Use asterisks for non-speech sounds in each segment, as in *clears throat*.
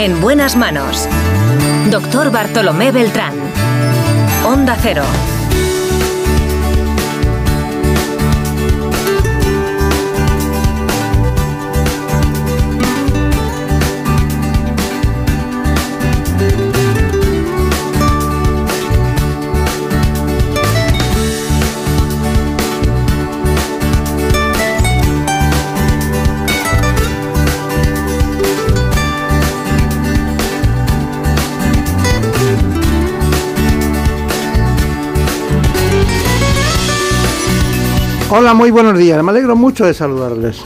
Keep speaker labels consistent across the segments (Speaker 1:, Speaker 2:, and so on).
Speaker 1: En buenas manos. Doctor Bartolomé Beltrán. Onda Cero.
Speaker 2: Hola, muy buenos días. Me alegro mucho de saludarles.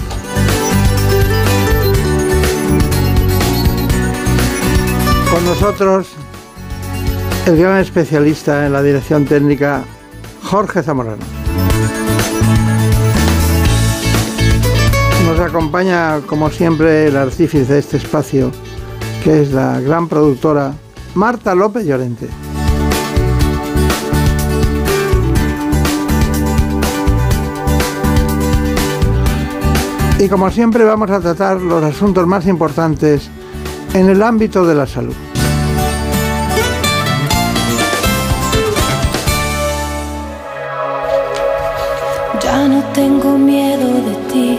Speaker 2: Con nosotros el gran especialista en la dirección técnica, Jorge Zamorano. Nos acompaña, como siempre, el artífice de este espacio, que es la gran productora Marta López Llorente. Y como siempre vamos a tratar los asuntos más importantes en el ámbito de la salud.
Speaker 3: Ya no tengo miedo de ti.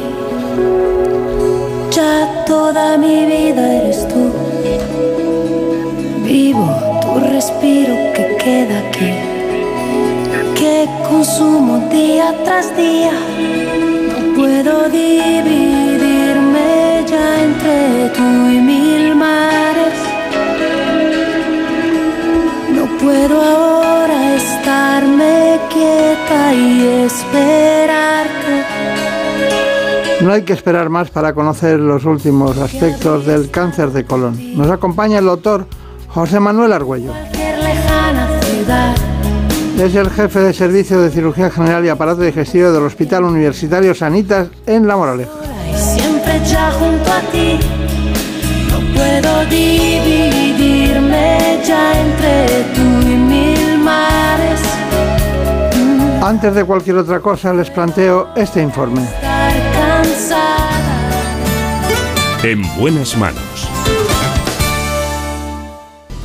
Speaker 3: Ya toda mi vida eres tú. Vivo tu respiro que queda aquí. Que consumo día tras día dividirme ya entre tú y mil mares. No puedo ahora estarme quieta y esperarte.
Speaker 2: No hay que esperar más para conocer los últimos aspectos del cáncer de colon. Nos acompaña el doctor José Manuel Argüello.
Speaker 3: Cualquier lejana ciudad.
Speaker 2: Es el jefe de servicio de cirugía general y aparato digestivo del Hospital Universitario Sanitas en La Moraleja.
Speaker 3: Y siempre ya junto a ti. No puedo dividirme ya entre tú y mil mares.
Speaker 2: Antes de cualquier otra cosa, les planteo este informe.
Speaker 4: En buenas manos.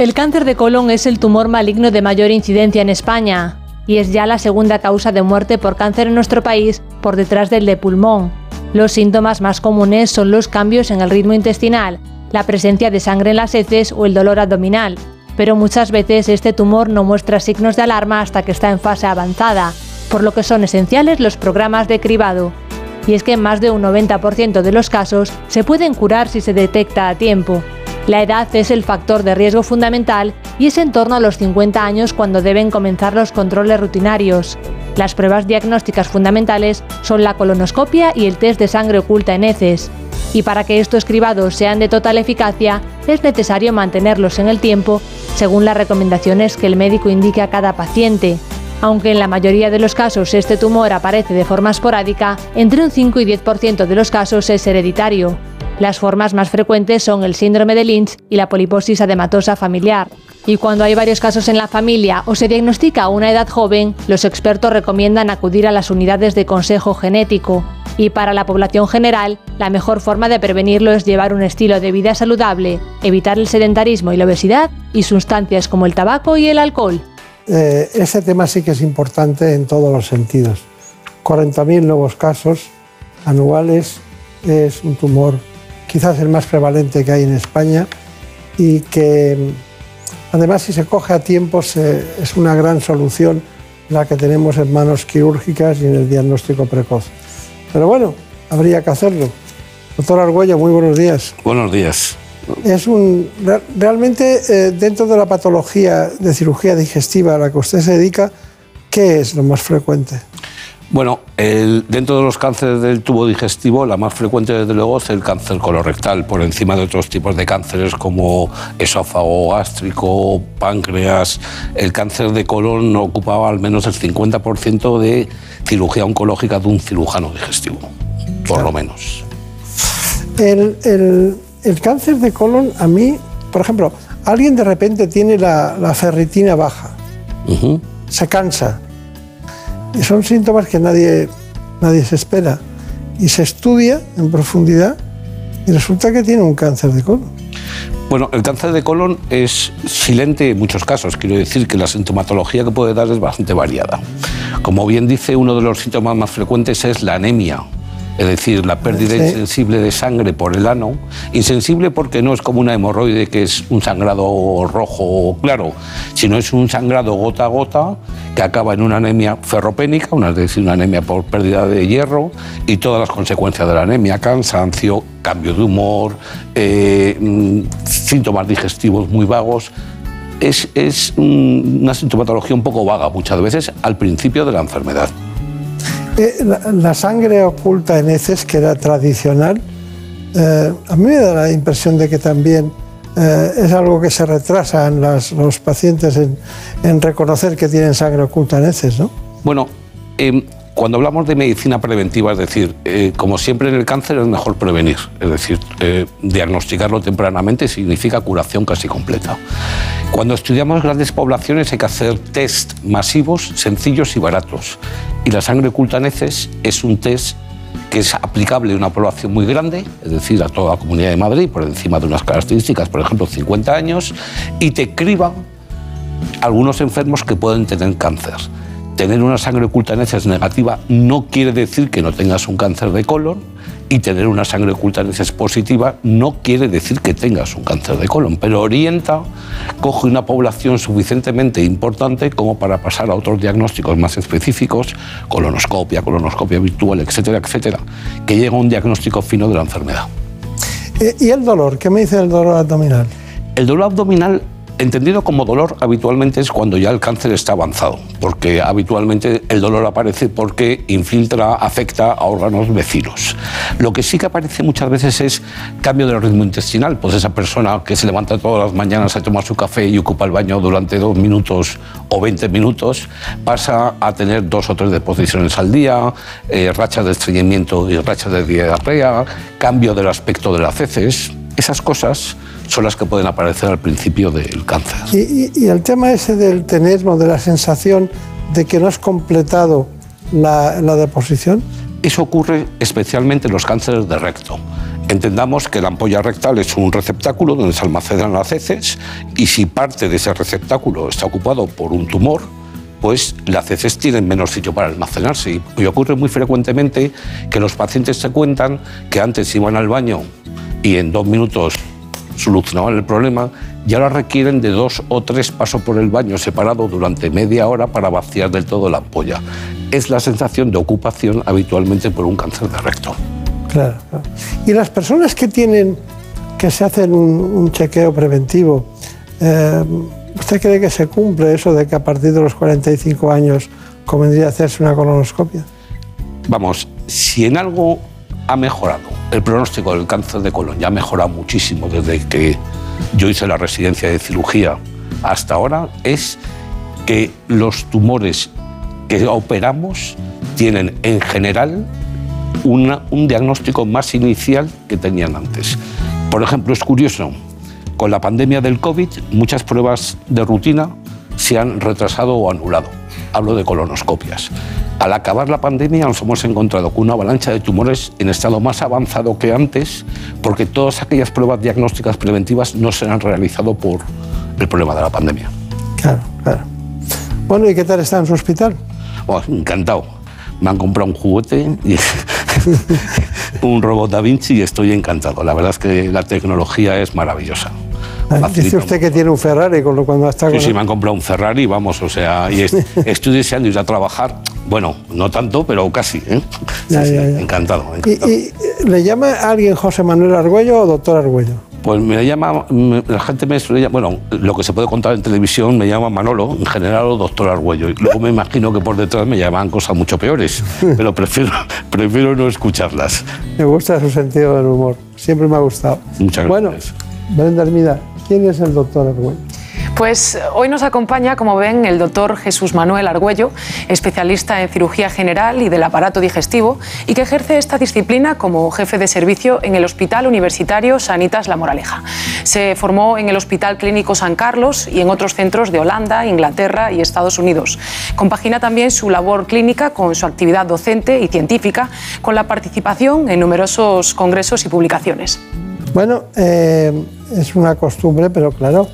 Speaker 5: El cáncer de colon es el tumor maligno de mayor incidencia en España y es ya la segunda causa de muerte por cáncer en nuestro país por detrás del de pulmón. Los síntomas más comunes son los cambios en el ritmo intestinal, la presencia de sangre en las heces o el dolor abdominal, pero muchas veces este tumor no muestra signos de alarma hasta que está en fase avanzada, por lo que son esenciales los programas de cribado. Y es que en más de un 90% de los casos se pueden curar si se detecta a tiempo. La edad es el factor de riesgo fundamental y es en torno a los 50 años cuando deben comenzar los controles rutinarios. Las pruebas diagnósticas fundamentales son la colonoscopia y el test de sangre oculta en heces. Y para que estos cribados sean de total eficacia, es necesario mantenerlos en el tiempo según las recomendaciones que el médico indique a cada paciente. Aunque en la mayoría de los casos este tumor aparece de forma esporádica, entre un 5 y 10% de los casos es hereditario. Las formas más frecuentes son el síndrome de Lynch y la poliposis adematosa familiar. Y cuando hay varios casos en la familia o se diagnostica a una edad joven, los expertos recomiendan acudir a las unidades de consejo genético. Y para la población general, la mejor forma de prevenirlo es llevar un estilo de vida saludable, evitar el sedentarismo y la obesidad y sustancias como el tabaco y el alcohol.
Speaker 2: Eh, ese tema sí que es importante en todos los sentidos. 40.000 nuevos casos anuales es un tumor quizás el más prevalente que hay en España y que además si se coge a tiempo se- es una gran solución la que tenemos en manos quirúrgicas y en el diagnóstico precoz. Pero bueno, habría que hacerlo. Doctor Argüello, muy buenos días.
Speaker 6: Buenos días.
Speaker 2: Es un, re- realmente eh, dentro de la patología de cirugía digestiva a la que usted se dedica, ¿qué es lo más frecuente?
Speaker 6: Bueno, el- dentro de los cánceres del tubo digestivo, la más frecuente desde luego es el cáncer colorectal, por encima de otros tipos de cánceres como esófago gástrico, páncreas. El cáncer de colon ocupaba al menos el 50% de cirugía oncológica de un cirujano digestivo, por lo menos.
Speaker 2: El, el- el cáncer de colon, a mí, por ejemplo, alguien de repente tiene la, la ferritina baja, se cansa, y son síntomas que nadie, nadie se espera, y se estudia en profundidad y resulta que tiene un cáncer de colon.
Speaker 6: Bueno, el cáncer de colon es silente en muchos casos. Quiero decir que la sintomatología que puede dar es bastante variada. Como bien dice, uno de los síntomas más frecuentes es la anemia es decir, la pérdida
Speaker 2: Sí.
Speaker 6: insensible de sangre por el ano. Insensible porque no es como una hemorroide que es un sangrado rojo claro, sino es un sangrado gota a gota que acaba en una anemia ferropénica, una, es decir, una anemia por pérdida de hierro y todas las consecuencias de la anemia, cansancio, cambio de humor, eh, mm, síntomas digestivos muy vagos. Es, es una sintomatología un poco vaga muchas veces al principio de la enfermedad.
Speaker 2: Eh, la, sangre oculta en heces, que era tradicional, eh, a mí me da la impresión de que también eh, es algo que se retrasa en los pacientes en, reconocer que tienen sangre oculta en heces, ¿no?
Speaker 6: Bueno, eh, cuando hablamos de medicina preventiva, es decir, eh, como siempre en el cáncer es mejor prevenir, es decir, eh, diagnosticarlo tempranamente significa curación casi completa. Cuando estudiamos grandes poblaciones hay que hacer test masivos, sencillos y baratos. Y la sangre oculta en heces es un test que es aplicable a una población muy grande, es decir, a toda la Comunidad de Madrid, por encima de unas características, por ejemplo, 50 años, y te criban algunos enfermos que pueden tener cáncer. Tener una sangre oculta en heces negativa no quiere decir que no tengas un cáncer de colon y tener una sangre oculta en heces positiva no quiere decir que tengas un cáncer de colon, pero orienta, coge una población suficientemente importante como para pasar a otros diagnósticos más específicos, colonoscopia, colonoscopia virtual, etcétera, etcétera, que llega a un diagnóstico fino de la enfermedad.
Speaker 2: Eh, ¿Y el dolor? ¿Qué me dice del dolor abdominal?
Speaker 6: El dolor abdominal, entendido como dolor, habitualmente es cuando ya el cáncer está avanzado, porque habitualmente el dolor aparece porque infiltra, afecta a órganos vecinos. Lo que sí que aparece muchas veces es cambio del ritmo intestinal, pues esa persona que se levanta todas las mañanas a tomar su café y ocupa el baño durante dos minutos o 20 minutos, pasa a tener dos o tres deposiciones al día, eh, rachas de estreñimiento y rachas de diarrea, cambio del aspecto de las heces. Esas cosas son las que pueden aparecer al principio del cáncer.
Speaker 2: Y, y- y el tema ese del tenesmo, de la sensación de que no has completado la, la deposición,
Speaker 6: Eso ocurre especialmente en los cánceres de recto. Entendamos que la ampolla rectal es un receptáculo donde se almacenan las heces y si parte de ese receptáculo está ocupado por un tumor, pues las heces tienen menos sitio para almacenarse. Y- ocurre muy frecuentemente que los pacientes se cuentan que antes iban al baño y en dos minutos solucionaban el problema y ahora requieren de dos o tres pasos por el baño separado durante media hora para vaciar del todo la ampolla. Es la sensación de ocupación habitualmente por un cáncer de recto.
Speaker 2: Claro. Y las personas que tienen, que se hacen un, un chequeo preventivo, eh, ¿usted cree que se cumple eso de que a partir de los 45 años convendría hacerse una colonoscopia?
Speaker 6: Vamos, si en algo ha mejorado el pronóstico del cáncer de colon, ya ha mejorado muchísimo desde que yo hice la residencia de cirugía hasta ahora, es que los tumores que operamos tienen en general un diagnóstico más inicial que tenían antes. Por ejemplo, es curioso, con la pandemia del COVID, muchas pruebas de rutina se han retrasado o anulado. Hablo de colonoscopias. Al acabar la pandemia nos hemos encontrado con una avalancha de tumores en estado más avanzado que antes, porque todas aquellas pruebas diagnósticas preventivas no se han realizado por el problema de la pandemia.
Speaker 2: Claro, claro. Bueno, ¿y qué tal está en su hospital?
Speaker 6: Oh, encantado. Me han comprado un juguete, y *laughs* un robot Da Vinci y estoy encantado. La verdad es que la tecnología es maravillosa.
Speaker 2: Dice usted que tiene un Ferrari con lo cuando está
Speaker 6: Sí,
Speaker 2: con
Speaker 6: sí, me han comprado un Ferrari, vamos, o sea, y es- *laughs* estoy deseando ir a trabajar. Bueno, no tanto, pero casi. ¿eh? Sí,
Speaker 2: Ya,
Speaker 6: sí,
Speaker 2: ya, ya.
Speaker 6: Encantado,
Speaker 2: ¿Y,
Speaker 6: encantado.
Speaker 2: y, eh, le llama a alguien José Manuel Argüello o doctor Argüello?
Speaker 6: Pues me llama, la gente me suele llamar, bueno, lo que se puede contar en televisión me llama Manolo, en general o doctor Argüello. Y luego me imagino que por detrás me llaman cosas mucho peores, *laughs* pero prefiero, prefiero no escucharlas.
Speaker 2: Me gusta su sentido del humor. Siempre me ha gustado.
Speaker 6: Muchas
Speaker 2: Bueno,
Speaker 6: gracias.
Speaker 2: Brenda Hermida, ¿quién es el doctor Argüello?
Speaker 7: Pues hoy nos acompaña, como ven, el doctor Jesús Manuel Argüello, especialista en cirugía general y del aparato digestivo, y que ejerce esta disciplina como jefe de servicio en el Hospital Universitario Sanitas La Moraleja. Se formó en el Hospital Clínico San Carlos y en otros centros de Holanda, Inglaterra y Estados Unidos. Compagina también su labor clínica con su actividad docente y científica, con la participación en numerosos congresos y publicaciones.
Speaker 2: Bueno, eh, es una costumbre, pero claro,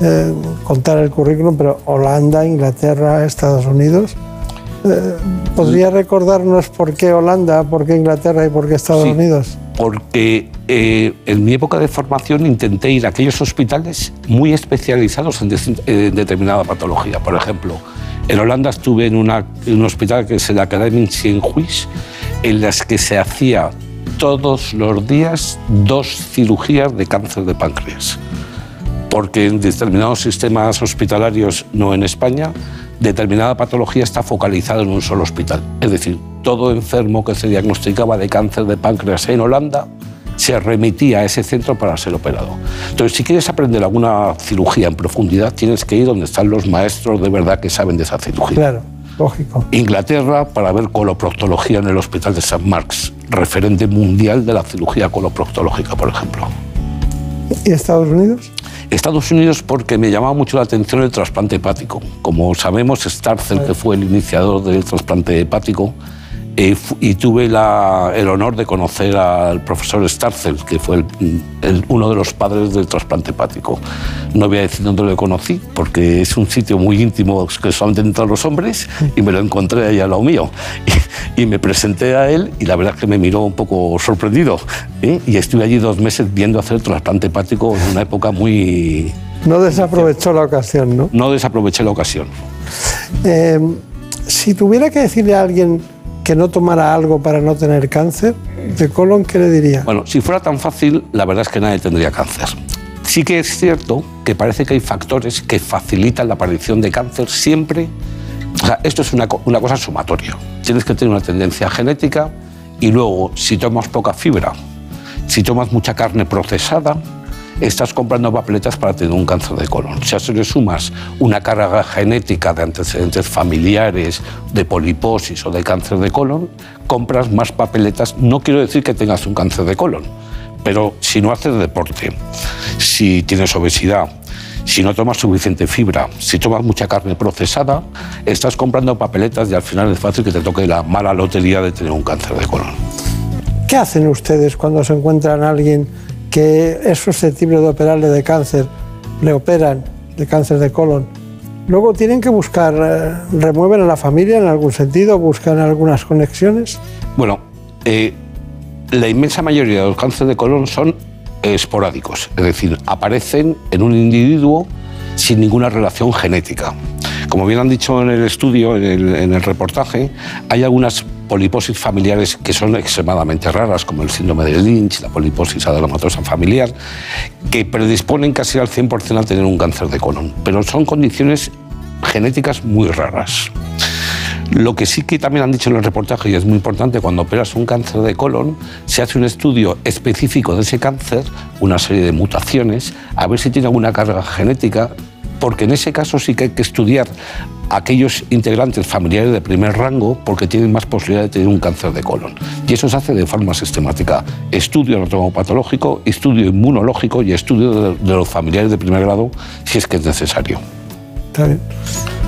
Speaker 2: eh, contar el currículum, pero Holanda, Inglaterra, Estados Unidos. Eh, ¿Podría recordarnos por qué Holanda, por qué Inglaterra y por qué Estados
Speaker 6: Sí.
Speaker 2: Unidos?
Speaker 6: porque eh, en mi época de formación intenté ir a aquellos hospitales muy especializados en, determinada patología. Por ejemplo, en Holanda estuve en, una- en un hospital que es el Academie Cienhuis, en las que se hacía todos los días dos cirugías de cáncer de páncreas porque en determinados sistemas hospitalarios, no en España, determinada patología está focalizada en un solo hospital. Es decir, todo enfermo que se diagnosticaba de cáncer de páncreas en Holanda se remitía a ese centro para ser operado. Entonces, si quieres aprender alguna cirugía en profundidad, tienes que ir donde están los maestros de verdad que saben de esa cirugía.
Speaker 2: Claro, lógico.
Speaker 6: Inglaterra para ver coloproctología en el Hospital de St. Mark's, referente mundial de la cirugía coloproctológica, por ejemplo.
Speaker 2: ¿Y Estados Unidos?
Speaker 6: Estados Unidos porque me llamaba mucho la atención el trasplante hepático. Como sabemos, Starcel, que fue el iniciador del trasplante hepático, fu- y tuve la- el honor de conocer al profesor Starcel, que fue el- el- uno de los padres del trasplante hepático. No voy a decir dónde lo conocí, porque es un sitio muy íntimo que solamente entran los hombres, y me lo encontré ahí a lo mío. Y, y me presenté a él, y la verdad es que me miró un poco sorprendido. ¿eh? Y estuve allí dos meses viendo hacer trasplante hepático en una época muy...
Speaker 2: No desaprovechó la ocasión, ¿no?
Speaker 6: No desaproveché la ocasión.
Speaker 2: Eh, si tuviera que decirle a alguien que no tomara algo para no tener cáncer de colon, ¿qué le diría?
Speaker 6: Bueno, si fuera tan fácil, la verdad es que nadie tendría cáncer. Sí que es cierto que parece que hay factores que facilitan la aparición de cáncer siempre. O sea, esto es una, una cosa sumatoria. Tienes que tener una tendencia genética y luego, si tomas poca fibra, si tomas mucha carne procesada, estás comprando papeletas para tener un cáncer de colon. Si a eso le sumas una carga genética de antecedentes familiares, de poliposis o de cáncer de colon, compras más papeletas. No quiero decir que tengas un cáncer de colon, pero si no haces deporte, si tienes obesidad, si no tomas suficiente fibra, si tomas mucha carne procesada, estás comprando papeletas y al final es fácil que te toque la mala lotería de tener un cáncer de colon.
Speaker 2: ¿Qué hacen ustedes cuando se encuentran a alguien que es susceptible de operarle de cáncer? Le operan de cáncer de colon. Luego tienen que buscar, eh, remueven a la familia en algún sentido, buscan algunas conexiones.
Speaker 6: Bueno, eh, la inmensa mayoría de los cánceres de colon son esporádicos, es decir, aparecen en un individuo sin ninguna relación genética. Como bien han dicho en el estudio, en el, en el reportaje, hay algunas poliposis familiares que son extremadamente raras, como el síndrome de Lynch, la poliposis adenomatosa familiar, que predisponen casi al 100% a tener un cáncer de colon, pero son condiciones genéticas muy raras. Lo que sí que también han dicho en el reportaje, y es muy importante, cuando operas un cáncer de colon, se hace un estudio específico de ese cáncer, una serie de mutaciones, a ver si tiene alguna carga genética, porque en ese caso sí que hay que estudiar aquellos integrantes familiares de primer rango, porque tienen más posibilidad de tener un cáncer de colon. Y eso se hace de forma sistemática. Estudio anatomopatológico, estudio inmunológico y estudio de, los familiares de primer grado, si es que es necesario.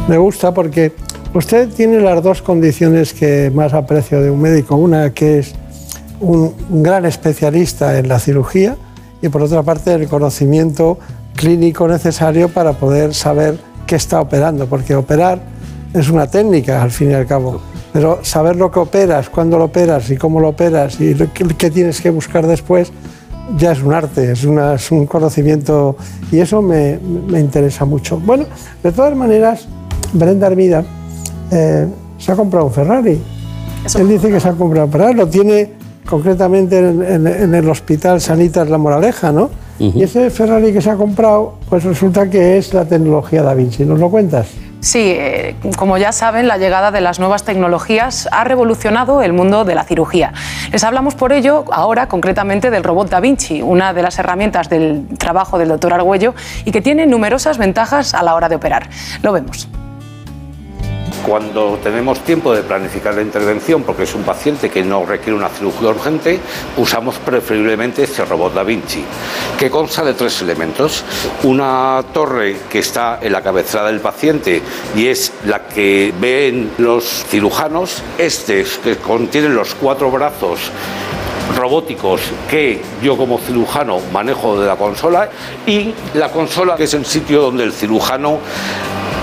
Speaker 2: Me gusta porque usted tiene las dos condiciones que más aprecio de un médico. Una que es un gran especialista en la cirugía y por otra parte el conocimiento clínico necesario para poder saber qué está operando, porque operar es una técnica al fin y al cabo, pero saber lo que operas, cuándo lo operas y cómo lo operas y qué tienes que buscar después, ya es un arte, es, una- es un conocimiento y eso me, me interesa mucho. Bueno, de todas maneras, Brenda Hermida eh, se ha comprado un Ferrari. Él dice que se ha comprado un Ferrari, lo tiene concretamente en, en- en el Hospital Sanitas La Moraleja, ¿no? Y ese Ferrari que se ha comprado, pues resulta que es la tecnología Da Vinci. ¿Nos lo cuentas?
Speaker 7: Sí, eh, como ya saben, la llegada de las nuevas tecnologías ha revolucionado el mundo de la cirugía. Les hablamos por ello ahora concretamente del robot Da Vinci, una de las herramientas del trabajo del doctor Argüello y que tiene numerosas ventajas a la hora de operar. Lo vemos.
Speaker 6: Cuando tenemos tiempo de planificar la intervención, porque es un paciente que no requiere una cirugía urgente, usamos preferiblemente este robot Da Vinci, que consta de tres elementos. Una torre que está en la cabecera del paciente y es la que ven los cirujanos. Este es que contiene los cuatro brazos robóticos que yo como cirujano manejo de la consola y la consola que es el sitio donde el cirujano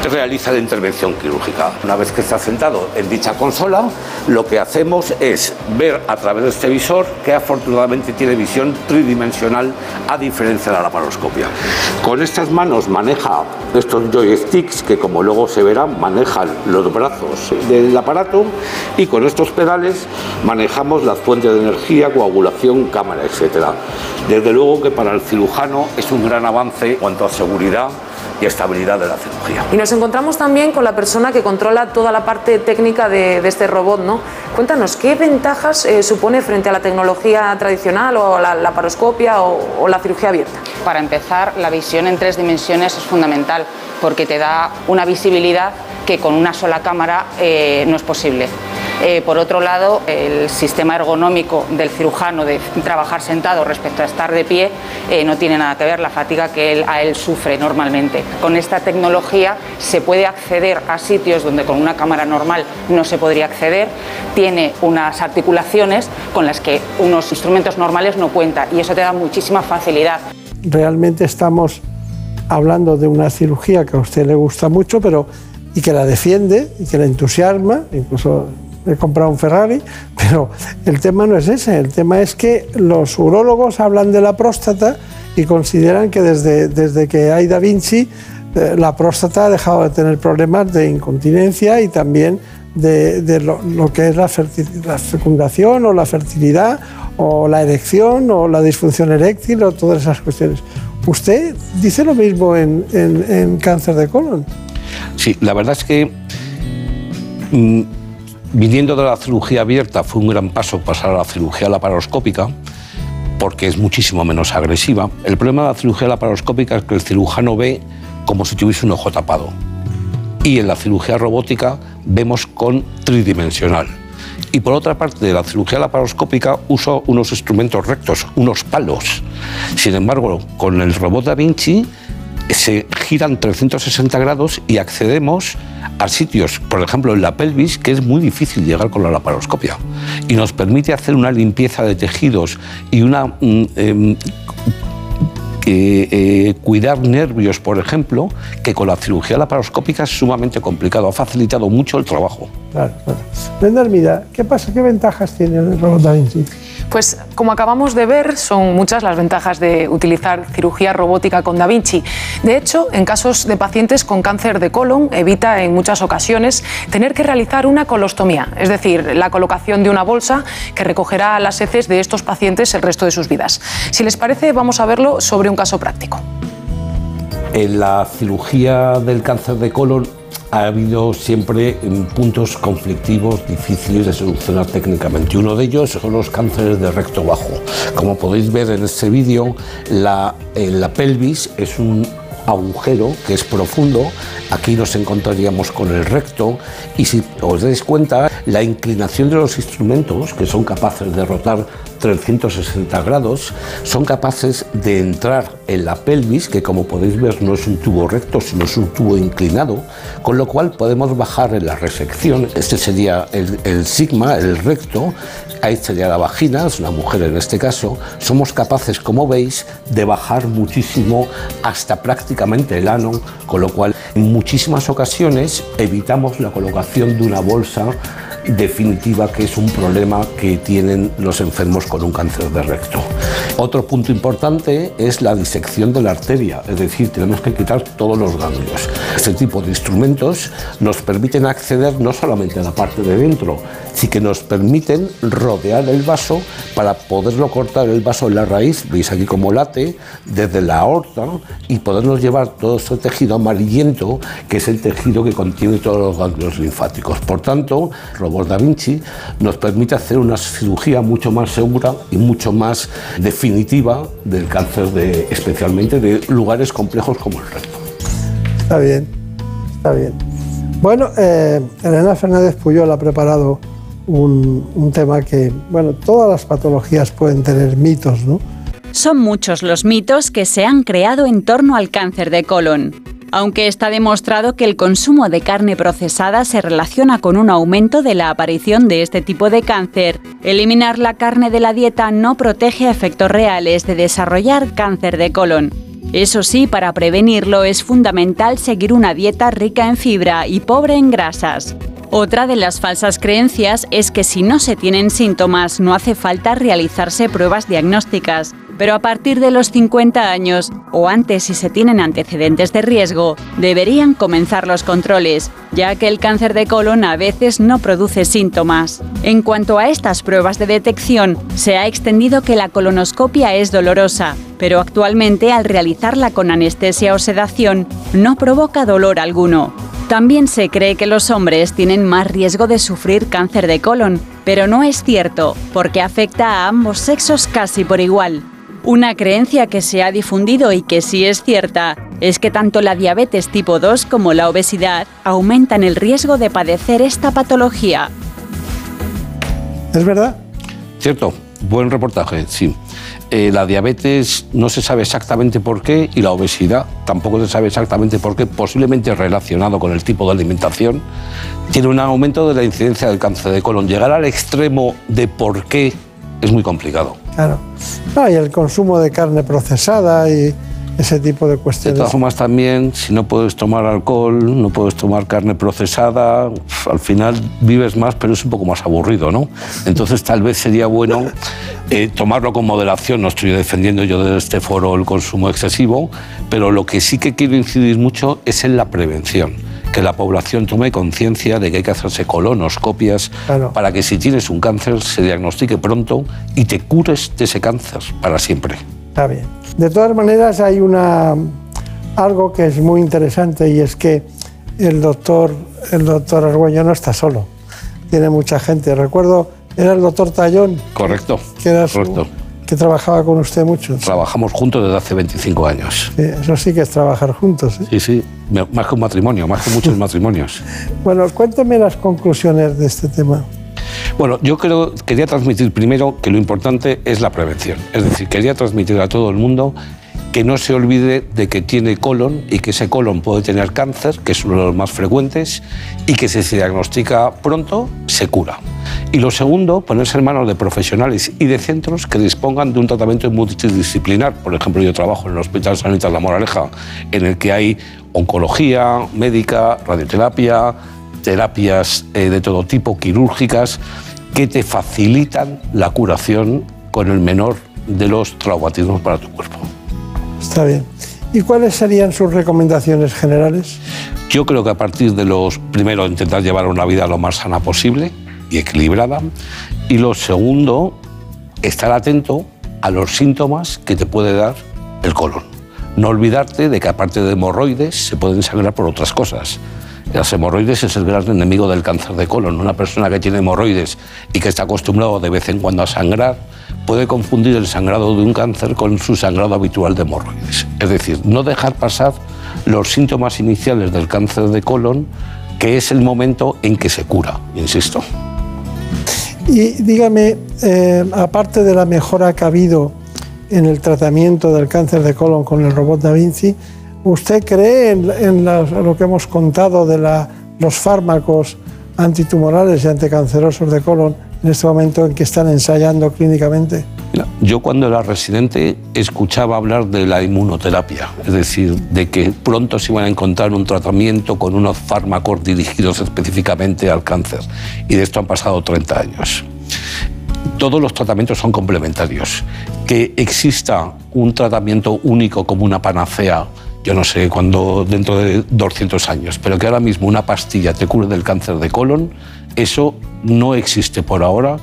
Speaker 6: realiza la intervención quirúrgica. Una vez que está sentado en dicha consola, lo que hacemos es ver a través de este visor que afortunadamente tiene visión tridimensional a diferencia de la laparoscopia. Con estas manos maneja estos joysticks que como luego se verán manejan los brazos del aparato y con estos pedales manejamos las fuentes de energía, coagulación, cámara, etc. Desde luego que para el cirujano es un gran avance en cuanto a seguridad y estabilidad de la cirugía.
Speaker 7: Y nos encontramos también con la persona que controla toda la parte técnica de, este robot, ¿no? Cuéntanos, ¿qué ventajas eh, supone frente a la tecnología tradicional o la laparoscopia o, o la cirugía abierta?
Speaker 8: Para empezar, la visión en tres dimensiones es fundamental porque te da una visibilidad que con una sola cámara eh, no es posible. Eh, por otro lado, el sistema ergonómico del cirujano de trabajar sentado respecto a estar de pie eh, no tiene nada que ver la fatiga que él, a él sufre normalmente. Con esta tecnología se puede acceder a sitios donde con una cámara normal no se podría acceder. Tiene unas articulaciones con las que unos instrumentos normales no cuentan y eso te da muchísima facilidad.
Speaker 2: Realmente estamos hablando de una cirugía que a usted le gusta mucho, pero y que la defiende y que la entusiasma, incluso he comprado un Ferrari, *laughs* pero el tema no es ese, el tema es que los urólogos hablan de la próstata y consideran que desde, desde que hay Da Vinci eh, la próstata ha dejado de tener problemas de incontinencia y también de, lo, que es la, la, fecundación o la fertilidad o la erección o la disfunción eréctil o todas esas cuestiones. ¿Usted dice lo mismo en, en, cáncer de colon?
Speaker 6: Sí, la verdad es que mm, Viniendo de la cirugía abierta fue un gran paso pasar a la cirugía laparoscópica porque es muchísimo menos agresiva. El problema de la cirugía laparoscópica es que el cirujano ve como si tuviese un ojo tapado. Y en la cirugía robótica vemos con tridimensional. Y por otra parte, de la cirugía laparoscópica uso unos instrumentos rectos, unos palos. Sin embargo, con el robot Da Vinci se giran 360 grados y accedemos a sitios, por ejemplo en la pelvis, que es muy difícil llegar con la laparoscopia. Y nos permite hacer una limpieza de tejidos y una mm, em, eh, cuidar nervios, por ejemplo, que con la cirugía laparoscópica es sumamente complicado. Ha facilitado mucho el trabajo.
Speaker 2: Claro, claro. ¿qué pasa? ¿Qué ventajas tiene el robot Da Vinci?
Speaker 7: Pues como acabamos de ver, son muchas las ventajas de utilizar cirugía robótica con Da Vinci. De hecho, en casos de pacientes con cáncer de colon, evita en muchas ocasiones tener que realizar una colostomía, es decir, la colocación de una bolsa que recogerá las heces de estos pacientes el resto de sus vidas. Si les parece, vamos a verlo sobre un caso práctico.
Speaker 6: En la cirugía del cáncer de colon ha habido siempre puntos conflictivos difíciles de solucionar técnicamente. Uno de ellos son los cánceres de recto bajo. Como podéis ver en este vídeo, la, la pelvis es un agujero que es profundo. Aquí nos encontraríamos con el recto y si os dais cuenta, la inclinación de los instrumentos, que son capaces de rotar 360 grados, son capaces de entrar en la pelvis, que como podéis ver no es un tubo recto, sino es un tubo inclinado, con lo cual podemos bajar en la resección. Este sería el, el sigma, el recto, ahí sería la vagina, es una mujer en este caso. Somos capaces, como veis, de bajar muchísimo hasta prácticamente el ano, con lo cual en muchísimas ocasiones evitamos la colocación de una bolsa definitiva que es un problema que tienen los enfermos con un cáncer de recto. Otro punto importante es la disección de la arteria, es decir, tenemos que quitar todos los ganglios. Este tipo de instrumentos nos permiten acceder no solamente a la parte de dentro, sino que nos permiten rodear el vaso para poderlo cortar el vaso en la raíz, veis aquí como late, desde la aorta y podernos llevar todo ese tejido amarillento, que es el tejido que contiene todos los ganglios linfáticos. Por tanto, Robot Da Vinci nos permite hacer una cirugía mucho más segura y mucho más definitiva del cáncer, de, especialmente de lugares complejos como el recto.
Speaker 2: Está bien, está bien. Bueno, eh, Elena Fernández Puyol ha preparado un, tema que, bueno, todas las patologías pueden tener mitos, ¿no?
Speaker 9: Son muchos los mitos que se han creado en torno al cáncer de colon.
Speaker 10: aunque está demostrado que el consumo de carne procesada se relaciona con un aumento de la aparición de este tipo de cáncer. Eliminar la carne de la dieta no protege efectos reales de desarrollar cáncer de colon. Eso sí, para prevenirlo es fundamental seguir una dieta rica en fibra y pobre en grasas. Otra de las falsas creencias es que si no se tienen síntomas no hace falta realizarse pruebas diagnósticas, pero a partir de los 50 años o antes si se tienen antecedentes de riesgo, deberían comenzar los controles, ya que el cáncer de colon a veces no produce síntomas. En cuanto a estas pruebas de detección, se ha extendido que la colonoscopia es dolorosa, pero actualmente al realizarla con anestesia o sedación no provoca dolor alguno. También se cree que los hombres tienen más riesgo de sufrir cáncer de colon, pero no es cierto, porque afecta a ambos sexos casi por igual. Una creencia que se ha difundido y que sí es cierta es que tanto la diabetes tipo 2 como la obesidad aumentan el riesgo de padecer esta patología.
Speaker 2: ¿Es verdad?
Speaker 6: Cierto, buen reportaje, sí. Eh, la diabetes no se sabe exactamente por qué y la obesidad tampoco se sabe exactamente por qué, posiblemente relacionado con el tipo de alimentación, tiene un aumento de la incidencia del cáncer de colon. Llegar al extremo de por qué es muy complicado.
Speaker 2: Claro. Ah, y el consumo de carne procesada y ese tipo de
Speaker 6: De
Speaker 2: cuestiones.
Speaker 6: todas formas también, si no puedes tomar alcohol, no puedes tomar carne procesada, al final vives más, pero es un poco más aburrido, ¿no? Entonces tal vez sería bueno eh, tomarlo con moderación. No estoy defendiendo yo desde este foro el consumo excesivo, pero lo que sí que quiero incidir mucho es en la prevención. Que la población tome conciencia de que hay que hacerse colonoscopias
Speaker 2: Claro.
Speaker 6: para que si tienes un cáncer se diagnostique pronto y te cures de ese cáncer para siempre.
Speaker 2: Está bien. De todas maneras, hay una, algo que es muy interesante y es que el doctor, el doctor Argüello no está solo. Tiene mucha gente. Recuerdo, era el doctor Tallón,
Speaker 6: Correcto.
Speaker 2: que, era su-
Speaker 6: Correcto.
Speaker 2: que trabajaba con usted mucho.
Speaker 6: Trabajamos juntos desde hace 25 años.
Speaker 2: Sí, Eso sí que es trabajar juntos. ¿eh?
Speaker 6: Sí, sí, más que un matrimonio, más que muchos *laughs* matrimonios.
Speaker 2: Bueno, cuénteme las conclusiones de este tema.
Speaker 6: Bueno, yo quería transmitir primero que lo importante es la prevención. Es decir, quería transmitir a todo el mundo que no se olvide de que tiene colon y que ese colon puede tener cáncer, que es uno de los más frecuentes, y que si se diagnostica pronto, se cura. Y lo segundo, ponerse en manos de profesionales y de centros que dispongan de un tratamiento multidisciplinar. Por ejemplo, yo trabajo en el Hospital Sanitas La Moraleja, en el que hay oncología médica, radioterapia, terapias eh, de todo tipo, quirúrgicas, que te facilitan la curación con el menor de los traumatismos para tu cuerpo.
Speaker 2: Está bien. ¿Y cuáles serían sus recomendaciones generales?
Speaker 6: Yo creo que a partir de los, primero, intentar llevar una vida lo más sana posible y equilibrada. Y lo segundo, estar atento a los síntomas que te puede dar el colon. No olvidarte de que aparte de hemorroides se pueden sangrar por otras cosas. Las hemorroides es el gran enemigo del cáncer de colon. Una persona que tiene hemorroides y que está acostumbrado de vez en cuando a sangrar puede confundir el sangrado de un cáncer con su sangrado habitual de hemorroides. Es decir, no dejar pasar los síntomas iniciales del cáncer de colon, que es el momento en que se cura, insisto.
Speaker 2: Y dígame, eh, aparte de la mejora que ha habido en el tratamiento del cáncer de colon con el robot Da Vinci, ¿usted cree en, lo que hemos contado de los fármacos antitumorales y anticancerosos de colon en este momento en que están ensayando clínicamente?
Speaker 6: Yo cuando era residente escuchaba hablar de la inmunoterapia, es decir, de que pronto se iban a encontrar un tratamiento con unos fármacos dirigidos específicamente al cáncer. Y de esto han pasado 30 años. Todos los tratamientos son complementarios. Que exista un tratamiento único como una panacea, yo no sé cuándo dentro de 200 años, pero que ahora mismo una pastilla te cure del cáncer de colon, eso no existe por ahora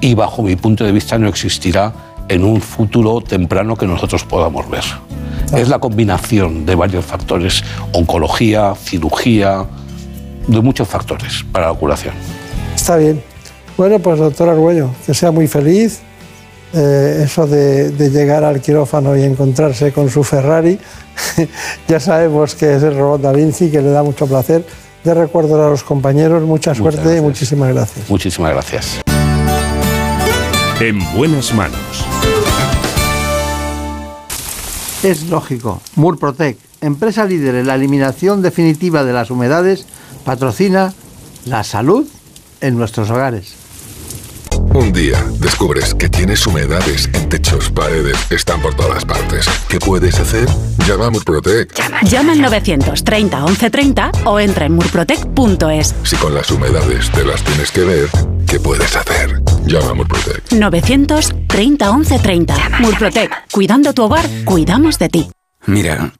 Speaker 6: y bajo mi punto de vista no existirá en un futuro temprano que nosotros podamos ver. Es la combinación de varios factores, oncología, cirugía, de muchos factores para la curación.
Speaker 2: Está bien. Bueno, pues doctor Argüello, que sea muy feliz. Eh, eso de, de llegar al quirófano y encontrarse con su Ferrari, *laughs* ya sabemos que es el robot Da Vinci, que le da mucho placer. De recuerdo a los compañeros, mucha
Speaker 6: Muchas
Speaker 2: suerte y muchísimas gracias.
Speaker 6: Muchísimas gracias.
Speaker 11: En buenas manos.
Speaker 2: Es lógico, Murprotec,
Speaker 12: empresa líder en la eliminación definitiva de las humedades, patrocina la salud en nuestros hogares.
Speaker 13: Un día descubres que tienes humedades en techos, paredes, están por todas partes. ¿Qué puedes hacer? Llama a Murprotec.
Speaker 14: Llama al 930 1130 o entra en murprotec.es.
Speaker 13: Si con las humedades te las tienes que ver, ¿qué puedes hacer? Llama a Murprotec.
Speaker 14: 930 1130. Murprotec. Cuidando tu hogar, cuidamos de ti.
Speaker 15: Mira,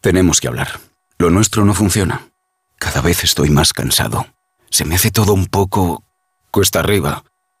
Speaker 15: tenemos que hablar. Lo nuestro no funciona. Cada vez estoy más cansado. Se me hace todo un poco cuesta arriba.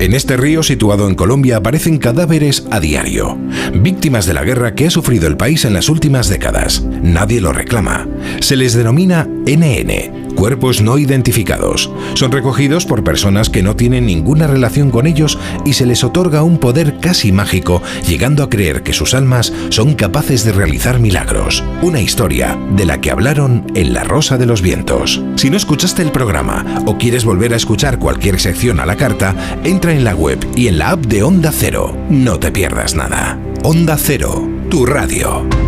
Speaker 16: En este río situado en Colombia aparecen cadáveres a diario, víctimas de la guerra que ha sufrido el país en las últimas décadas. Nadie lo reclama. Se les denomina NN, cuerpos no identificados. Son recogidos por personas que no tienen ninguna relación con ellos y se les otorga un poder casi mágico, llegando a creer que sus almas son capaces de realizar milagros. Una historia de la que hablaron en La Rosa de los Vientos. Si no escuchaste el programa o quieres volver a escuchar cualquier sección a la carta, entra en la web y en la app de Onda Cero. No te pierdas nada. Onda Cero, tu radio.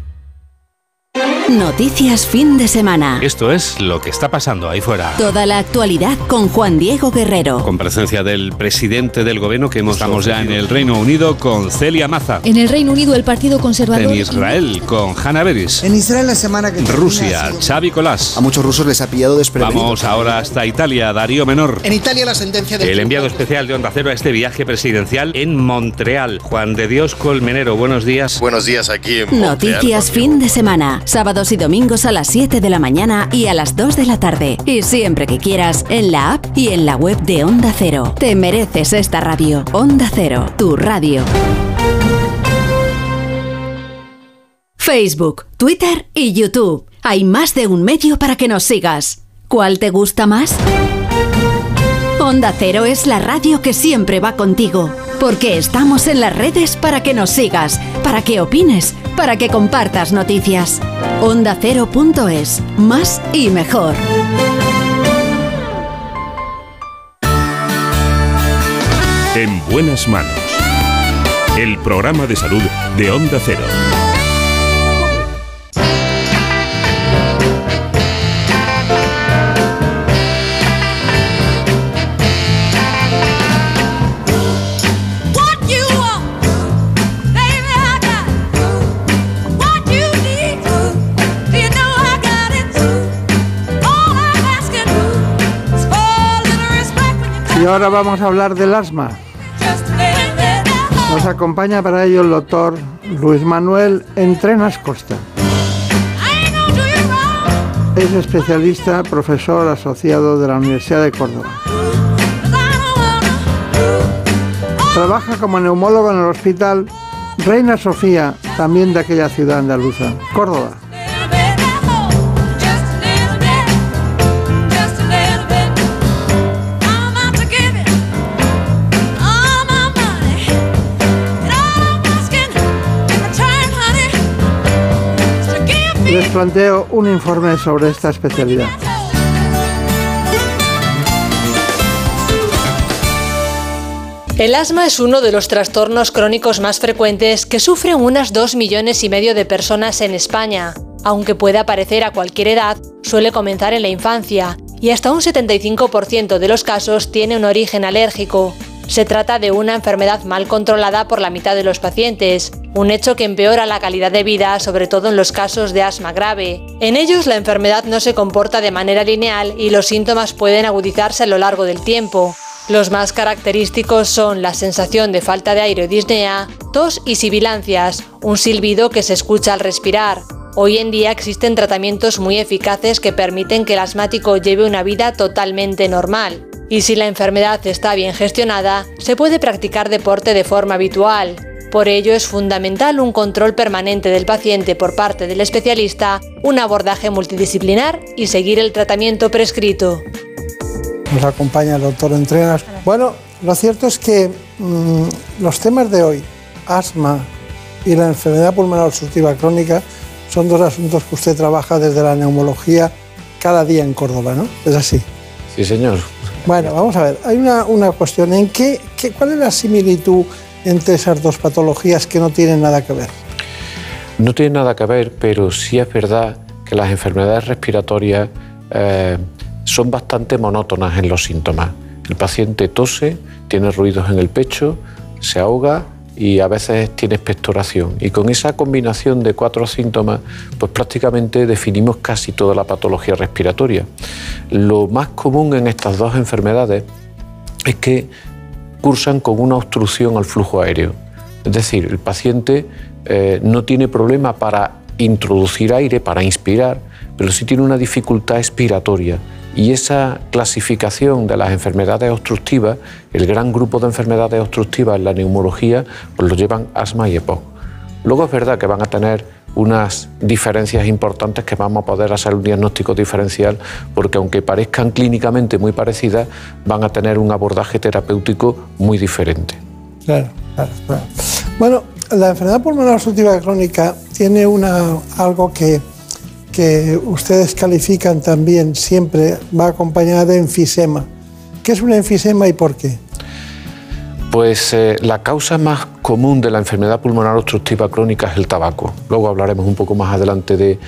Speaker 17: Noticias fin de semana.
Speaker 18: Esto es lo que está pasando ahí fuera.
Speaker 17: Toda la actualidad con Juan Diego Guerrero.
Speaker 18: Con presencia del presidente del gobierno que hemos Estamos ya en el Reino Unido con Celia Maza.
Speaker 19: En el Reino Unido, el Partido Conservador.
Speaker 18: En Israel con Hanna Beris.
Speaker 20: En Israel la semana que
Speaker 18: Rusia,
Speaker 20: sido-
Speaker 18: Xavi Colás.
Speaker 20: A muchos rusos les ha pillado desprevenidos.
Speaker 18: Vamos ahora hasta Italia, Darío Menor.
Speaker 20: En Italia la sentencia del
Speaker 18: El enviado especial de Onda Cero a este viaje presidencial en Montreal. Juan de Dios Colmenero, buenos días.
Speaker 21: Buenos días aquí en
Speaker 17: Noticias fin de semana. Sábados y domingos a las 7 de la mañana y a las 2 de la tarde. Y siempre que quieras en la app y en la web de Onda Cero. Te mereces esta radio. Onda Cero, tu radio. Facebook, Twitter y YouTube. Hay más de un medio para que nos sigas. ¿Cuál te gusta más? Onda Cero es la radio que siempre va contigo, porque estamos en las redes para que nos sigas, para que opines, para que compartas noticias. OndaCero.es, más y mejor.
Speaker 4: En buenas manos. El programa de salud de Onda Cero.
Speaker 2: Y ahora vamos a hablar del asma. Nos acompaña para ello el doctor Luis Manuel Entrenas Costa. Es especialista, profesor asociado de la Universidad de Córdoba. Trabaja como neumólogo en el hospital Reina Sofía, también de aquella ciudad andaluza, Córdoba. Les planteo un informe sobre esta especialidad.
Speaker 5: El asma es uno de los trastornos crónicos más frecuentes que sufren unas 2 millones y medio de personas en España. Aunque puede aparecer a cualquier edad, suele comenzar en la infancia y hasta un 75% de los casos tiene un origen alérgico. Se trata de una enfermedad mal controlada por la mitad de los pacientes, un hecho que empeora la calidad de vida, sobre todo en los casos de asma grave. En ellos la enfermedad no se comporta de manera lineal y los síntomas pueden agudizarse a lo largo del tiempo. Los más característicos son la sensación de falta de aire o disnea, tos y sibilancias, un silbido que se escucha al respirar. Hoy en día existen tratamientos muy eficaces que permiten que el asmático lleve una vida totalmente normal. Y si la enfermedad está bien gestionada, se puede practicar deporte de forma habitual. Por ello es fundamental un control permanente del paciente por parte del especialista, un abordaje multidisciplinar y seguir el tratamiento prescrito.
Speaker 2: Nos acompaña el doctor Entrenas. Bueno, lo cierto es que mm, los temas de hoy, asma y la enfermedad pulmonar obstructiva crónica, son dos asuntos que usted trabaja desde la neumología cada día en Córdoba, ¿no? Es así.
Speaker 21: Sí, señor.
Speaker 2: Bueno, vamos a ver, hay una, una cuestión. ¿En qué, qué- ¿Cuál es la similitud entre esas dos patologías que no tienen nada que ver?
Speaker 21: No tiene nada que ver, pero sí es verdad que las enfermedades respiratorias eh, son bastante monótonas en los síntomas. El paciente tose, tiene ruidos en el pecho, se ahoga y a veces tiene expectoración. Y con esa combinación de cuatro síntomas, pues prácticamente definimos casi toda la patología respiratoria. Lo más común en estas dos enfermedades es que cursan con una obstrucción al flujo aéreo. Es decir, el paciente eh, no tiene problema para introducir aire, para inspirar, pero sí tiene una dificultad expiratoria. Y esa clasificación de las enfermedades obstructivas, el gran grupo de enfermedades obstructivas en la neumología, pues lo llevan asma y EPOC. Luego es verdad que van a tener unas diferencias importantes que vamos a poder hacer un diagnóstico diferencial porque aunque parezcan clínicamente muy parecidas, van a tener un abordaje terapéutico muy diferente.
Speaker 2: Claro, claro, claro. Bueno, la enfermedad pulmonar obstructiva crónica tiene una, algo que, que ustedes califican también siempre, va acompañada de enfisema. ¿Qué es un enfisema y por qué?
Speaker 21: Pues eh, la causa más común de la enfermedad pulmonar obstructiva crónica es el tabaco. Luego hablaremos un poco más adelante de,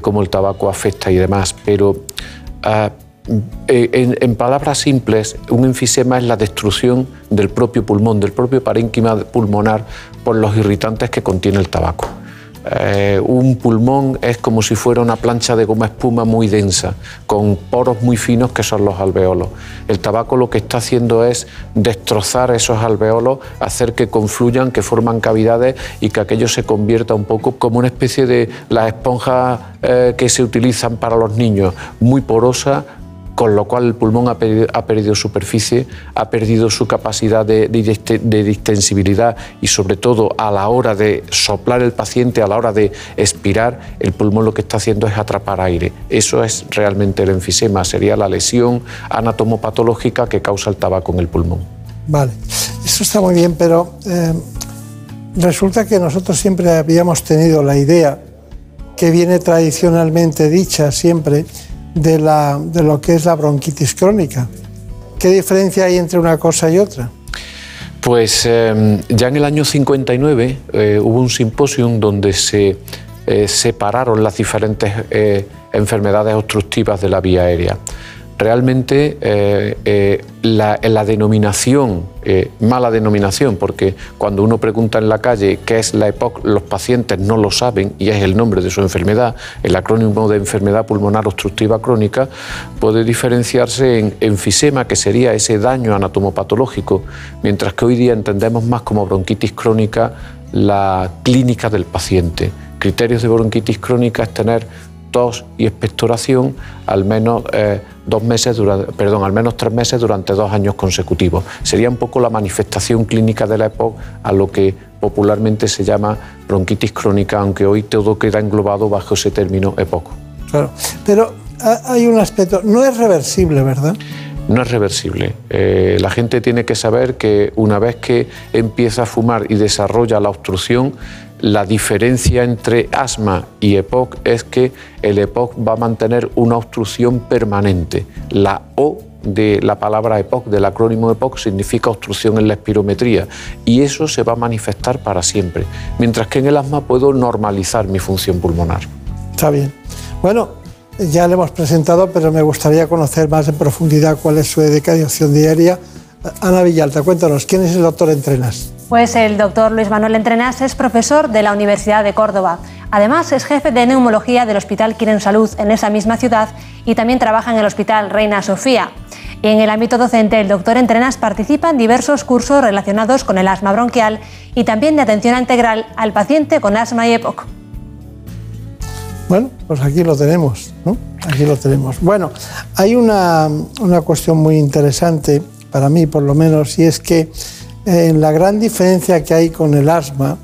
Speaker 21: cómo el tabaco afecta y demás, pero en, en palabras simples, un enfisema es la destrucción del propio pulmón, del propio parénquima pulmonar por los irritantes que contiene el tabaco. Eh, un pulmón es como si fuera una plancha de goma espuma muy densa, con poros muy finos que son los alveolos. El tabaco lo que está haciendo es destrozar esos alveolos, hacer que confluyan, que forman cavidades y que aquello se convierta un poco como una especie de las esponjas eh, que se utilizan para los niños, muy porosa, con lo cual el pulmón ha perdido, superficie, ha perdido su capacidad de distensibilidad y sobre todo a la hora de soplar el paciente, a la hora de expirar, el pulmón lo que está haciendo es atrapar aire. Eso es realmente el enfisema, sería la lesión anatomopatológica que causa el tabaco en el pulmón.
Speaker 2: Vale, eso está muy bien, pero eh, resulta que nosotros siempre habíamos tenido la idea que viene tradicionalmente dicha siempre de, la, de lo que es la bronquitis crónica. ¿Qué diferencia hay entre una cosa y otra?
Speaker 21: Pues eh, ya en el año 59 eh, hubo un simposium donde se eh, separaron las diferentes enfermedades obstructivas de la vía aérea. Realmente eh, eh, la, denominación, eh, mala denominación, porque cuando uno pregunta en la calle qué es la EPOC, los pacientes no lo saben y es el nombre de su enfermedad, el acrónimo de enfermedad pulmonar obstructiva crónica, puede diferenciarse en enfisema, que sería ese daño anatomopatológico, mientras que hoy día entendemos más como bronquitis crónica la clínica del paciente. Criterios de bronquitis crónica es tener tos y expectoración al menos eh, dos meses durante, perdón, al menos tres meses durante dos años consecutivos. Sería un poco la manifestación clínica de la EPOC a lo que popularmente se llama bronquitis crónica, aunque hoy todo queda englobado bajo ese término EPOC.
Speaker 2: Claro, pero ha- hay un aspecto, no es reversible, ¿verdad?
Speaker 21: No es reversible. Eh, la gente tiene que saber que una vez que empieza a fumar y desarrolla la obstrucción, la diferencia entre asma y EPOC es que el EPOC va a mantener una obstrucción permanente. La O de la palabra EPOC, del acrónimo EPOC, significa obstrucción en la espirometría y eso se va a manifestar para siempre. Mientras que en el asma puedo normalizar mi función pulmonar.
Speaker 2: Está bien. Bueno, ya le hemos presentado, pero me gustaría conocer más en profundidad cuál es su dedicación diaria Ana Villalta, cuéntanos, ¿quién es el doctor Entrenas?
Speaker 22: Pues el doctor Luis Manuel Entrenas es profesor de la Universidad de Córdoba. Además, es jefe de neumología del Hospital Quiren Salud en esa misma ciudad y también trabaja en el Hospital Reina Sofía. Y en el ámbito docente, el doctor Entrenas participa en diversos cursos relacionados con el asma bronquial y también de atención integral al paciente con asma y EPOC.
Speaker 2: Bueno, pues aquí lo tenemos, ¿no? Aquí lo tenemos. Bueno, hay una, una cuestión muy interesante, para mí por lo menos, y es que eh, en la gran diferencia que hay con el asma,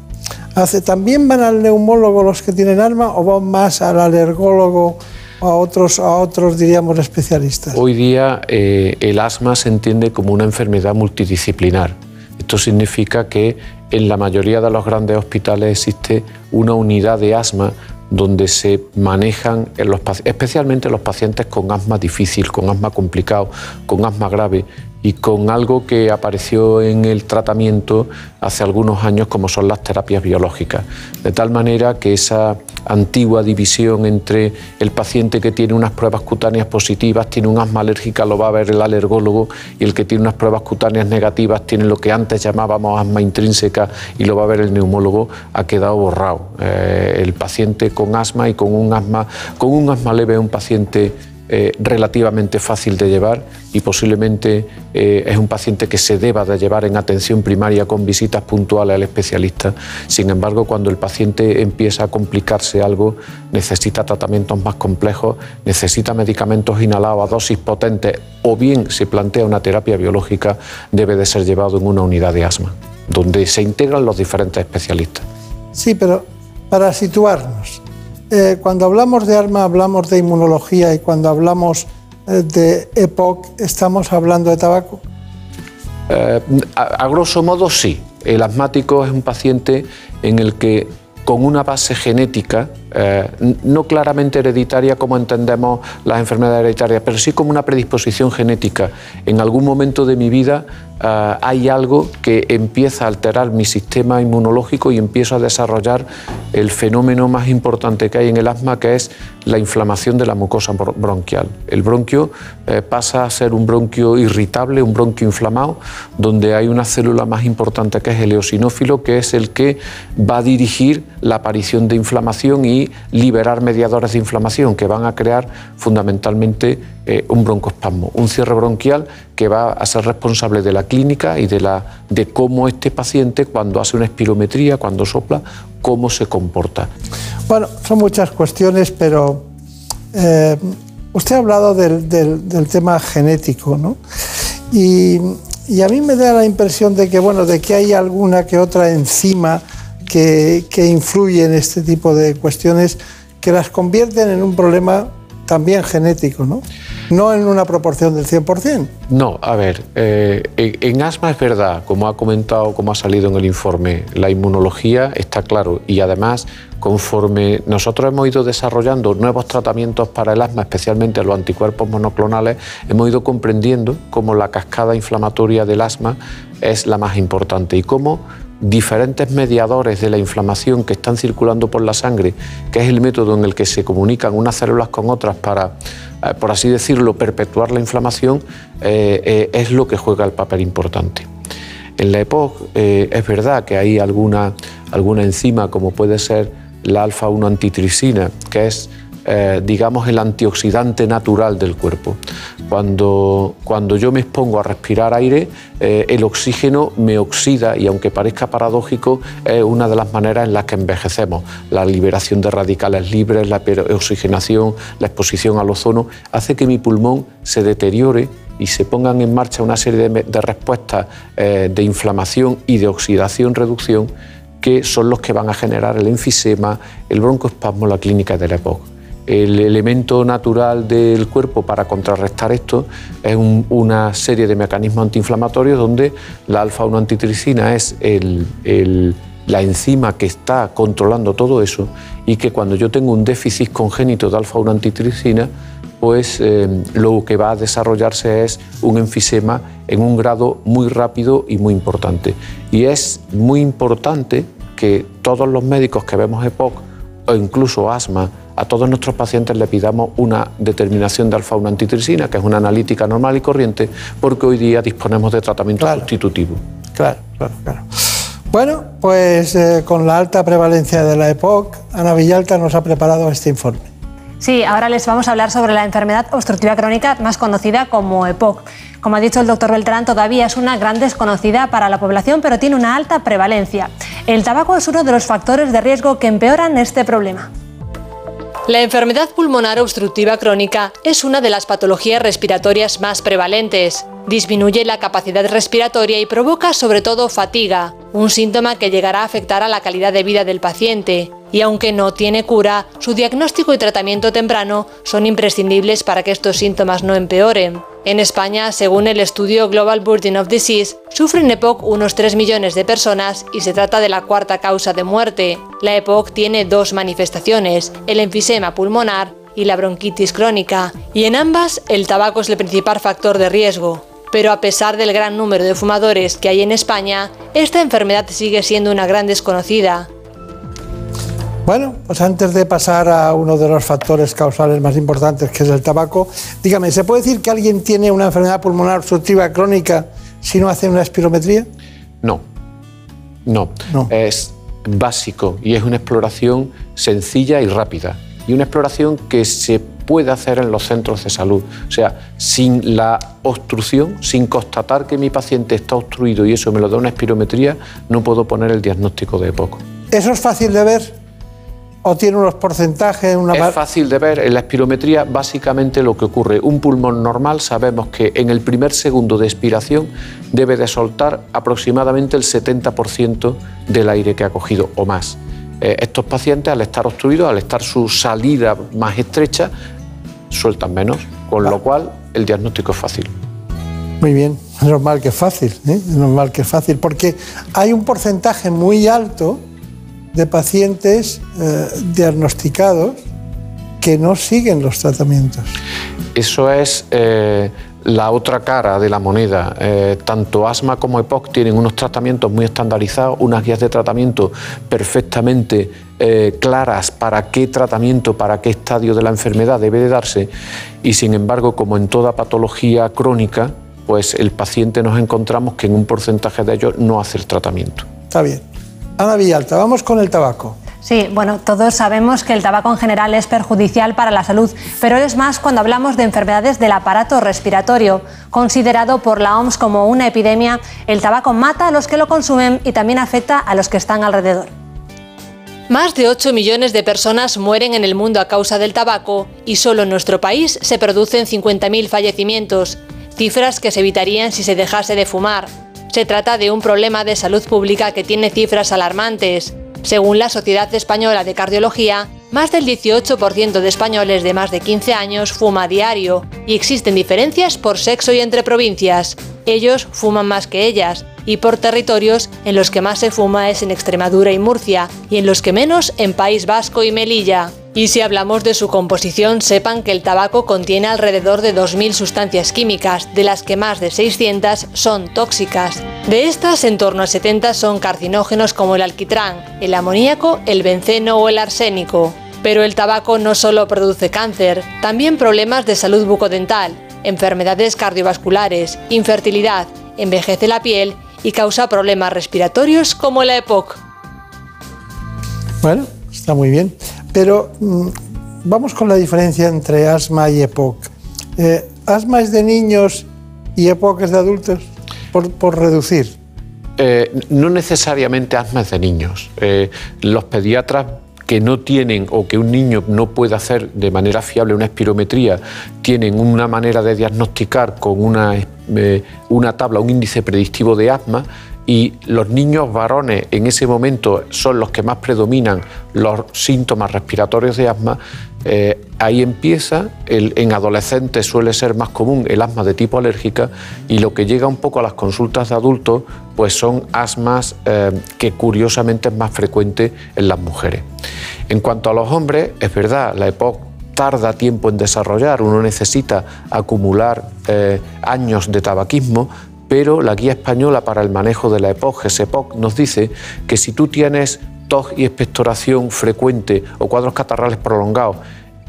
Speaker 2: hace, ¿también van al neumólogo los que tienen asma o van más al alergólogo o a otros, a otros diríamos, especialistas?
Speaker 21: Hoy día eh, el asma se entiende como una enfermedad multidisciplinar. Esto significa que en la mayoría de los grandes hospitales existe una unidad de asma donde se manejan los, especialmente los pacientes con asma difícil, con asma complicado, con asma grave y con algo que apareció en el tratamiento hace algunos años como son las terapias biológicas. De tal manera que esa antigua división entre el paciente que tiene unas pruebas cutáneas positivas, tiene un asma alérgica, lo va a ver el alergólogo, y el que tiene unas pruebas cutáneas negativas tiene lo que antes llamábamos asma intrínseca y lo va a ver el neumólogo, ha quedado borrado. Eh, el paciente con asma y con un asma, con un asma leve es un paciente eh, relativamente fácil de llevar y posiblemente eh, es un paciente que se deba de llevar en atención primaria con visitas puntuales al especialista. Sin embargo, cuando el paciente empieza a complicarse algo, necesita tratamientos más complejos, necesita medicamentos inhalados a dosis potentes o bien se plantea una terapia biológica, debe de ser llevado en una unidad de asma, donde se integran los diferentes especialistas.
Speaker 2: Sí, pero para situarnos, eh, cuando hablamos de asma hablamos de inmunología y cuando hablamos eh, de EPOC estamos hablando de tabaco.
Speaker 21: Eh, a grosso modo sí. El asmático es un paciente en el que con una base genética, eh, no claramente hereditaria como entendemos las enfermedades hereditarias, pero sí como una predisposición genética. En algún momento de mi vida eh, hay algo que empieza a alterar mi sistema inmunológico y empiezo a desarrollar el fenómeno más importante que hay en el asma, que es la inflamación de la mucosa bro- bronquial. El bronquio eh, pasa a ser un bronquio irritable, un bronquio inflamado, donde hay una célula más importante que es el eosinófilo, que es el que va a dirigir la aparición de inflamación y liberar mediadores de inflamación que van a crear fundamentalmente eh, un broncoespasmo, un cierre bronquial que va a ser responsable de la clínica y de, la, de cómo este paciente, cuando hace una espirometría, cuando sopla, cómo se comporta.
Speaker 2: Bueno, son muchas cuestiones, pero eh, usted ha hablado del, tema genético, ¿no? Y, y a mí me da la impresión de que, bueno, de que hay alguna que otra enzima que, que influye en este tipo de cuestiones que las convierten en un problema también genético, ¿no? No en una proporción del 100%.
Speaker 21: No, a ver, eh, en, asma es verdad, como ha comentado, como ha salido en el informe, la inmunología está claro y además conforme nosotros hemos ido desarrollando nuevos tratamientos para el asma, especialmente los anticuerpos monoclonales, hemos ido comprendiendo cómo la cascada inflamatoria del asma es la más importante y cómo diferentes mediadores de la inflamación que están circulando por la sangre, que es el método en el que se comunican unas células con otras para, eh, por así decirlo, perpetuar la inflamación, eh, eh, es lo que juega el papel importante. En la EPOC es verdad que hay alguna, alguna enzima, como puede ser la alfa-1 antitricina, que es, eh, digamos, el antioxidante natural del cuerpo. Cuando, cuando yo me expongo a respirar aire, eh, el oxígeno me oxida y aunque parezca paradójico, es una de las maneras en las que envejecemos. La liberación de radicales libres, la oxigenación, la exposición al ozono, hace que mi pulmón se deteriore y se pongan en marcha una serie de respuestas eh, de inflamación y de oxidación-reducción que son los que van a generar el enfisema, el broncoespasmo, la clínica de la EPOC. El elemento natural del cuerpo para contrarrestar esto es un- una serie de mecanismos antiinflamatorios donde la alfa-1 antitricina es la enzima que está controlando todo eso y que cuando yo tengo un déficit congénito de alfa-1 antitricina, pues eh, lo que va a desarrollarse es un enfisema en un grado muy rápido y muy importante. Y es muy importante que todos los médicos que vemos EPOC o incluso asma a todos nuestros pacientes le pidamos una determinación de alfa-1 antitrisina, que es una analítica normal y corriente, porque hoy día disponemos de tratamiento sustitutivo.
Speaker 2: Claro, claro, claro. Bueno, pues eh, con la alta prevalencia de la EPOC, Ana Villalta nos ha preparado este informe.
Speaker 22: Sí, ahora les vamos a hablar sobre la enfermedad obstructiva crónica más conocida como EPOC. Como ha dicho el doctor Beltrán, todavía es una gran desconocida para la población, pero tiene una alta prevalencia. El tabaco es uno de los factores de riesgo que empeoran este problema.
Speaker 5: La enfermedad pulmonar obstructiva crónica es una de las patologías respiratorias más prevalentes. Disminuye la capacidad respiratoria y provoca sobre todo fatiga, un síntoma que llegará a afectar a la calidad de vida del paciente. Y aunque no tiene cura, su diagnóstico y tratamiento temprano son imprescindibles para que estos síntomas no empeoren. En España, según el estudio Global Burden of Disease, sufren EPOC unos 3 millones de personas y se trata de la cuarta causa de muerte. La EPOC tiene dos manifestaciones, el enfisema pulmonar y la bronquitis crónica, y en ambas el tabaco es el principal factor de riesgo. Pero a pesar del gran número de fumadores que hay en España, esta enfermedad sigue siendo una gran desconocida.
Speaker 2: Bueno, pues antes de pasar a uno de los factores causales más importantes, que es el tabaco, dígame, ¿se puede decir que alguien tiene una enfermedad pulmonar obstructiva crónica si no hace una espirometría?
Speaker 21: No, no, es básico y es una exploración sencilla y rápida. Y una exploración que se puede hacer en los centros de salud. O sea, sin la obstrucción, sin constatar que mi paciente está obstruido y eso me lo da una espirometría, no puedo poner el diagnóstico de EPOC.
Speaker 2: ¿Eso es fácil de ver? ¿O tiene unos porcentajes? Una
Speaker 21: Es fácil de ver en la espirometría básicamente lo que ocurre. Un pulmón normal sabemos que en el primer segundo de expiración debe de soltar aproximadamente el 70% del aire que ha cogido o más. Eh, estos pacientes al estar obstruidos, al estar su salida más estrecha, sueltan menos, con lo cual el diagnóstico es fácil.
Speaker 2: Muy bien, es normal que es fácil, ¿eh? es normal que es fácil, porque hay un porcentaje muy alto de pacientes eh, diagnosticados que no siguen los tratamientos.
Speaker 21: Eso es eh, la otra cara de la moneda. Eh, tanto asma como EPOC tienen unos tratamientos muy estandarizados, unas guías de tratamiento perfectamente eh, claras para qué tratamiento, para qué estadio de la enfermedad debe de darse y sin embargo, como en toda patología crónica, pues el paciente nos encontramos que en un porcentaje de ellos no hace el tratamiento.
Speaker 2: Está bien. Ana Villalta, vamos con el tabaco.
Speaker 22: Sí, bueno, todos sabemos que el tabaco en general es perjudicial para la salud, pero es más cuando hablamos de enfermedades del aparato respiratorio. Considerado por la OMS como una epidemia, el tabaco mata a los que lo consumen y también afecta a los que están alrededor.
Speaker 5: Más de 8 millones de personas mueren en el mundo a causa del tabaco y solo en nuestro país se producen 50.000 fallecimientos, cifras que se evitarían si se dejase de fumar. Se trata de un problema de salud pública que tiene cifras alarmantes. Según la Sociedad Española de Cardiología, más del 18% de españoles de más de 15 años fuma diario y existen diferencias por sexo y entre provincias. Ellos fuman más que ellas y por territorios en los que más se fuma es en Extremadura y Murcia y en los que menos en País Vasco y Melilla. Y si hablamos de su composición, sepan que el tabaco contiene alrededor de 2.000 sustancias químicas, de las que más de 600 son tóxicas. De estas, en torno a 70 son carcinógenos como el alquitrán, el amoníaco, el benceno o el arsénico. Pero el tabaco no solo produce cáncer, también problemas de salud bucodental, enfermedades cardiovasculares, infertilidad, envejece la piel y causa problemas respiratorios como la EPOC.
Speaker 2: Bueno, está muy bien. Pero mm, vamos con la diferencia entre asma y EPOC. Eh, ¿Asma es de niños y EPOC es de adultos? Por, por reducir.
Speaker 21: Eh, no necesariamente asma es de niños. Eh, los pediatras que no tienen o que un niño no puede hacer de manera fiable una espirometría, tienen una manera de diagnosticar con una, eh, una tabla, un índice predictivo de asma, y los niños varones en ese momento son los que más predominan los síntomas respiratorios de asma, eh, ahí empieza, en adolescentes suele ser más común el asma de tipo alérgica y lo que llega un poco a las consultas de adultos pues son asmas eh, que curiosamente es más frecuente en las mujeres. En cuanto a los hombres, es verdad, la EPOC tarda tiempo en desarrollar, uno necesita acumular eh, años de tabaquismo, pero la Guía Española para el Manejo de la EPOC, GESEPOC, nos dice que si tú tienes tos y expectoración frecuente o cuadros catarrales prolongados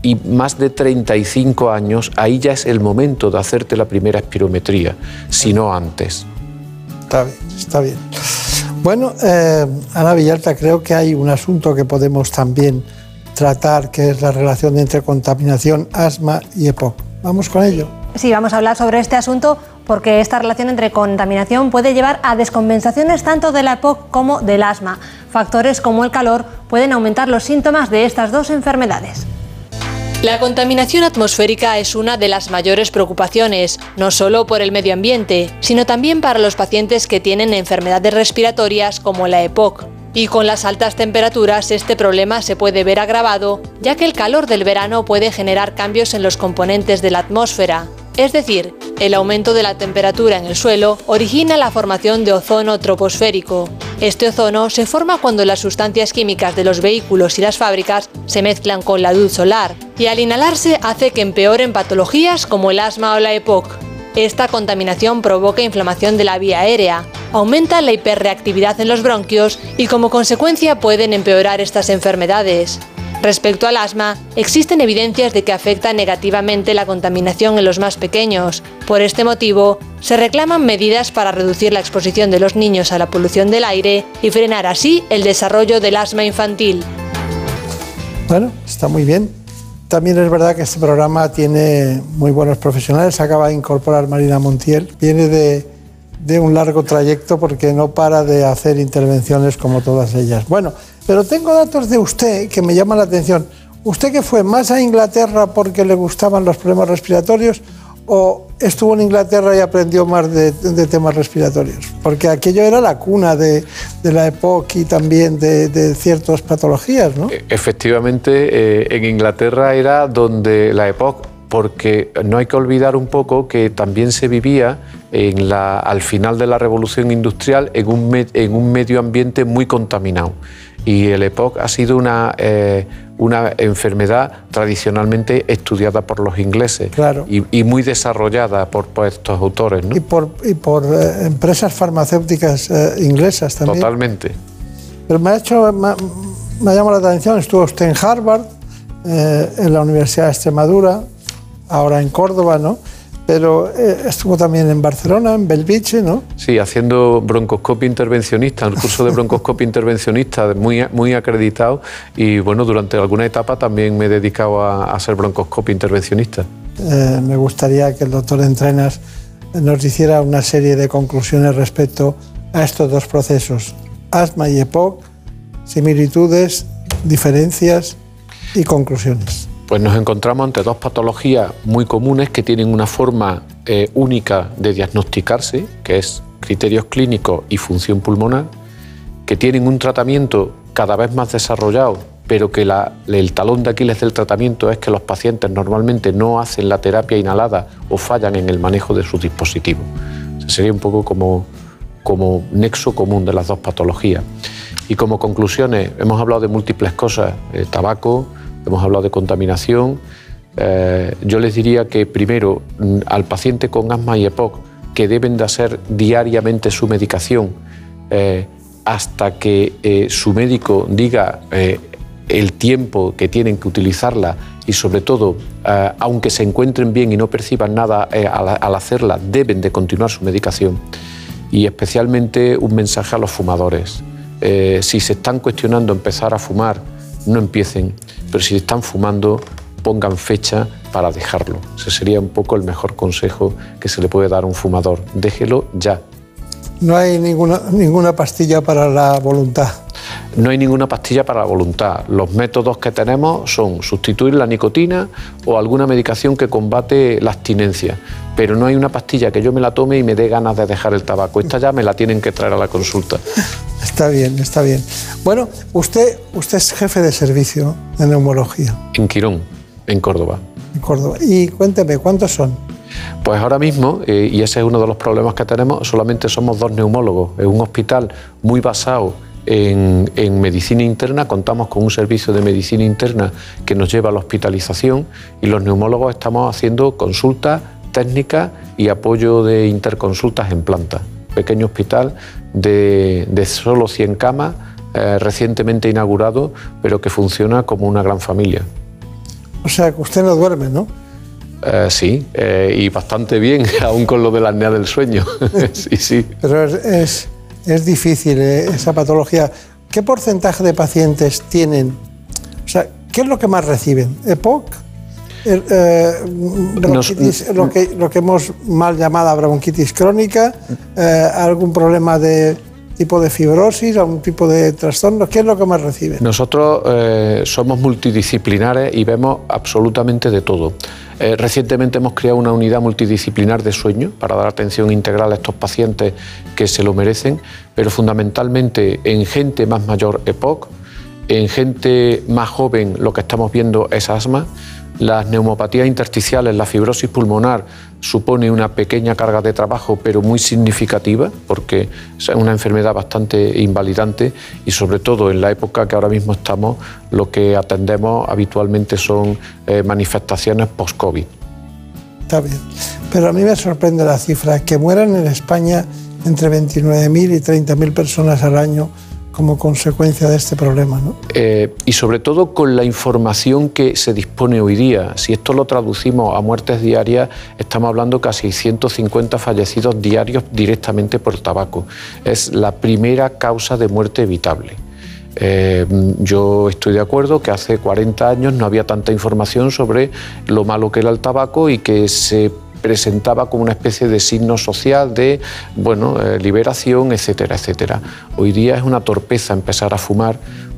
Speaker 21: y más de 35 años, ahí ya es el momento de hacerte la primera espirometría, si no antes.
Speaker 2: Está bien, está bien. Bueno, eh, Ana Villalta, creo que hay un asunto que podemos también tratar, que es la relación entre contaminación, asma y EPOC. Vamos con ello.
Speaker 22: Sí, vamos a hablar sobre este asunto porque esta relación entre contaminación puede llevar a descompensaciones tanto de la EPOC como del asma. Factores como el calor pueden aumentar los síntomas de estas dos enfermedades.
Speaker 5: La contaminación atmosférica es una de las mayores preocupaciones, no solo por el medio ambiente, sino también para los pacientes que tienen enfermedades respiratorias como la EPOC. Y con las altas temperaturas este problema se puede ver agravado, ya que el calor del verano puede generar cambios en los componentes de la atmósfera. Es decir, el aumento de la temperatura en el suelo origina la formación de ozono troposférico. Este ozono se forma cuando las sustancias químicas de los vehículos y las fábricas se mezclan con la luz solar, y al inhalarse hace que empeoren patologías como el asma o la EPOC. Esta contaminación provoca inflamación de la vía aérea, aumenta la hiperreactividad en los bronquios y como consecuencia pueden empeorar estas enfermedades. Respecto al asma, existen evidencias de que afecta negativamente la contaminación en los más pequeños. Por este motivo, se reclaman medidas para reducir la exposición de los niños a la polución del aire y frenar así el desarrollo del asma infantil.
Speaker 2: Bueno, está muy bien. También es verdad que este programa tiene muy buenos profesionales. Acaba de incorporar Marina Montiel. Viene de, de un largo trayecto porque no para de hacer intervenciones como todas ellas. Bueno, pero tengo datos de usted que me llaman la atención. ¿Usted que fue más a Inglaterra porque le gustaban los problemas respiratorios o estuvo en Inglaterra y aprendió más de, temas respiratorios? Porque aquello era la cuna de, de la EPOC y también de, ciertas patologías, ¿no?
Speaker 21: Efectivamente, eh, en Inglaterra era donde la EPOC, porque no hay que olvidar un poco que también se vivía en la, al final de la revolución industrial en un, me- en un medio ambiente muy contaminado. Y el EPOC ha sido una, eh, una enfermedad tradicionalmente estudiada por los ingleses
Speaker 2: Claro.
Speaker 21: y, y muy desarrollada por, por estos autores. ¿no?
Speaker 2: Y por, y por eh, empresas farmacéuticas eh, inglesas también.
Speaker 21: Totalmente.
Speaker 2: Pero me ha hecho, me, me ha llamado la atención, estuvo usted en Harvard, en la Universidad de Extremadura, ahora en Córdoba, ¿no? Pero eh, estuvo también en Barcelona, en Belviche, ¿no?
Speaker 21: Sí, haciendo broncoscopia intervencionista, el curso de broncoscopia *laughs* intervencionista muy, muy acreditado y bueno, durante alguna etapa también me he dedicado a, a ser broncoscopia intervencionista.
Speaker 2: Eh, me gustaría que el doctor Entrenas nos hiciera una serie de conclusiones respecto a estos dos procesos, asma y EPOC, similitudes, diferencias y conclusiones.
Speaker 21: Pues nos encontramos ante dos patologías muy comunes que tienen una forma eh, única de diagnosticarse, que es criterios clínicos y función pulmonar, que tienen un tratamiento cada vez más desarrollado, pero que el talón de Aquiles del tratamiento es que los pacientes normalmente no hacen la terapia inhalada o fallan en el manejo de sus dispositivos. Sería un poco como, como nexo común de las dos patologías. Y como conclusiones, hemos hablado de múltiples cosas, eh, tabaco, hemos hablado de contaminación. Eh, yo les diría que primero mm, al paciente con asma y EPOC que deben de hacer diariamente su medicación eh, hasta que eh, su médico diga el tiempo que tienen que utilizarla y sobre todo, aunque se encuentren bien y no perciban nada al, hacerla, deben de continuar su medicación. Y especialmente un mensaje a los fumadores. Si se están cuestionando empezar a fumar, no empiecen, pero si están fumando, pongan fecha para dejarlo. Ese sería un poco el mejor consejo que se le puede dar a un fumador. Déjelo ya.
Speaker 2: No hay ninguna, ninguna pastilla para la voluntad.
Speaker 21: No hay ninguna pastilla para la voluntad. Los métodos que tenemos son sustituir la nicotina o alguna medicación que combate la abstinencia. Pero no hay una pastilla que yo me la tome y me dé ganas de dejar el tabaco. Esta ya me la tienen que traer a la consulta. *laughs*
Speaker 2: Está bien, está bien. Bueno, usted, usted es jefe de servicio de neumología
Speaker 21: En Quirón, en Córdoba.
Speaker 2: en Córdoba. Y cuénteme, ¿cuántos son?
Speaker 21: Pues ahora mismo, eh, y ese es uno de los problemas que tenemos, solamente somos dos neumólogos. En un hospital muy basado en, en medicina interna, contamos con un servicio de medicina interna que nos lleva a la hospitalización y los neumólogos estamos haciendo consultas técnicas y apoyo de interconsultas en planta. Pequeño hospital de, de solo 100 camas eh, recientemente inaugurado, pero que funciona como una gran familia.
Speaker 2: O sea, que usted no duerme, ¿no?
Speaker 21: Eh, sí, eh, y bastante bien, *laughs* aún con lo de la apnea del sueño. *laughs* sí, sí.
Speaker 2: Pero es, es, es difícil eh, esa patología. ¿Qué porcentaje de pacientes tienen? O sea, ¿qué es lo que más reciben? ¿EPOC? El, eh, bronquitis, lo, que, lo que hemos mal llamado bronquitis crónica, eh, algún problema de tipo de fibrosis, algún tipo de trastorno, ¿qué es lo que más reciben?
Speaker 21: Nosotros eh, somos multidisciplinares y vemos absolutamente de todo. Eh, recientemente hemos creado una unidad multidisciplinar de sueño para dar atención integral a estos pacientes que se lo merecen, pero fundamentalmente en gente más mayor EPOC, en gente más joven lo que estamos viendo es asma, las neumopatías intersticiales, la fibrosis pulmonar supone una pequeña carga de trabajo, pero muy significativa, porque es una enfermedad bastante invalidante y sobre todo en la época que ahora mismo estamos, lo que atendemos habitualmente son eh, manifestaciones post-COVID.
Speaker 2: Está bien. Pero a mí me sorprende la cifra, que mueran en España entre 29.000 y 30.000 personas al año como consecuencia de este problema. ¿no?
Speaker 21: Eh, y sobre todo con la información que se dispone hoy día. Si esto lo traducimos a muertes diarias, estamos hablando casi 150 fallecidos diarios directamente por tabaco. Es la primera causa de muerte evitable. Eh, yo estoy de acuerdo que hace 40 años no había tanta información sobre lo malo que era el tabaco y que se presentaba como una especie de signo social de bueno, eh, liberación, etcétera, etcétera. Hoy día es una torpeza empezar a fumar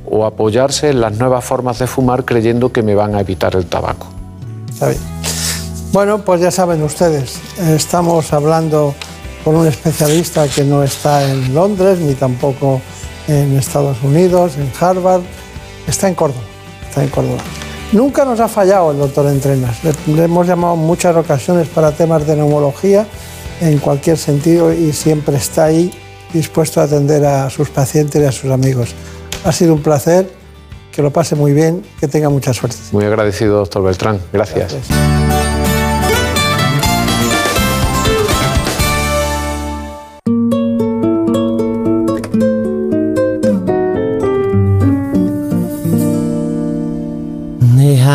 Speaker 21: o apoyarse en las nuevas formas de fumar creyendo que me van a evitar el tabaco.
Speaker 2: Está bien. Bueno, pues ya saben ustedes, estamos hablando con un especialista que no está en Londres ni tampoco en Estados Unidos, en Harvard, está en Córdoba, está en Córdoba. Nunca nos ha fallado el doctor Entrenas. Le, le hemos llamado en muchas ocasiones para temas de neumología en cualquier sentido y siempre está ahí dispuesto a atender a sus pacientes y a sus amigos. Ha sido un placer, que lo pase muy bien, que tenga mucha suerte.
Speaker 21: Muy agradecido, doctor Beltrán. Gracias.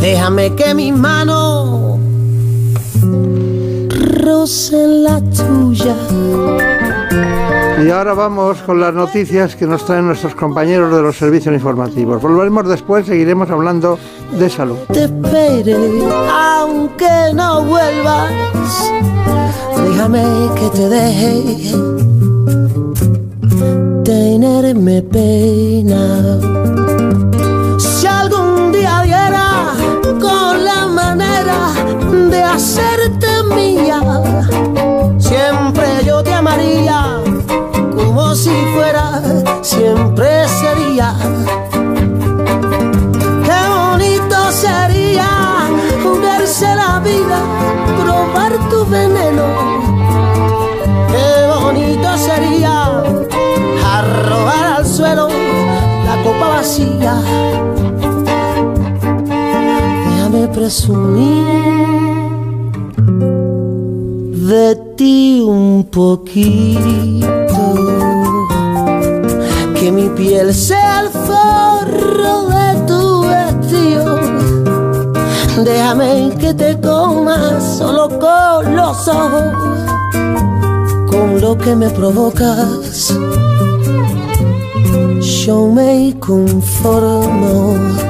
Speaker 23: Déjame que mi mano roce la tuya.
Speaker 2: Y ahora vamos con las noticias que nos traen nuestros compañeros de los servicios informativos. Volveremos después, seguiremos hablando de salud.
Speaker 23: Te espere, aunque no vuelvas. Déjame que te deje tenerme pena. Si algún día diera de hacerte mía, siempre yo te amaría como si fuera, siempre sería. Qué bonito sería jugarse la vida, probar tu veneno. Qué bonito sería arrojar al suelo la copa vacía. Presumir de ti un poquito. Que mi piel sea el forro de tu vestido. Déjame que te comas solo con los ojos, con lo que me provocas. Yo me conformo.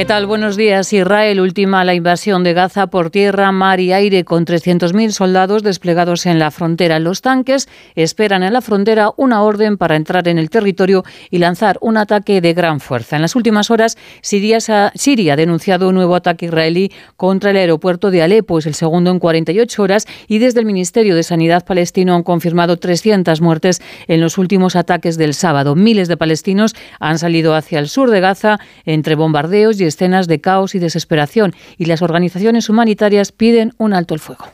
Speaker 24: ¿Qué tal? Buenos días. Israel ultima la invasión de Gaza por tierra, mar y aire con 300.000 soldados desplegados en la frontera. Los tanques esperan en la frontera una orden para entrar en el territorio y lanzar un ataque de gran fuerza. En las últimas horas, Siria, ha denunciado un nuevo ataque israelí contra el aeropuerto de Alepo. Es el segundo en 48 horas y desde el Ministerio de Sanidad palestino han confirmado 300 muertes en los últimos ataques del sábado. Miles de palestinos han salido hacia el sur de Gaza entre bombardeos y escenas de caos y desesperación, y las organizaciones humanitarias piden un alto el fuego.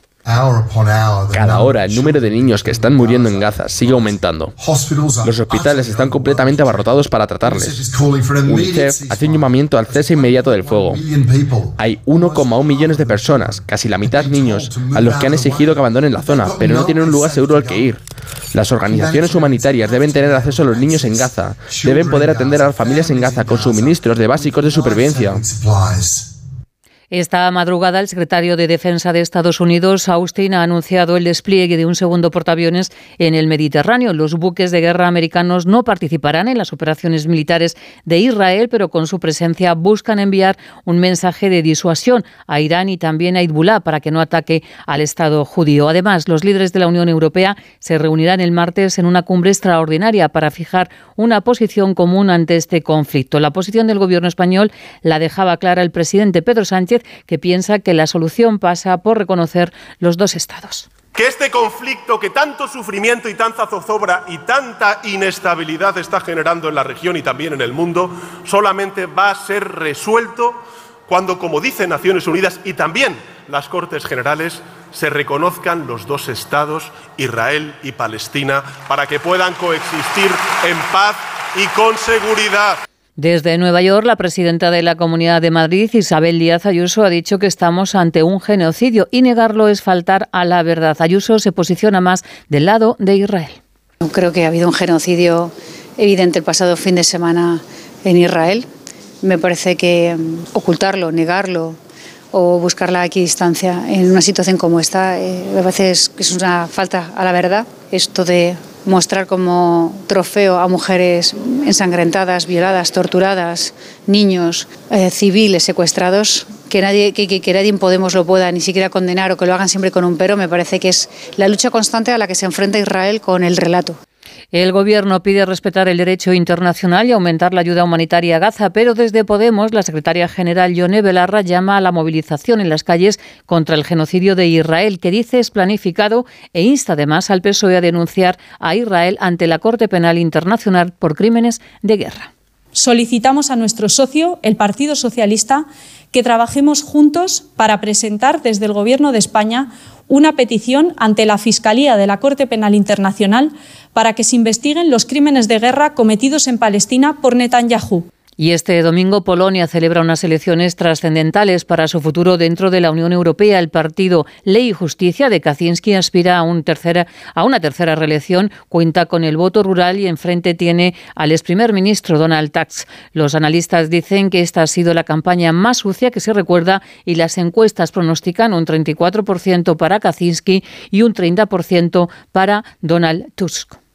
Speaker 25: Cada hora el número de niños que están muriendo en Gaza sigue aumentando. Los hospitales están completamente abarrotados para tratarles. UNICEF hace un llamamiento al cese inmediato del fuego. Hay 1,1 millones de personas, casi la mitad niños, a los que han exigido que abandonen la zona, pero no tienen un lugar seguro al que ir. Las organizaciones humanitarias deben tener acceso a los niños en Gaza, deben poder atender a las familias en Gaza con suministros de básicos de supervivencia.
Speaker 24: Esta madrugada, el secretario de Defensa de Estados Unidos, Austin, ha anunciado el despliegue de un segundo portaaviones en el Mediterráneo. Los buques de guerra americanos no participarán en las operaciones militares de Israel, pero con su presencia buscan enviar un mensaje de disuasión a Irán y también a Hezbollah para que no ataque al Estado judío. Además, los líderes de la Unión Europea se reunirán el martes en una cumbre extraordinaria para fijar una posición común ante este conflicto. La posición del gobierno español la dejaba clara el presidente Pedro Sánchez que piensa que la solución pasa por reconocer los dos estados.
Speaker 26: Que este conflicto que tanto sufrimiento y tanta zozobra y tanta inestabilidad está generando en la región y también en el mundo, solamente va a ser resuelto cuando, como dicen Naciones Unidas y también las Cortes Generales, se reconozcan los dos estados, Israel y Palestina, para que puedan coexistir en paz y con seguridad.
Speaker 24: Desde Nueva York, la presidenta de la Comunidad de Madrid, Isabel Díaz Ayuso, ha dicho que estamos ante un genocidio y negarlo es faltar a la verdad. Ayuso se posiciona más del lado de Israel.
Speaker 27: Creo que ha habido un genocidio evidente el pasado fin de semana en Israel. Me parece que mm, ocultarlo, negarlo o buscar la equidistancia en una situación como esta, eh, a veces es una falta a la verdad. Esto de mostrar como trofeo a mujeres ensangrentadas, violadas, torturadas, niños, eh, civiles secuestrados, que nadie, que, que, que nadie en Podemos lo pueda ni siquiera condenar o que lo hagan siempre con un pero, me parece que es la lucha constante a la que se enfrenta Israel con el relato.
Speaker 24: El Gobierno pide respetar el derecho internacional y aumentar la ayuda humanitaria a Gaza, pero desde Podemos, la secretaria general Yone Belarra llama a la movilización en las calles contra el genocidio de Israel, que dice es planificado e insta además al PSOE a denunciar a Israel ante la Corte Penal Internacional por crímenes de guerra.
Speaker 28: Solicitamos a nuestro socio, el Partido Socialista, que trabajemos juntos para presentar desde el Gobierno de España una petición ante la Fiscalía de la Corte Penal Internacional para que se investiguen los crímenes de guerra cometidos en Palestina por Netanyahu.
Speaker 24: Y este domingo Polonia celebra unas elecciones trascendentales para su futuro dentro de la Unión Europea. El partido Ley y Justicia de Kaczynski aspira a, una tercera reelección, cuenta con el voto rural y enfrente tiene al ex primer ministro Donald Tusk. Los analistas dicen que esta ha sido la campaña más sucia que se recuerda y las encuestas pronostican un 34% para Kaczynski y un 30% para Donald Tusk.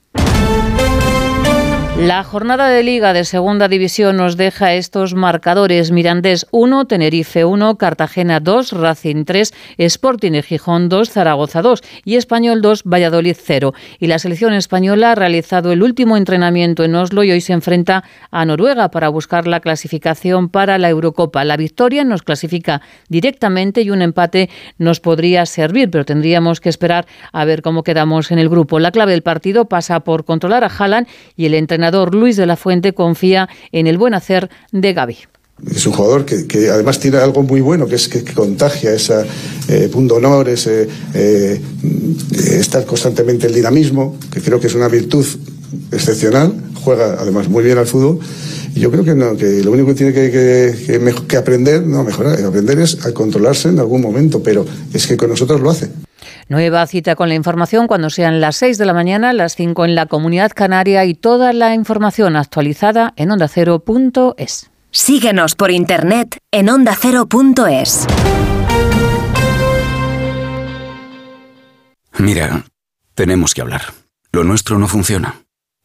Speaker 24: La jornada de Liga de Segunda División nos deja estos marcadores. Mirandés 1, Tenerife 1, Cartagena 2, Racing 3, Sporting Gijón 2, Zaragoza 2 y Español 2, Valladolid 0. Y la selección española ha realizado el último entrenamiento en Oslo y hoy se enfrenta a Noruega para buscar la clasificación para la Eurocopa. La victoria nos clasifica directamente y un empate nos podría servir, pero tendríamos que esperar a ver cómo quedamos en el grupo. La clave del partido pasa por controlar a Haaland y el entrenador Luis de la Fuente confía en el buen hacer de Gaby.
Speaker 29: Es un jugador que, además tiene algo muy bueno, que es que, contagia ese eh, punto honor, ese eh, estar constantemente el dinamismo, que creo que es una virtud excepcional. Juega además muy bien al fútbol. Y yo creo que, no, que lo único que tiene que, que aprender, no mejorar, aprender es a controlarse en algún momento, pero es que con nosotros lo hace.
Speaker 24: Nueva cita con la información cuando sean las 6 de la mañana, las 5 en la Comunidad Canaria y toda la información actualizada en ondacero.es.
Speaker 30: Síguenos por internet en ondacero.es.
Speaker 15: Mira, tenemos que hablar. Lo nuestro no funciona.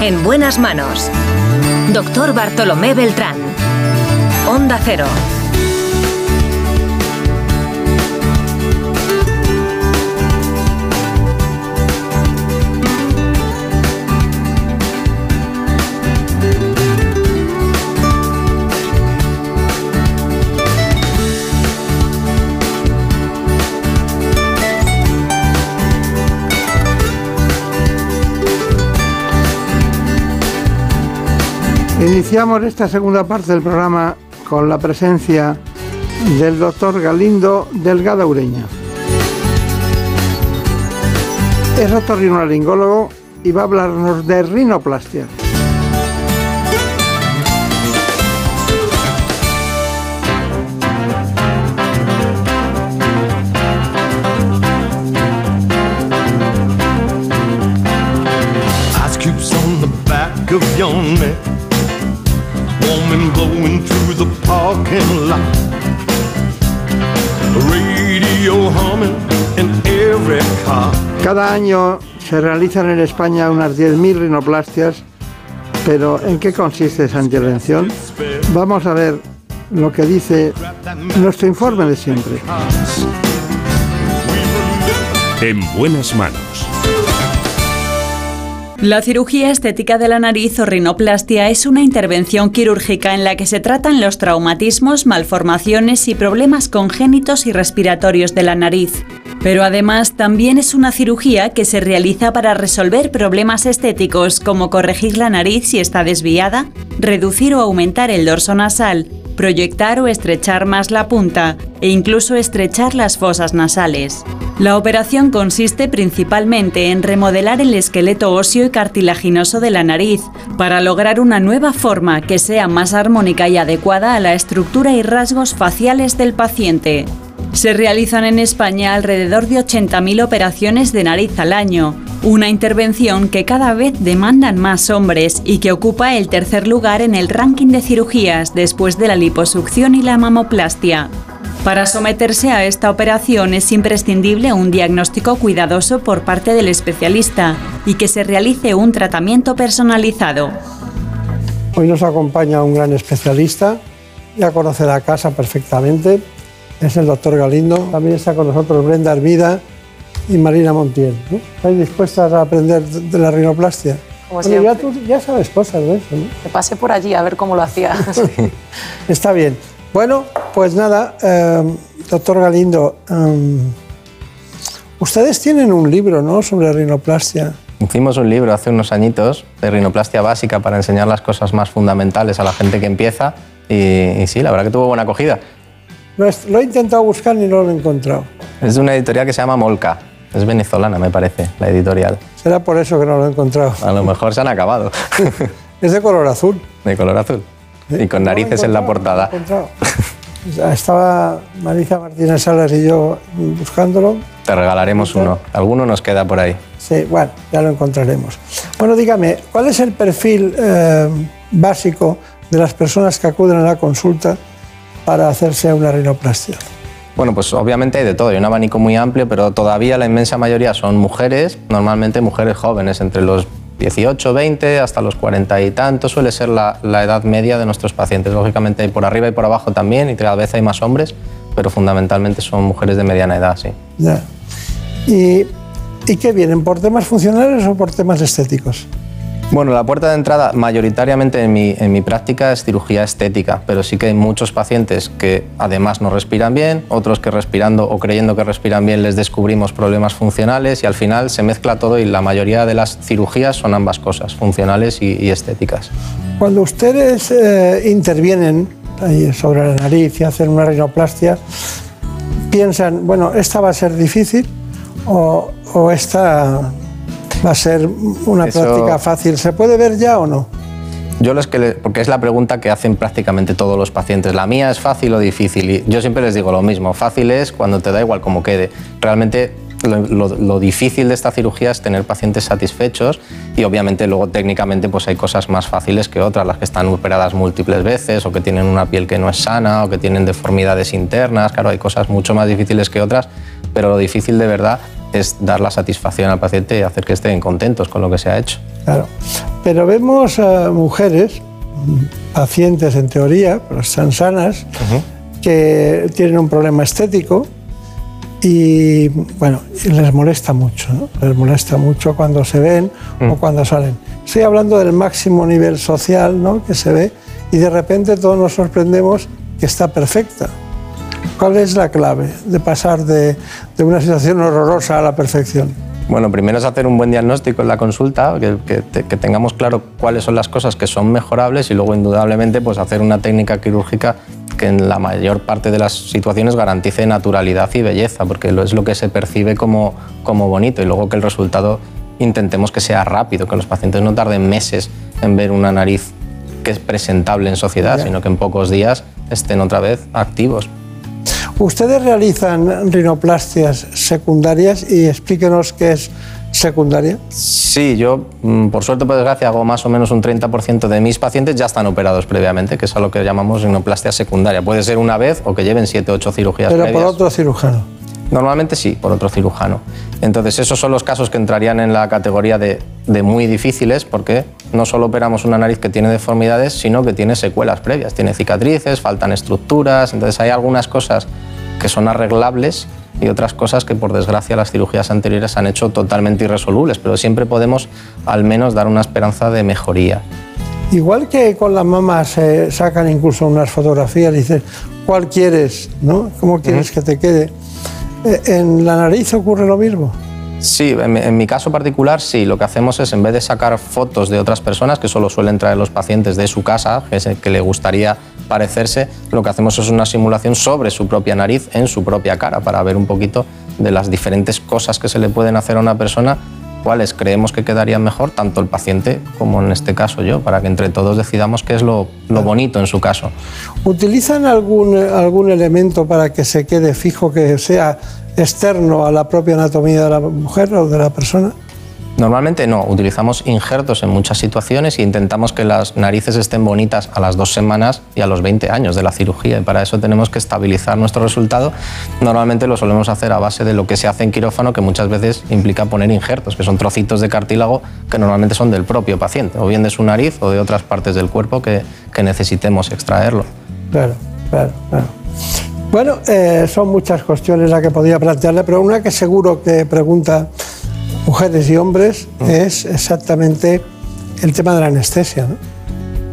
Speaker 30: En buenas manos. Doctor Bartolomé Beltrán. Onda Cero.
Speaker 2: Iniciamos esta segunda parte del programa con la presencia del doctor Galindo Delgado Ureña. Es otorrinolaringólogo y va a hablarnos de rinoplastia.
Speaker 3: Parking lot. Radio humming in every car.
Speaker 2: Cada año se realizan en España unas 10.000 rinoplastias, pero ¿en qué consiste esa intervención? Vamos a ver lo que dice nuestro informe de siempre.
Speaker 4: En buenas manos.
Speaker 10: La cirugía estética de la nariz o rinoplastia es una intervención quirúrgica en la que se tratan los traumatismos, malformaciones y problemas congénitos y respiratorios de la nariz. Pero además también es una cirugía que se realiza para resolver problemas estéticos como corregir la nariz si está desviada, reducir o aumentar el dorso nasal, proyectar o estrechar más la punta e incluso estrechar las fosas nasales. La operación consiste principalmente en remodelar el esqueleto óseo y cartilaginoso de la nariz para lograr una nueva forma que sea más armónica y adecuada a la estructura y rasgos faciales del paciente. Se realizan en España alrededor de 80.000 operaciones de nariz al año, una intervención que cada vez demandan más hombres y que ocupa el tercer lugar en el ranking de cirugías después de la liposucción y la mamoplastia. Para someterse a esta operación es imprescindible un diagnóstico cuidadoso por parte del especialista y que se realice un tratamiento personalizado.
Speaker 2: Hoy nos acompaña un gran especialista, ya conoce la casa perfectamente, es el doctor Galindo. También está con nosotros Brenda Hermida y Marina Montiel. ¿no? ¿Estáis dispuestas a aprender de la rinoplastia?
Speaker 31: Como
Speaker 2: Bueno, ya, tú ya sabes cosas de eso, ¿no?
Speaker 31: Que pase por allí a ver cómo lo hacía. *laughs*
Speaker 2: Está bien. Bueno, pues nada, eh, doctor Galindo, eh, ustedes tienen un libro, ¿no?, sobre rinoplastia.
Speaker 32: Hicimos un libro hace unos añitos de rinoplastia básica para enseñar las cosas más fundamentales a la gente que empieza y, y sí, la verdad que tuvo buena acogida.
Speaker 2: Lo he, lo he intentado buscar y no lo he encontrado.
Speaker 32: Es de una editorial que se llama Molca, es venezolana me parece, la editorial.
Speaker 2: Será por eso que no lo he encontrado.
Speaker 32: A lo mejor se han acabado, *laughs*
Speaker 2: Es de color azul.
Speaker 32: de color azul y con narices en la portada.
Speaker 2: Lo he encontrado. Ya *laughs* Estaba Marisa Martínez Salas y yo buscándolo.
Speaker 32: Te regalaremos uno, alguno nos queda por ahí.
Speaker 2: Sí, bueno, ya lo encontraremos. Bueno, dígame, ¿cuál es el perfil eh, básico de las personas que acuden a la consulta para hacerse una rinoplastia?
Speaker 32: Bueno, pues obviamente hay de todo, hay un abanico muy amplio, pero todavía la inmensa mayoría son mujeres, normalmente mujeres jóvenes, entre los 18, 20 hasta los 40 y tantos suele ser la, la edad media de nuestros pacientes. Lógicamente por arriba y por abajo también, y cada vez hay más hombres, pero fundamentalmente son mujeres de mediana edad, sí.
Speaker 2: Ya. ¿Y, ¿Y qué vienen? ¿Por temas funcionales o por temas estéticos?
Speaker 32: Bueno, la puerta de entrada mayoritariamente en mi, en mi práctica es cirugía estética, pero sí que hay muchos pacientes que además no respiran bien, otros que respirando o creyendo que respiran bien les descubrimos problemas funcionales y al final se mezcla todo y la mayoría de las cirugías son ambas cosas, funcionales y, estéticas.
Speaker 2: Cuando ustedes eh, intervienen ahí sobre la nariz y hacen una rinoplastia, piensan, bueno, esta va a ser difícil o, o esta va a ser una
Speaker 32: Eso-
Speaker 2: práctica fácil. ¿Se puede ver ya o no?
Speaker 32: Yo les que porque es la pregunta que hacen prácticamente todos los pacientes. La mía es fácil o difícil y yo siempre les digo lo mismo. Fácil es cuando te da igual cómo quede. Realmente lo, lo- lo difícil de esta cirugía es tener pacientes satisfechos y obviamente luego técnicamente pues hay cosas más fáciles que otras, las que están operadas múltiples veces o que tienen una piel que no es sana o que tienen deformidades internas. Claro, hay cosas mucho más difíciles que otras, pero lo difícil de verdad es dar la satisfacción al paciente y hacer que estén contentos con lo que se ha hecho.
Speaker 2: Claro. Pero vemos a mujeres, mm, pacientes en teoría, pero están sanas, que tienen un problema estético y bueno, les molesta mucho, ¿no? Les molesta mucho cuando se ven o cuando salen. Estoy hablando del máximo nivel social ¿no? que se ve y de repente todos nos sorprendemos que está perfecta. ¿Cuál es la clave de pasar de, de una situación horrorosa a la perfección?
Speaker 32: Bueno, primero es hacer un buen diagnóstico en la consulta, que, que que tengamos claro cuáles son las cosas que son mejorables y luego, indudablemente, pues hacer una técnica quirúrgica que en la mayor parte de las situaciones garantice naturalidad y belleza, porque es lo que se percibe como, como bonito y luego que el resultado intentemos que sea rápido, que los pacientes no tarden meses en ver una nariz que es presentable en sociedad,
Speaker 2: Ya.
Speaker 32: sino que en pocos días estén otra vez activos.
Speaker 2: Ustedes realizan rinoplastias secundarias y explíquenos qué es secundaria.
Speaker 32: Sí, yo, mm, por suerte o por desgracia, hago más o menos un 30% de mis pacientes ya están operados previamente, que es a lo que llamamos rinoplastia secundaria. Puede ser una vez o que lleven 7 o 8 cirugías
Speaker 2: Pero por otro cirujano.
Speaker 32: Normalmente sí, por otro cirujano. Entonces, esos son los casos que entrarían en la categoría de, de muy difíciles, porque no solo operamos una nariz que tiene deformidades, sino que tiene secuelas previas. Tiene cicatrices, faltan estructuras. Entonces, hay algunas cosas que son arreglables y otras cosas que, por desgracia, las cirugías anteriores han hecho totalmente irresolubles. Pero siempre podemos, al menos, dar una esperanza de mejoría.
Speaker 2: Igual que con la mama se sacan incluso unas fotografías y dices, ¿cuál quieres? ¿no? ¿Cómo quieres que te quede? Eh, ¿En la nariz ocurre lo mismo?
Speaker 32: Sí, en, mi- caso particular sí. Lo que hacemos es, en vez de sacar fotos de otras personas, que solo suelen traer los pacientes de su casa, que, se- que le gustaría parecerse, lo que hacemos es una simulación sobre su propia nariz, en su propia cara, para ver un poquito de las diferentes cosas que se le pueden hacer a una persona, cuáles creemos que quedarían mejor, tanto el paciente como en este caso yo, para que entre todos decidamos qué es lo, lo bonito en su caso.
Speaker 2: ¿Utilizan algún, algún elemento para que se quede fijo, que sea externo a la propia anatomía de la mujer o de la persona?
Speaker 32: Normalmente no, utilizamos injertos en muchas situaciones e intentamos que las narices estén bonitas a las dos semanas y a los 20 años de la cirugía y para eso tenemos que estabilizar nuestro resultado. Normalmente lo solemos hacer a base de lo que se hace en quirófano, que muchas veces implica poner injertos, que son trocitos de cartílago que normalmente son del propio paciente, o bien de su nariz o de otras partes del cuerpo que, que necesitemos extraerlo.
Speaker 2: Claro, claro, claro. Bueno, eh, son muchas cuestiones las que podría plantearle, pero una que seguro que pregunta mujeres y hombres es exactamente el tema de la anestesia. ¿no?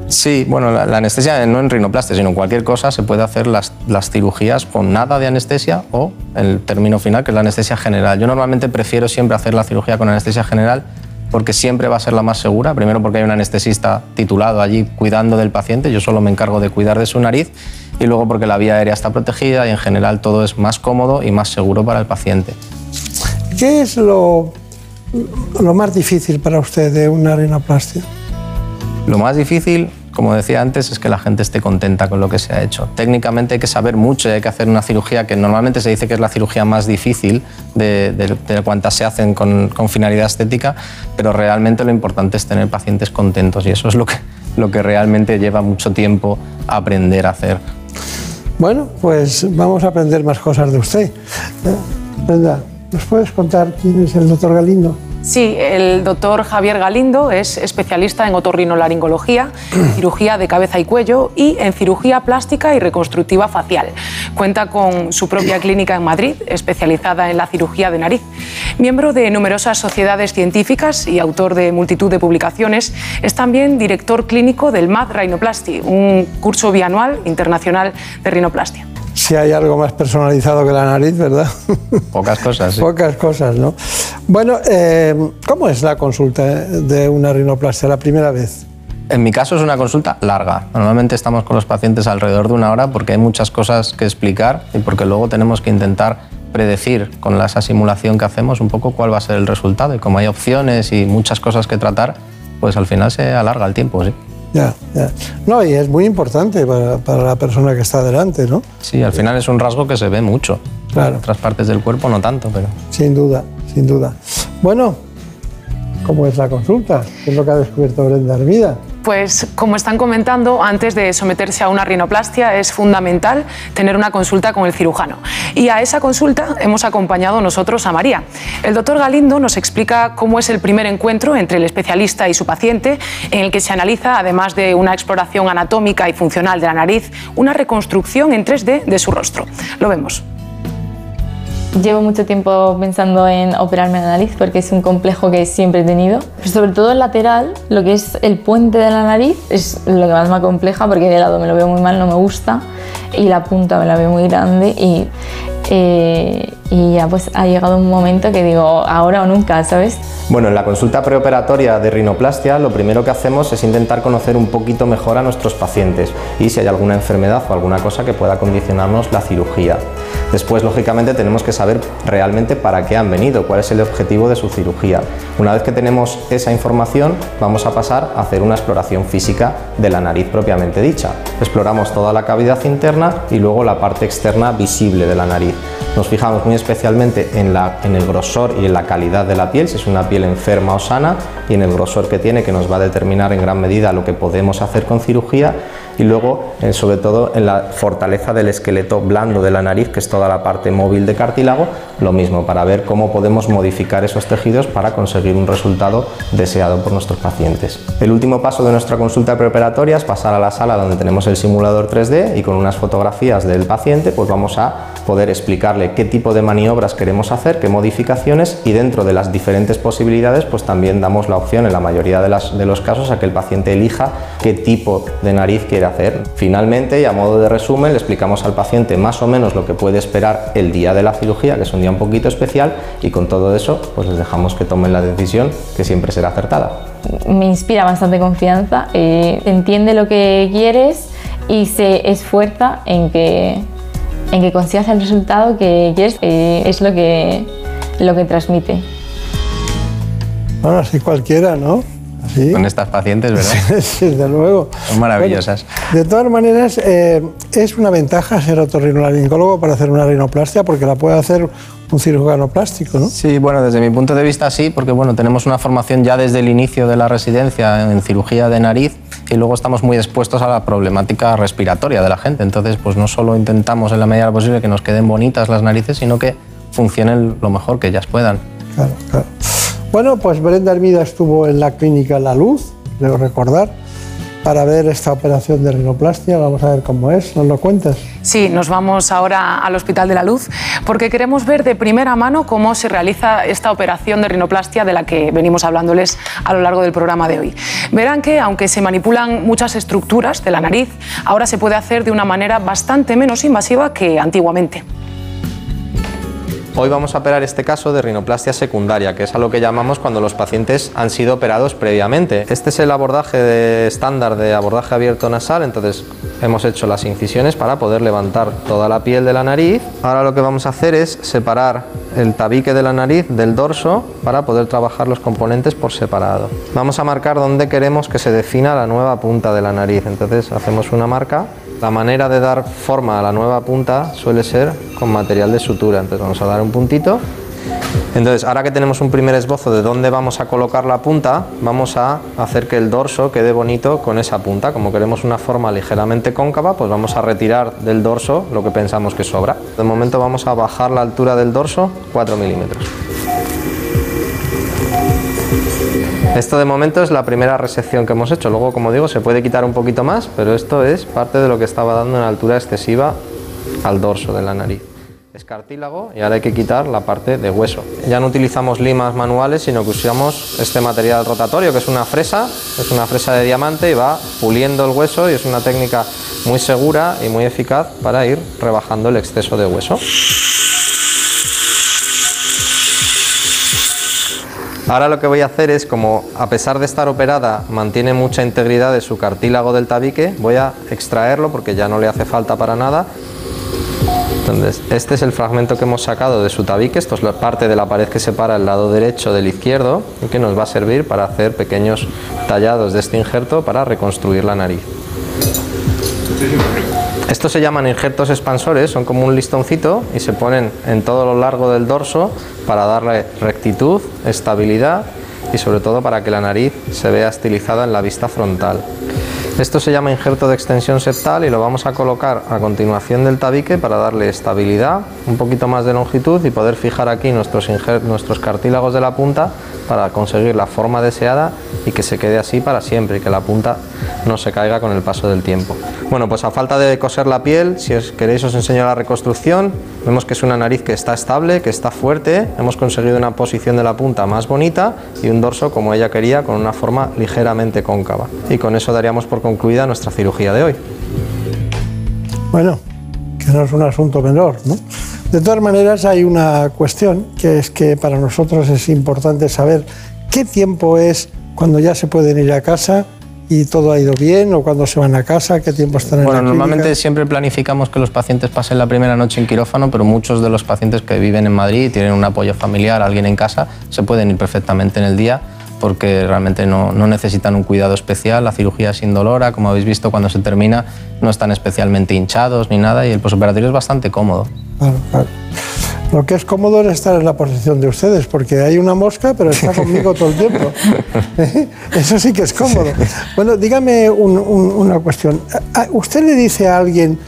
Speaker 32: Sí, bueno, la, la anestesia no en rinoplastia, sino en cualquier cosa se puede hacer las, las cirugías con nada de anestesia o el término final, que es la anestesia general. Yo normalmente prefiero siempre hacer la cirugía con anestesia general porque siempre va a ser la más segura. Primero porque hay un anestesista titulado allí cuidando del paciente, yo solo me encargo de cuidar de su nariz y luego porque la vía aérea está protegida y en general todo es más cómodo y más seguro para el paciente.
Speaker 2: ¿Qué es lo, lo más difícil para usted de una rinoplastia?
Speaker 32: Lo más difícil, como decía antes, es que la gente esté contenta con lo que se ha hecho. Técnicamente hay que saber mucho y hay que hacer una cirugía que normalmente se dice que es la cirugía más difícil de, de, de cuantas se hacen con, con, finalidad estética, pero realmente lo importante es tener pacientes contentos y eso es lo que, lo que realmente lleva mucho tiempo aprender a hacer.
Speaker 2: Bueno, pues vamos a aprender más cosas de usted. ¿Eh? ¿Nos puedes contar quién es el doctor Galindo?
Speaker 31: Sí, el doctor Javier Galindo es especialista en otorrinolaringología, *clears throat* cirugía de cabeza y cuello y en cirugía plástica y reconstructiva facial. Cuenta con su propia *clears throat* clínica en Madrid, especializada en la cirugía de nariz. Miembro de numerosas sociedades científicas y autor de multitud de publicaciones, es también director clínico del MAD Rhinoplasty, un curso bianual internacional de rinoplastia
Speaker 2: si hay algo más personalizado que la nariz, ¿verdad? *laughs*
Speaker 32: Pocas cosas. Sí.
Speaker 2: Pocas cosas, ¿no? Bueno, eh, ¿cómo es la consulta de una rinoplastia la primera vez?
Speaker 32: En mi caso es una consulta larga. Normalmente estamos con los pacientes alrededor de una hora porque hay muchas cosas que explicar y porque luego tenemos que intentar predecir con la- esa simulación que hacemos un poco cuál va a ser el resultado. Y como hay opciones y muchas cosas que tratar, pues al final se alarga el tiempo, sí.
Speaker 2: Ya, ya. No, y es muy importante para, para la persona que está delante, ¿no?
Speaker 32: Sí, al final es un rasgo que se ve mucho.
Speaker 2: Claro.
Speaker 32: En otras partes del cuerpo no tanto, pero...
Speaker 2: Sin duda, sin duda. Bueno, ¿cómo es la consulta? ¿Qué es lo que ha descubierto Brenda Hermida?
Speaker 31: Pues como están comentando, antes de someterse a una rinoplastia es fundamental tener una consulta con el cirujano. Y a esa consulta hemos acompañado nosotros a María. El doctor Galindo nos explica cómo es el primer encuentro entre el especialista y su paciente, en el que se analiza, además de una exploración anatómica y funcional de la nariz, una reconstrucción en 3D de su rostro. Lo vemos.
Speaker 33: Llevo mucho tiempo pensando en operarme la nariz porque es un complejo que siempre he tenido. Pero sobre todo el lateral, lo que es el puente de la nariz, es lo que más me acompleja porque de lado me lo veo muy mal, no me gusta. Y la punta me la veo muy grande y, eh, y ya pues ha llegado un momento que digo, ahora o nunca, ¿sabes?
Speaker 32: Bueno, en la consulta preoperatoria de rinoplastia lo primero que hacemos es intentar conocer un poquito mejor a nuestros pacientes y si hay alguna enfermedad o alguna cosa que pueda condicionarnos la cirugía. Después, lógicamente, tenemos que saber realmente para qué han venido, cuál es el objetivo de su cirugía. Una vez que tenemos esa información, vamos a pasar a hacer una exploración física de la nariz propiamente dicha. Exploramos toda la cavidad interna y luego la parte externa visible de la nariz. Nos fijamos muy especialmente en, el grosor y en la calidad de la piel, si es una piel enferma o sana, y en el grosor que tiene, que nos va a determinar en gran medida lo que podemos hacer con cirugía, y luego, sobre todo, en la fortaleza del esqueleto blando de la nariz, que es toda la parte móvil de cartílago, lo mismo, para ver cómo podemos modificar esos tejidos para conseguir un resultado deseado por nuestros pacientes. El último paso de nuestra consulta preoperatoria es pasar a la sala donde tenemos el simulador 3D y con unas fotografías del paciente, pues vamos a poder explicarle qué tipo de maniobras queremos hacer, qué modificaciones y dentro de las diferentes posibilidades, pues también damos la opción en la mayoría de, los casos a que el paciente elija qué tipo de nariz quiere hacer. Finalmente, y a modo de resumen, le explicamos al paciente más o menos lo que puede esperar el día de la cirugía, que es un día un poquito especial, y con todo eso, pues les dejamos que tomen la decisión que siempre será acertada.
Speaker 33: Me inspira bastante confianza, eh, entiende lo que quieres y se esfuerza en que, en que consigas el resultado que quieres, eh, es lo que, lo que transmite.
Speaker 2: Bueno, así cualquiera, ¿no?
Speaker 32: Con estas pacientes, ¿verdad? *laughs*
Speaker 2: Sí, desde luego.
Speaker 32: Son maravillosas.
Speaker 2: De todas maneras, eh, es una ventaja ser otorrinolaringólogo para hacer una rinoplastia porque la puede hacer un cirujano plástico, ¿no?
Speaker 32: Sí, bueno, desde mi punto de vista sí, porque bueno, tenemos una formación ya desde el inicio de la residencia en cirugía de nariz y luego estamos muy expuestos a la problemática respiratoria de la gente. Entonces, pues no solo intentamos en la medida posible que nos queden bonitas las narices, sino que funcionen lo mejor que ellas puedan.
Speaker 2: Claro, claro. Bueno, pues Brenda Hermida estuvo en la clínica La Luz, debo recordar, para ver esta operación de rinoplastia. Vamos a ver cómo es, ¿nos lo cuentas?
Speaker 31: Sí, nos vamos ahora al Hospital de la Luz porque queremos ver de primera mano cómo se realiza esta operación de rinoplastia de la que venimos hablándoles a lo largo del programa de hoy. Verán que, aunque se manipulan muchas estructuras de la nariz, ahora se puede hacer de una manera bastante menos invasiva que antiguamente.
Speaker 32: Hoy vamos a operar este caso de rinoplastia secundaria, que es a lo que llamamos cuando los pacientes han sido operados previamente. Este es el abordaje de estándar de abordaje abierto nasal, entonces hemos hecho las incisiones para poder levantar toda la piel de la nariz. Ahora lo que vamos a hacer es separar el tabique de la nariz del dorso para poder trabajar los componentes por separado. Vamos a marcar dónde queremos que se defina la nueva punta de la nariz, entonces hacemos una marca la manera de dar forma a la nueva punta suele ser con material de sutura. Entonces vamos a dar un puntito. Entonces, ahora que tenemos un primer esbozo de dónde vamos a colocar la punta, vamos a hacer que el dorso quede bonito con esa punta. Como queremos una forma ligeramente cóncava, pues vamos a retirar del dorso lo que pensamos que sobra. De momento vamos a bajar la altura del dorso 4 milímetros. Esto de momento es la primera resección que hemos hecho. Luego, como digo, se puede quitar un poquito más, pero esto es parte de lo que estaba dando una altura excesiva al dorso de la nariz. Es cartílago y ahora hay que quitar la parte de hueso. Ya no utilizamos limas manuales, sino que usamos este material rotatorio, que es una fresa, es una fresa de diamante y va puliendo el hueso y es una técnica muy segura y muy eficaz para ir rebajando el exceso de hueso. Ahora lo que voy a hacer es, como a pesar de estar operada mantiene mucha integridad de su cartílago del tabique, voy a extraerlo porque ya no le hace falta para nada. Entonces, este es el fragmento que hemos sacado de su tabique, esto es la parte de la pared que separa el lado derecho del izquierdo y que nos va a servir para hacer pequeños tallados de este injerto para reconstruir la nariz. Estos se llaman injertos expansores, son como un listoncito y se ponen en todo lo largo del dorso para darle rectitud, estabilidad y sobre todo para que la nariz se vea estilizada en la vista frontal. Esto se llama injerto de extensión septal y lo vamos a colocar a continuación del tabique para darle estabilidad, un poquito más de longitud y poder fijar aquí nuestros, nuestros cartílagos de la punta para conseguir la forma deseada y que se quede así para siempre y que la punta no se caiga con el paso del tiempo. Bueno, pues a falta de coser la piel, si os queréis os enseño la reconstrucción. Vemos que es una nariz que está estable, que está fuerte. Hemos conseguido una posición de la punta más bonita y un dorso como ella quería con una forma ligeramente cóncava. Y con eso daríamos por concluida nuestra cirugía de hoy.
Speaker 2: Bueno, que no es un asunto menor, ¿no? De todas maneras, hay una cuestión que es que para nosotros es importante saber qué tiempo es cuando ya se pueden ir a casa y todo ha ido bien o cuando se van a casa, qué tiempo están en
Speaker 32: Bueno,
Speaker 2: la clínica.
Speaker 32: normalmente siempre planificamos que los pacientes pasen la primera noche en quirófano, pero muchos de los pacientes que viven en Madrid y tienen un apoyo familiar, alguien en casa, se pueden ir perfectamente en el día porque realmente no, no necesitan un cuidado especial. La cirugía es indolora, como habéis visto cuando se termina, no están especialmente hinchados ni nada y el posoperatorio es bastante cómodo.
Speaker 2: Claro, claro. Lo que es cómodo es estar en la posición de ustedes, porque hay una mosca, pero está conmigo todo el tiempo. *laughs* *laughs* Eso sí que es cómodo. Bueno, dígame un- un- una cuestión. ¿A- a- ¿Usted le dice a alguien,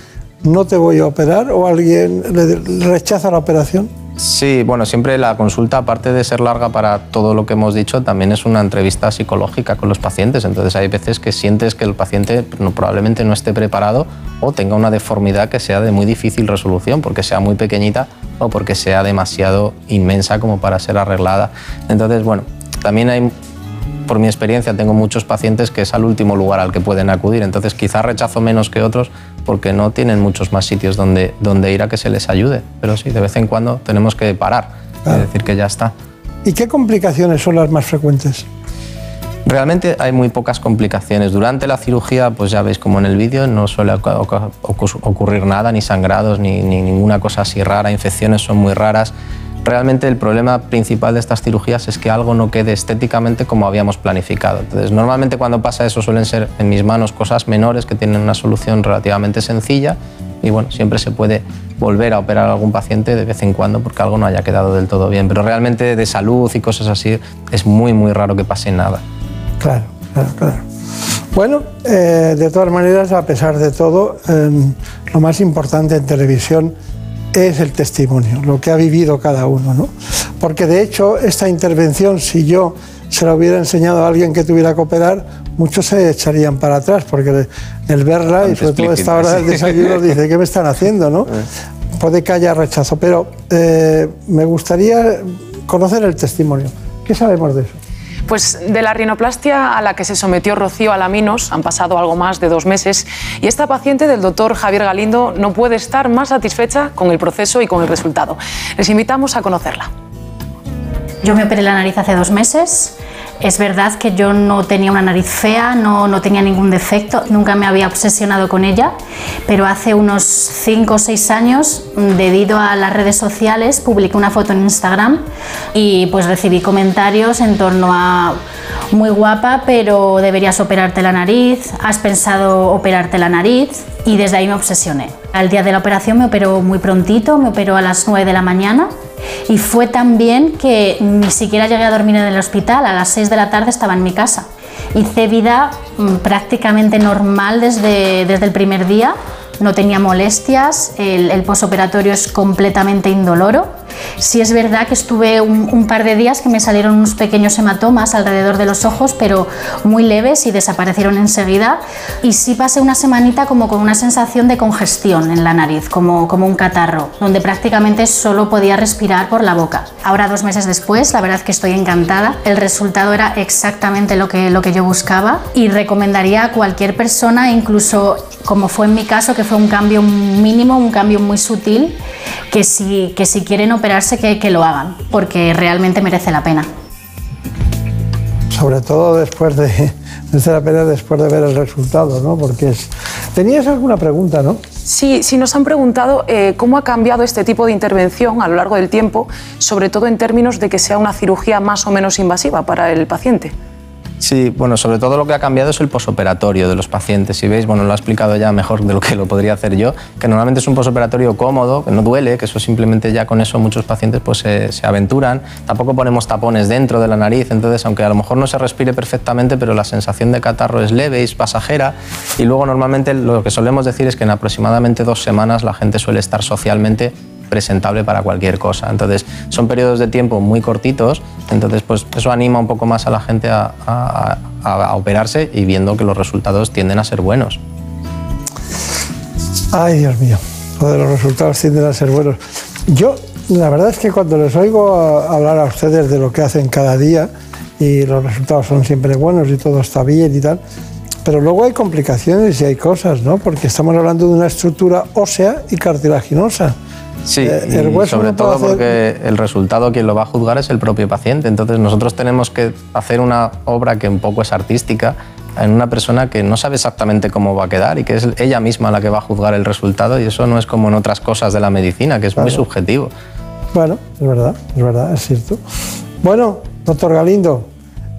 Speaker 2: no te voy a operar, o alguien le rechaza la operación?
Speaker 32: Sí, bueno, siempre la consulta, aparte de ser larga para todo lo que hemos dicho, también es una entrevista psicológica con los pacientes. Entonces hay veces que sientes que el paciente probablemente no esté preparado o tenga una deformidad que sea de muy difícil resolución, porque sea muy pequeñita o porque sea demasiado inmensa como para ser arreglada. Entonces, bueno, también hay por mi experiencia tengo muchos pacientes que es al último lugar al que pueden acudir, entonces quizás rechazo menos que otros porque no tienen muchos más sitios donde, donde ir a que se les ayude, pero sí, de vez en cuando tenemos que parar y decir que ya está.
Speaker 2: ¿Y qué complicaciones son las más frecuentes?
Speaker 32: Realmente hay muy pocas complicaciones. Durante la cirugía, pues ya veis como en el vídeo, no suele ocurrir nada, ni sangrados, ni, ni ninguna cosa así rara, infecciones son muy raras. Realmente el problema principal de estas cirugías es que algo no quede estéticamente como habíamos planificado. Entonces, normalmente cuando pasa eso suelen ser en mis manos cosas menores que tienen una solución relativamente sencilla y bueno, siempre se puede volver a operar a algún paciente de vez en cuando porque algo no haya quedado del todo bien. Pero realmente de salud y cosas así es muy, muy raro que pase nada.
Speaker 2: Claro, claro, claro. Bueno, eh, de todas maneras, a pesar de todo, eh, lo más importante en televisión es el testimonio, lo que ha vivido cada uno, ¿no? Porque de hecho, esta intervención, si yo se la hubiera enseñado a alguien que tuviera que operar, muchos se echarían para atrás, porque el verla, y sobre todo a esta hora del desayuno, *laughs* dice, ¿qué me están haciendo, no? Puede que haya rechazo, pero eh, me gustaría conocer el testimonio. ¿Qué sabemos de eso?
Speaker 7: Pues de la rinoplastia a la que se sometió Rocío Alaminos han pasado algo más de dos meses y esta paciente del doctor Javier Galindo no puede estar más satisfecha con el proceso y con el resultado. Les invitamos a conocerla.
Speaker 34: Yo me operé la nariz hace dos meses. Es verdad que yo no tenía una nariz fea, no, no tenía ningún defecto, nunca me había obsesionado con ella, pero hace unos 5 o 6 años, debido a las redes sociales, publiqué una foto en Instagram y pues recibí comentarios en torno a muy guapa, pero deberías operarte la nariz, has pensado operarte la nariz y desde ahí me obsesioné. Al día de la operación me operó muy prontito, me operó a las 9 de la mañana y fue tan bien que ni siquiera llegué a dormir en el hospital, a las 6 de la tarde estaba en mi casa. Hice vida mm, prácticamente normal desde, desde el primer día, no tenía molestias, el, el posoperatorio es completamente indoloro. Sí es verdad que estuve un, par de días que me salieron unos pequeños hematomas alrededor de los ojos, pero muy leves y desaparecieron enseguida. Y sí pasé una semanita como con una sensación de congestión en la nariz, como, como un catarro, donde prácticamente solo podía respirar por la boca. Ahora, dos meses después, la verdad que estoy encantada. El resultado era exactamente lo que, lo que yo buscaba y recomendaría a cualquier persona, incluso como fue en mi caso, que fue un cambio mínimo, un cambio muy sutil, que si, que si quieren que lo hagan, porque realmente merece la pena.
Speaker 2: sobre todo después de, merece la pena después de ver el resultado, ¿no? Porque es... Tenías alguna pregunta, ¿no?
Speaker 31: Sí, sí, nos han preguntado eh, cómo ha cambiado este tipo de intervención a lo largo del tiempo, sobre todo en términos de que sea una cirugía más o menos invasiva para el paciente.
Speaker 32: Sí, bueno, sobre todo lo que ha cambiado es el posoperatorio de los pacientes. Si veis, bueno, lo ha explicado ya mejor de lo que lo podría hacer yo, que normalmente es un posoperatorio cómodo, que no duele, que eso simplemente ya con eso muchos pacientes pues se, aventuran. Tampoco ponemos tapones dentro de la nariz, entonces aunque a lo mejor no se respire perfectamente, pero la sensación de catarro es leve, es pasajera. Y luego normalmente lo que solemos decir es que en aproximadamente dos semanas la gente suele estar socialmente presentable para cualquier cosa. Entonces, son periodos de tiempo muy cortitos, entonces pues eso anima un poco más a la gente a, operarse y viendo que los resultados tienden a ser buenos.
Speaker 2: Ay, Dios mío, lo de los resultados tienden a ser buenos. Yo, la verdad es que cuando les oigo hablar a ustedes de lo que hacen cada día y los resultados son siempre buenos y todo está bien y tal, pero luego hay complicaciones y hay cosas, ¿no? Porque estamos hablando de una estructura ósea y cartilaginosa.
Speaker 32: Sí,
Speaker 2: Eh, el hueso
Speaker 32: sobre
Speaker 2: no
Speaker 32: todo
Speaker 2: hacer-
Speaker 32: porque el resultado quien lo va a juzgar es el propio paciente. Entonces nosotros tenemos que hacer una obra que un poco es artística en una persona que no sabe exactamente cómo va a quedar y que es ella misma la que va a juzgar el resultado y eso no es como en otras cosas de la medicina, que es muy subjetivo.
Speaker 2: Bueno, es verdad, es verdad, es cierto. Bueno, doctor Galindo,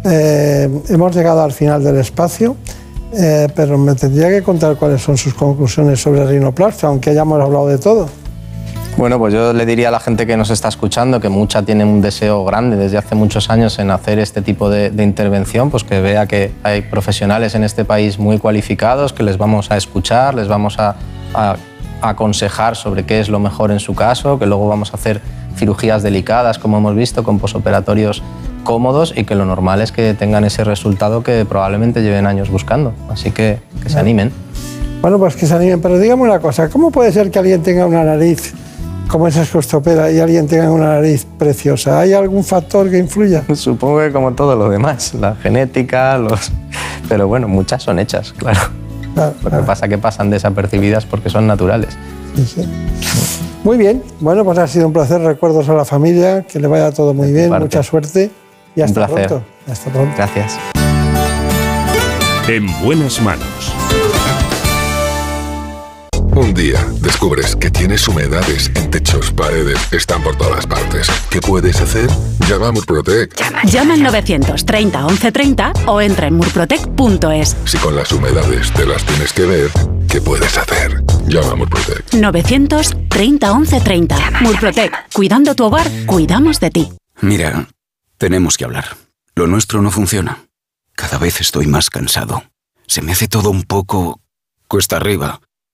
Speaker 2: eh, hemos llegado al final del espacio, eh, pero me tendría que contar cuáles son sus conclusiones sobre rinoplastia, aunque hayamos hablado de todo.
Speaker 32: Bueno, pues yo le diría a la gente que nos está escuchando que mucha tiene un deseo grande desde hace muchos años en hacer este tipo de, de intervención, pues que vea que hay profesionales en este país muy cualificados, que les vamos a escuchar, les vamos a, a aconsejar sobre qué es lo mejor en su caso, que luego vamos a hacer cirugías delicadas, como hemos visto, con posoperatorios cómodos y que lo normal es que tengan ese resultado que probablemente lleven años buscando. Así que que se animen.
Speaker 2: Bueno, pues que se animen, pero dígame una cosa, ¿cómo puede ser que alguien tenga una nariz como esas opera y alguien tenga una nariz preciosa? ¿Hay algún factor que influya?
Speaker 32: Supongo que como todo lo demás, la genética, los... Pero bueno, muchas son hechas, claro. Lo que pasa es que pasan desapercibidas porque son naturales.
Speaker 2: Sí, sí. Muy bien, bueno, pues ha sido un placer, recuerdos a la familia, que le vaya todo muy bien,
Speaker 32: parte.
Speaker 2: mucha suerte y
Speaker 32: Un
Speaker 2: hasta
Speaker 32: placer.
Speaker 2: pronto. Hasta pronto.
Speaker 32: Gracias.
Speaker 4: En buenas manos.
Speaker 35: Un día descubres que tienes humedades en techos, paredes, están por todas partes. ¿Qué puedes hacer? Llama a Murprotec.
Speaker 36: Llama al 930 1130 o entra en murprotec.es.
Speaker 35: Si con las humedades te las tienes que ver, ¿qué puedes hacer? Llama a Murprotec.
Speaker 36: 930 1130. Murprotec. Cuidando tu hogar, cuidamos de ti.
Speaker 15: Mira, tenemos que hablar. Lo nuestro no funciona. Cada vez estoy más cansado. Se me hace todo un poco cuesta arriba.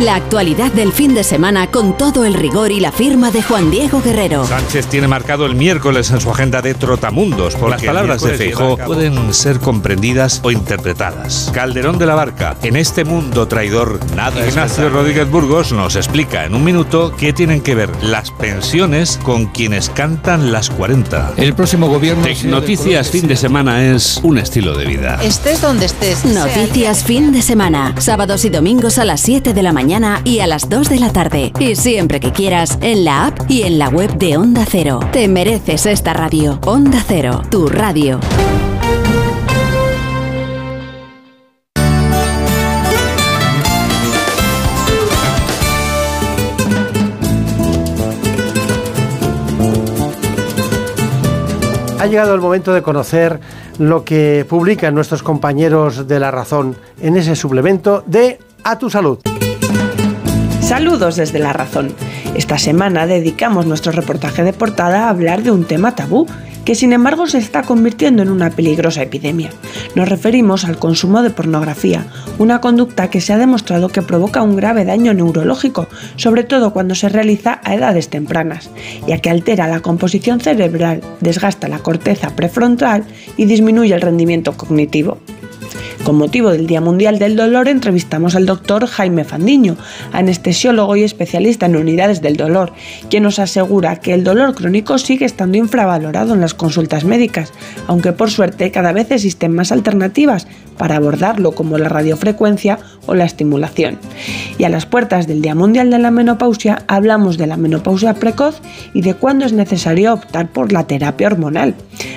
Speaker 30: La actualidad del fin de semana con todo el rigor y la firma de Juan Diego Guerrero.
Speaker 37: Sánchez tiene marcado el miércoles en su agenda de Trotamundos, porque las palabras de Feijó pueden ser comprendidas o interpretadas. Calderón de la Barca, en este mundo traidor, nada es Ignacio. Rodríguez Burgos nos explica en un minuto qué tienen que ver las pensiones con quienes cantan las 40.
Speaker 38: El próximo gobierno.
Speaker 37: Noticias fin de semana es un estilo de vida.
Speaker 30: Estés donde estés. Noticias fin de semana. Sábados y domingos a las 7 de la mañana y a las 2 de la tarde. Y siempre que quieras, en la app y en la web de Onda Cero. Te mereces esta radio. Onda Cero, tu radio.
Speaker 2: Ha llegado el momento de conocer lo que publican nuestros compañeros de La Razón en ese suplemento de A tu Salud.
Speaker 39: Saludos desde La Razón. Esta semana dedicamos nuestro reportaje de portada a hablar de un tema tabú que sin embargo se está convirtiendo en una peligrosa epidemia. Nos referimos al consumo de pornografía, una conducta que se ha demostrado que provoca un grave daño neurológico, sobre todo cuando se realiza a edades tempranas, ya que altera la composición cerebral, desgasta la corteza prefrontal y disminuye el rendimiento cognitivo. Con motivo del Día Mundial del Dolor entrevistamos al doctor Jaime Fandiño, anestesiólogo y especialista en unidades del dolor, quien nos asegura que el dolor crónico sigue estando infravalorado en las consultas médicas, aunque por suerte cada vez existen más alternativas para abordarlo como la radiofrecuencia o la estimulación. Y a las puertas del Día Mundial de la Menopausia hablamos de la menopausia precoz y de cuándo es necesario optar por la terapia hormonal.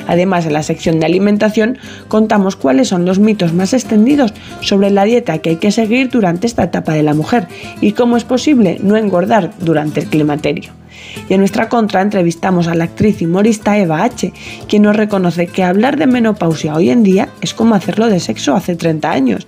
Speaker 39: Además, en la sección de alimentación contamos cuáles son los mitos más extendidos sobre la dieta que hay que seguir durante esta etapa de la mujer y cómo es posible no engordar durante el climaterio. Y en nuestra contra entrevistamos a la actriz y humorista Eva H., quien nos reconoce que hablar de menopausia hoy en día es como hacerlo de sexo hace 30 años.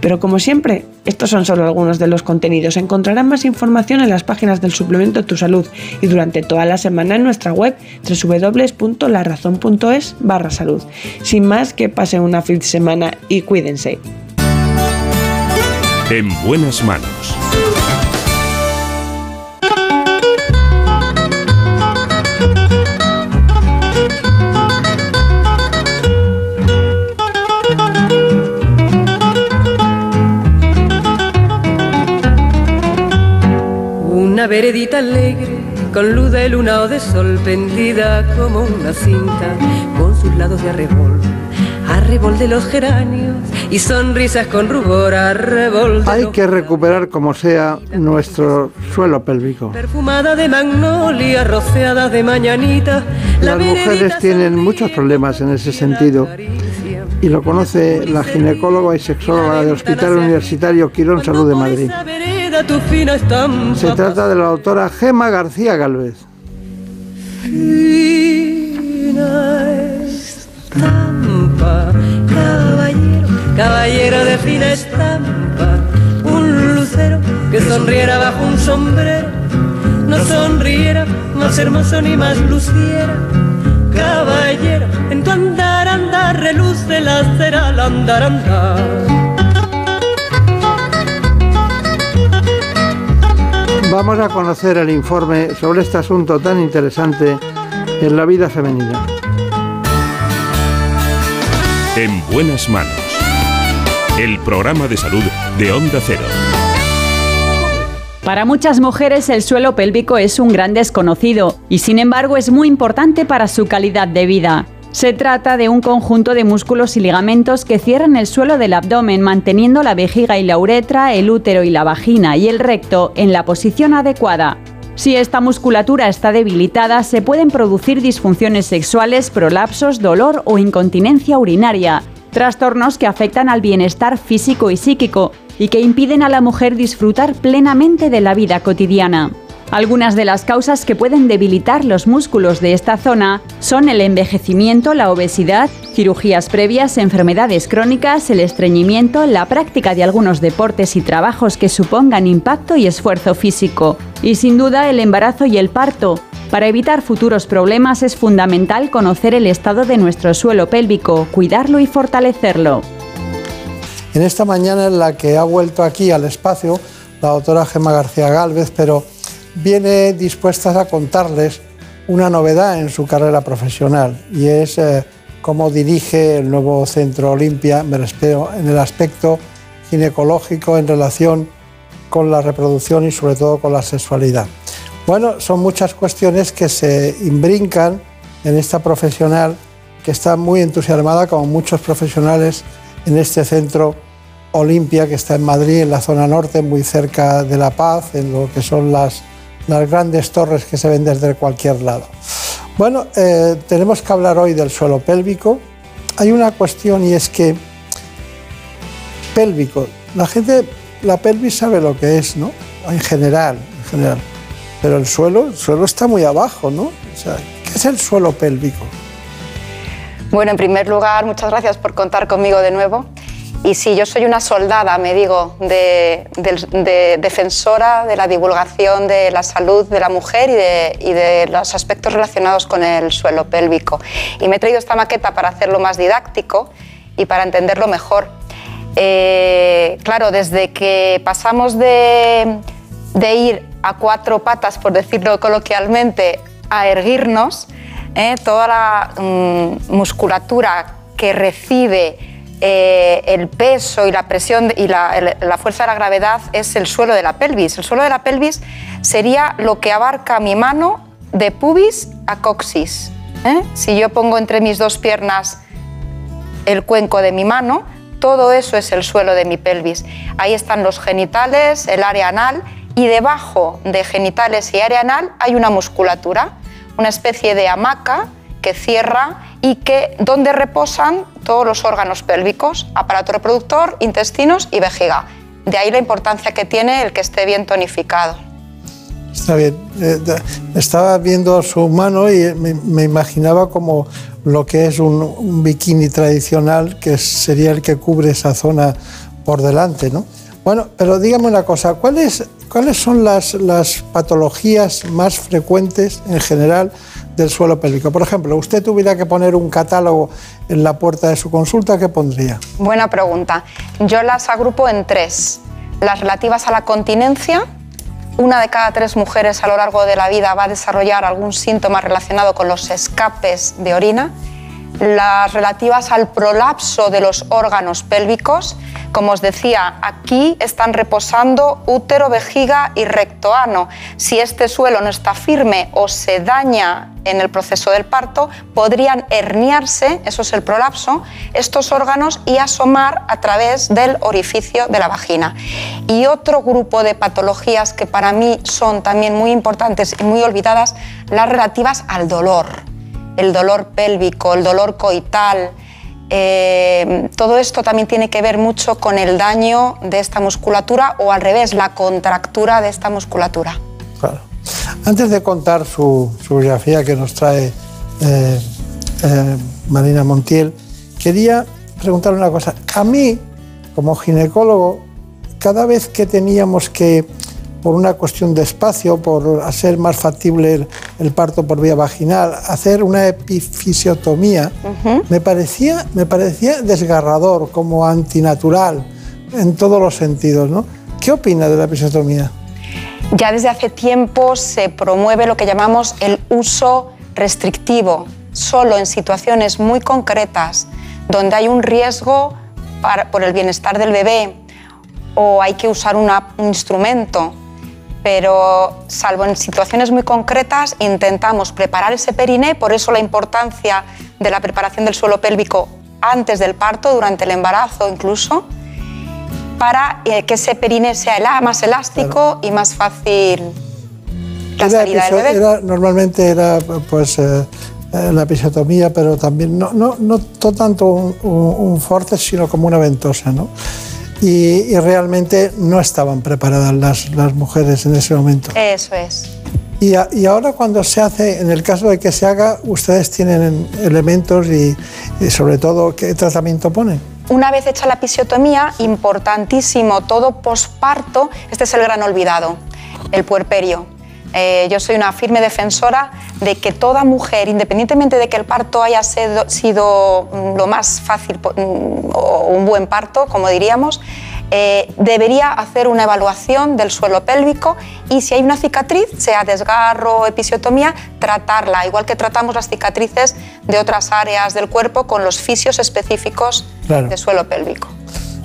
Speaker 39: Pero como siempre, estos son solo algunos de los contenidos. Encontrarán más información en las páginas del suplemento Tu Salud y durante toda la semana en nuestra web www.larazón.es barra salud. Sin más, que pasen una feliz semana y cuídense.
Speaker 4: En buenas manos.
Speaker 23: Veredita alegre, con luz de luna o de sol, pendida como una cinta, con sus lados de arrebol, arrebol de los geranios y sonrisas con rubor, arrebol de
Speaker 2: Hay
Speaker 23: los-
Speaker 2: que recuperar como sea nuestro suelo pélvico.
Speaker 23: perfumada de magnolia, rociada de mañanita. La
Speaker 2: Las mujeres tienen muchos problemas en ese sentido y lo conoce la ginecóloga y sexóloga del Hospital Universitario Quirón Salud de Madrid.
Speaker 23: Tu fina estampa.
Speaker 2: Se trata de la doctora Gema García Galvez.
Speaker 23: Fina estampa, caballero, caballero de fina estampa, un lucero que sonriera bajo un sombrero, no sonriera más hermoso ni más luciera. Caballero, en tu andar, andar, reluce la cera al andar, andar.
Speaker 2: Vamos a conocer el informe sobre este asunto tan interesante en la vida femenina.
Speaker 4: En buenas manos. El programa de salud de Onda Cero.
Speaker 10: Para muchas mujeres el suelo pélvico es un gran desconocido y sin embargo es muy importante para su calidad de vida. Se trata de un conjunto de músculos y ligamentos que cierran el suelo del abdomen manteniendo la vejiga y la uretra, el útero y la vagina y el recto en la posición adecuada. Si esta musculatura está debilitada, se pueden producir disfunciones sexuales, prolapsos, dolor o incontinencia urinaria, trastornos que afectan al bienestar físico y psíquico y que impiden a la mujer disfrutar plenamente de la vida cotidiana. Algunas de las causas que pueden debilitar los músculos de esta zona son el envejecimiento, la obesidad, cirugías previas, enfermedades crónicas, el estreñimiento, la práctica de algunos deportes y trabajos que supongan impacto y esfuerzo físico, y sin duda el embarazo y el parto. Para evitar futuros problemas es fundamental conocer el estado de nuestro suelo pélvico, cuidarlo y fortalecerlo.
Speaker 2: En esta mañana en la que ha vuelto aquí al espacio la doctora Gemma García Gálvez, pero viene dispuesta a contarles una novedad en su carrera profesional y es eh, cómo dirige el nuevo Centro Olimpia, me refiero en el aspecto ginecológico en relación con la reproducción y sobre todo con la sexualidad. Bueno, son muchas cuestiones que se imbrincan en esta profesional que está muy entusiasmada, como muchos profesionales, en este centro Olimpia que está en Madrid, en la zona norte, muy cerca de La Paz, en lo que son las, las grandes torres que se ven desde cualquier lado. Bueno, eh, tenemos que hablar hoy del suelo pélvico. Hay una cuestión y es que pélvico, la gente, la pelvis sabe lo que es, ¿no? En general, en general. Pero el suelo, el suelo está muy abajo, ¿no? O sea, ¿qué es el suelo pélvico?
Speaker 38: Bueno, en primer lugar, muchas gracias por contar conmigo de nuevo. Y sí, yo soy una soldada, me digo, de, de- de defensora de la divulgación de la salud de la mujer y de, los aspectos relacionados con el suelo pélvico. Y me he traído esta maqueta para hacerlo más didáctico y para entenderlo mejor. Eh, claro, desde que pasamos de, de ir a cuatro patas, por decirlo coloquialmente, a erguirnos, ¿eh? toda la mm, musculatura que recibe eh, el peso y la presión y la fuerza de la gravedad es el suelo de la pelvis. El suelo de la pelvis sería lo que abarca mi mano de pubis a coxis. ¿eh? Si yo pongo entre mis dos piernas el cuenco de mi mano, todo eso es el suelo de mi pelvis. Ahí están los genitales, el área anal y debajo de genitales y área anal hay una musculatura, una especie de hamaca que cierra y que donde reposan todos los órganos pélvicos, aparato reproductor, intestinos y vejiga. De ahí la importancia que tiene el que esté bien tonificado.
Speaker 2: Está bien. Eh, estaba viendo su mano y me, imaginaba como lo que es un, bikini tradicional, que sería el que cubre esa zona por delante, ¿no? Bueno, pero dígame una cosa, ¿cuáles, cuáles son las, las patologías más frecuentes en general del suelo pélvico? Por ejemplo, usted tuviera que poner un catálogo en la puerta de su consulta, ¿qué pondría?
Speaker 38: Buena pregunta. Yo las agrupo en tres. Las relativas a la continencia. Una de cada tres mujeres a lo largo de la vida va a desarrollar algún síntoma relacionado con los escapes de orina. Las relativas al prolapso de los órganos pélvicos. Como os decía, aquí están reposando útero, vejiga y recto ano. Si este suelo no está firme o se daña en el proceso del parto, podrían herniarse, eso es el prolapso, estos órganos y asomar a través del orificio de la vagina. Y otro grupo de patologías que para mí son también muy importantes y muy olvidadas, las relativas al dolor. El dolor pélvico, el dolor coital, eh, todo esto también tiene que ver mucho con el daño de esta musculatura o al revés, la contractura de esta musculatura.
Speaker 2: Antes de contar su, su biografía que nos trae eh, eh, Marina Montiel, quería preguntar una cosa. A mí, como ginecólogo, cada vez que teníamos que, por una cuestión de espacio, por hacer más factible el, el parto por vía vaginal, hacer una epifisiotomía, me, parecía, me parecía desgarrador, como antinatural, en todos los sentidos. ¿no? ¿Qué opina de la episiotomía?
Speaker 38: Ya desde hace tiempo se promueve lo que llamamos el uso restrictivo, solo en situaciones muy concretas, donde hay un riesgo para- por el bienestar del bebé o hay que usar una- un instrumento. Pero salvo en situaciones muy concretas, intentamos preparar ese periné, por eso la importancia de la preparación del suelo pélvico antes del parto, durante el embarazo incluso, para eh, que ese periné sea más elástico y más fácil la
Speaker 2: Era
Speaker 38: salida del bebé.
Speaker 2: era- normalmente era pues eh, eh, la episiotomía, pero también no, no, no to- tanto un, un, un forceps, sino como una ventosa, ¿no? Y, y realmente no estaban preparadas las, las mujeres en ese momento.
Speaker 38: Eso es.
Speaker 2: Y, a- y ahora cuando se hace, en el caso de que se haga, ustedes tienen elementos y, y sobre todo qué tratamiento ponen.
Speaker 38: Una vez hecha la episiotomía, importantísimo, todo posparto, este es el gran olvidado, el puerperio. Eh, yo soy una firme defensora de que toda mujer, independientemente de que el parto haya sido, sido, mm, lo más fácil mm, o un buen parto, como diríamos, eh, debería hacer una evaluación del suelo pélvico y si hay una cicatriz, sea desgarro o episiotomía, tratarla, igual que tratamos las cicatrices de otras áreas del cuerpo con los fisios específicos
Speaker 2: Claro.
Speaker 38: de suelo pélvico.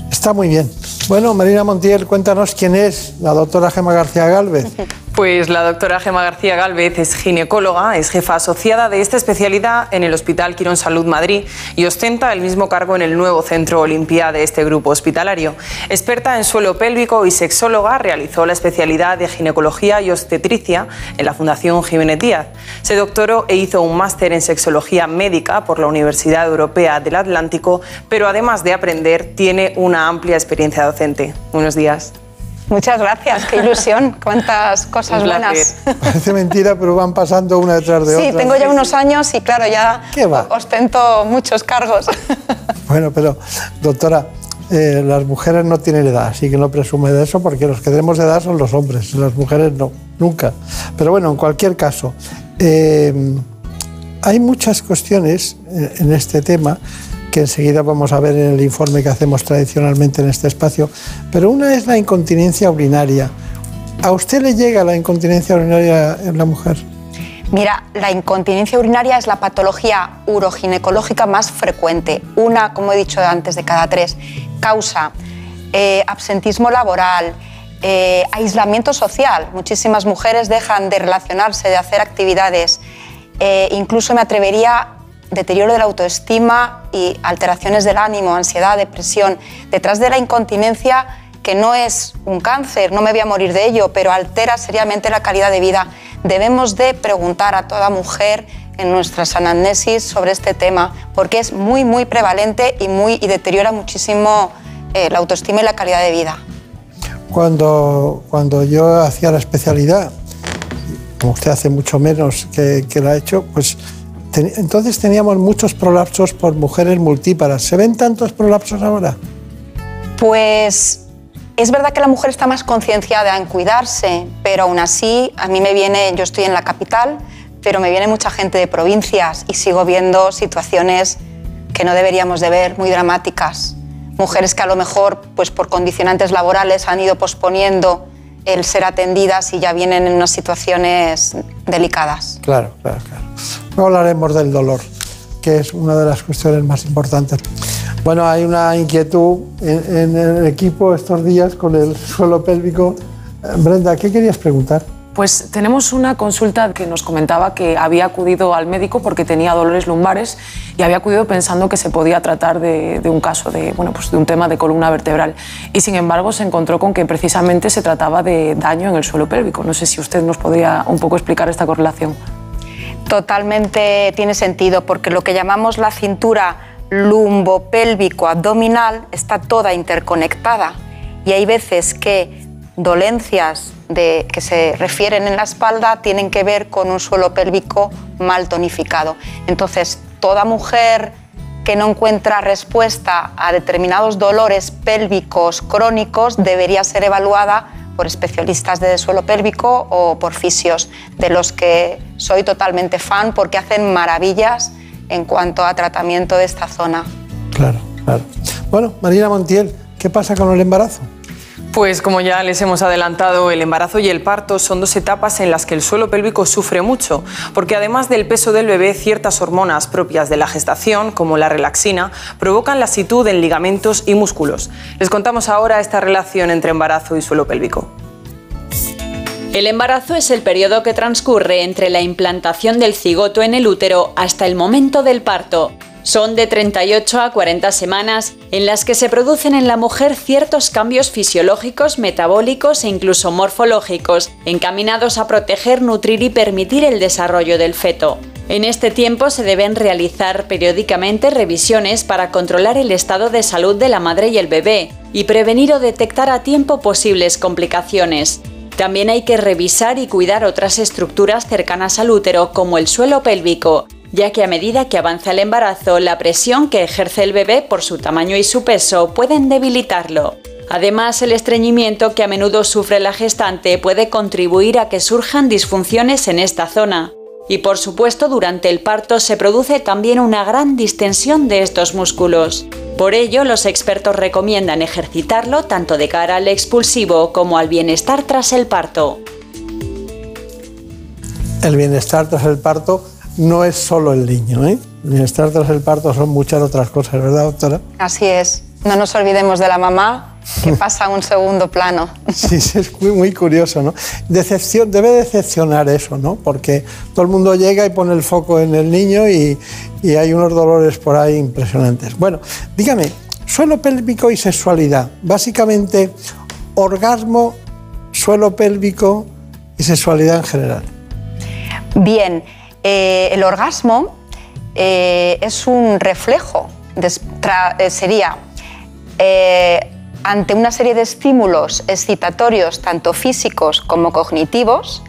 Speaker 2: Está muy bien. Bueno, Marina Montiel, cuéntanos quién es la doctora Gema García Galvez. *laughs*
Speaker 31: Pues la doctora Gema García Galvez es ginecóloga, es jefa asociada de esta especialidad en el Hospital Quirón Salud Madrid y ostenta el mismo cargo en el nuevo centro Olimpia de este grupo hospitalario. Experta en suelo pélvico y sexóloga, realizó la especialidad de ginecología y obstetricia en la Fundación Jiménez Díaz. Se doctoró e hizo un máster en sexología médica por la Universidad Europea del Atlántico, pero además de aprender, tiene una amplia experiencia docente. Buenos días.
Speaker 38: Muchas gracias, qué ilusión, cuántas cosas buenas. *laughs*
Speaker 2: Parece mentira, pero van pasando una detrás de
Speaker 38: Sí,
Speaker 2: otra.
Speaker 38: tengo ya unos años y claro, ya
Speaker 2: ¿Qué va?
Speaker 38: ostento muchos cargos. *laughs*
Speaker 2: Bueno, pero doctora, eh, las mujeres no tienen edad, así que no presume de eso porque los que tenemos edad son los hombres, las mujeres no, nunca. Pero bueno, en cualquier caso, eh, hay muchas cuestiones eh, en este tema que enseguida vamos a ver en el informe que hacemos tradicionalmente en este espacio, pero una es la incontinencia urinaria. ¿A usted le llega la incontinencia urinaria en la mujer?
Speaker 38: Mira, la incontinencia urinaria es la patología uroginecológica más frecuente. Una, como he dicho antes, de cada tres. Causa eh, absentismo laboral, eh, aislamiento social. Muchísimas mujeres dejan de relacionarse, de hacer actividades. Eh, incluso me atrevería deterioro de la autoestima y alteraciones del ánimo, ansiedad, depresión. Detrás de la incontinencia, que no es un cáncer, no me voy a morir de ello, pero altera seriamente la calidad de vida. Debemos de preguntar a toda mujer en nuestras anamnesis sobre este tema, porque es muy, muy prevalente y, muy, y deteriora muchísimo eh, la autoestima y la calidad de vida.
Speaker 2: Cuando, cuando yo hacía la especialidad, como usted hace mucho menos que, que la ha hecho, pues entonces teníamos muchos prolapsos por mujeres multíparas. ¿Se ven tantos prolapsos ahora?
Speaker 38: Pues es verdad que la mujer está más concienciada en cuidarse, pero aún así a mí me viene, yo estoy en la capital, pero me viene mucha gente de provincias y sigo viendo situaciones que no deberíamos de ver, muy dramáticas. Mujeres que a lo mejor, pues por condicionantes laborales, han ido posponiendo el ser atendidas y ya vienen en unas situaciones delicadas.
Speaker 2: Claro, claro, claro. Luego hablaremos del dolor, que es una de las cuestiones más importantes. Bueno, hay una inquietud en, en el equipo estos días con el suelo pélvico. Eh, Brenda, ¿qué querías preguntar?
Speaker 31: Pues tenemos una consulta que nos comentaba que había acudido al médico porque tenía dolores lumbares y había acudido pensando que se podía tratar de, un caso de, bueno, pues de un tema de columna vertebral. Y sin embargo se encontró con que precisamente se trataba de daño en el suelo pélvico. No sé si usted nos podría un poco explicar esta correlación.
Speaker 38: Totalmente tiene sentido, porque lo que llamamos la cintura lumbopélvico-abdominal está toda interconectada y hay veces que dolencias de, que se refieren en la espalda tienen que ver con un suelo pélvico mal tonificado. Entonces, toda mujer que no encuentra respuesta a determinados dolores pélvicos crónicos debería ser evaluada por especialistas de suelo pélvico o por fisios, de los que soy totalmente fan porque hacen maravillas en cuanto a tratamiento de esta zona.
Speaker 2: Claro, claro. Bueno, Marina Montiel, ¿qué pasa con el embarazo?
Speaker 31: Pues como ya les hemos adelantado, el embarazo y el parto son dos etapas en las que el suelo pélvico sufre mucho, porque además del peso del bebé, ciertas hormonas propias de la gestación, como la relaxina, provocan lasitud en ligamentos y músculos. Les contamos ahora esta relación entre embarazo y suelo pélvico.
Speaker 10: El embarazo es el periodo que transcurre entre la implantación del cigoto en el útero hasta el momento del parto. Son de 38 a 40 semanas en las que se producen en la mujer ciertos cambios fisiológicos, metabólicos e incluso morfológicos, encaminados a proteger, nutrir y permitir el desarrollo del feto. En este tiempo se deben realizar periódicamente revisiones para controlar el estado de salud de la madre y el bebé y prevenir o detectar a tiempo posibles complicaciones. También hay que revisar y cuidar otras estructuras cercanas al útero como el suelo pélvico, ya que a medida que avanza el embarazo, la presión que ejerce el bebé por su tamaño y su peso pueden debilitarlo. Además, el estreñimiento que a menudo sufre la gestante puede contribuir a que surjan disfunciones en esta zona. Y por supuesto, durante el parto se produce también una gran distensión de estos músculos. Por ello, los expertos recomiendan ejercitarlo tanto de cara al expulsivo como al bienestar tras el parto.
Speaker 2: El bienestar tras el parto no es solo el niño, ¿eh? El bienestar tras el parto son muchas otras cosas, ¿verdad, doctora?
Speaker 38: Así es. No nos olvidemos de la mamá, que *laughs* pasa a un segundo plano.
Speaker 2: Sí, sí, es muy, muy curioso, ¿no? Decepción, debe decepcionar eso, ¿no? Porque todo el mundo llega y pone el foco en el niño y, y hay unos dolores por ahí impresionantes. Bueno, dígame, suelo pélvico y sexualidad. Básicamente, orgasmo, suelo pélvico y sexualidad en general.
Speaker 38: Bien, eh, el orgasmo eh, es un reflejo, tra- eh, sería ante una serie de estímulos excitatorios, tanto físicos como cognitivos,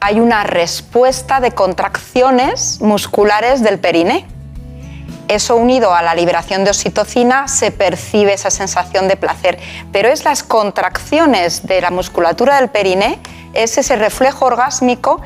Speaker 38: hay una respuesta de contracciones musculares del periné. Eso unido a la liberación de oxitocina se percibe esa sensación de placer, pero es las contracciones de la musculatura del periné, es ese reflejo orgásmico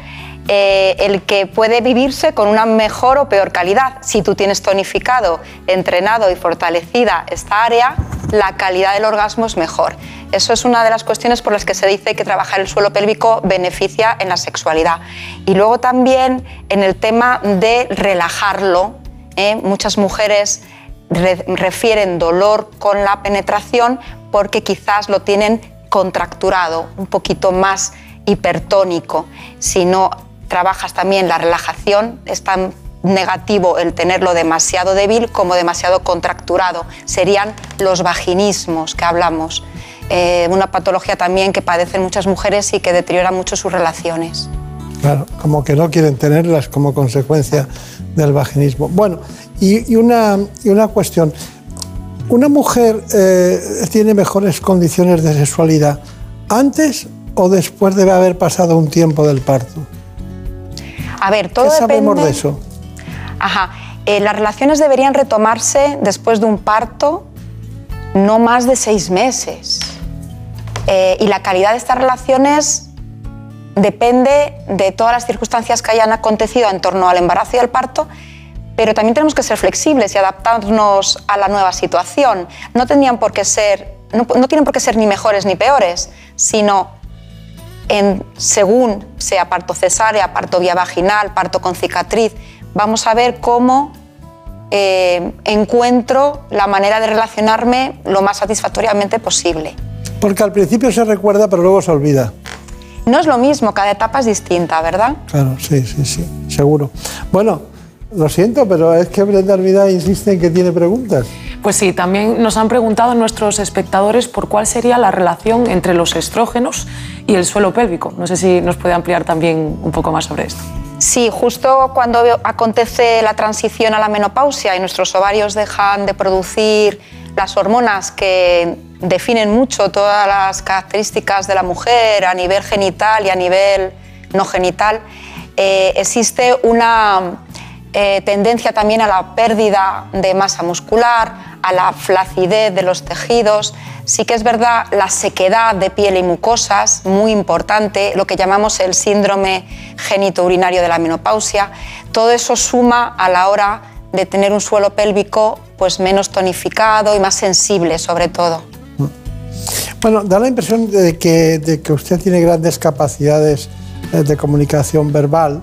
Speaker 38: eh, el que puede vivirse con una mejor o peor calidad. Si tú tienes tonificado, entrenado y fortalecida esta área, la calidad del orgasmo es mejor. Eso es una de las cuestiones por las que se dice que trabajar el suelo pélvico beneficia en la sexualidad. Y luego también en el tema de relajarlo. ¿eh? Muchas mujeres re- refieren dolor con la penetración porque quizás lo tienen contracturado, un poquito más hipertónico. Si no trabajas también la relajación, es tan negativo el tenerlo demasiado débil como demasiado contracturado. Serían los vaginismos que hablamos. Eh, una patología también que padecen muchas mujeres y que deteriora mucho sus relaciones.
Speaker 2: Claro, como que no quieren tenerlas como consecuencia del vaginismo. Bueno, y, una, y una cuestión. ¿Una mujer eh, tiene mejores condiciones de sexualidad antes o después de haber pasado un tiempo del parto?
Speaker 38: A ver, todo
Speaker 2: ¿Qué sabemos
Speaker 38: depende-
Speaker 2: de eso?
Speaker 38: Ajá. Eh, las relaciones deberían retomarse después de un parto no más de seis meses. Eh, y la calidad de estas relaciones depende de todas las circunstancias que hayan acontecido en torno al embarazo y al parto, pero también tenemos que ser flexibles y adaptarnos a la nueva situación. No tendrían por qué ser, no, no tienen por qué ser ni mejores ni peores, sino en, según sea parto cesárea, parto vía vaginal, parto con cicatriz, vamos a ver cómo eh, encuentro la manera de relacionarme lo más satisfactoriamente posible.
Speaker 2: Porque al principio se recuerda, pero luego se olvida.
Speaker 38: No es lo mismo, cada etapa es distinta, ¿verdad?
Speaker 2: Claro, sí, sí, sí, seguro. Bueno, lo siento, pero es que Brenda Armida insiste en que tiene preguntas.
Speaker 31: Pues sí, también nos han preguntado nuestros espectadores por cuál sería la relación entre los estrógenos y el suelo pélvico. No sé si nos puede ampliar también un poco más sobre esto.
Speaker 38: Sí, justo cuando acontece la transición a la menopausia y nuestros ovarios dejan de producir las hormonas que definen mucho todas las características de la mujer a nivel genital y a nivel no genital, eh, existe una eh, tendencia también a la pérdida de masa muscular, a la flacidez de los tejidos. Sí que es verdad la sequedad de piel y mucosas, muy importante, lo que llamamos el síndrome genitourinario de la menopausia. Todo eso suma a la hora de tener un suelo pélvico pues menos tonificado y más sensible sobre todo.
Speaker 2: Bueno, da la impresión de que, usted tiene grandes capacidades eh, de comunicación verbal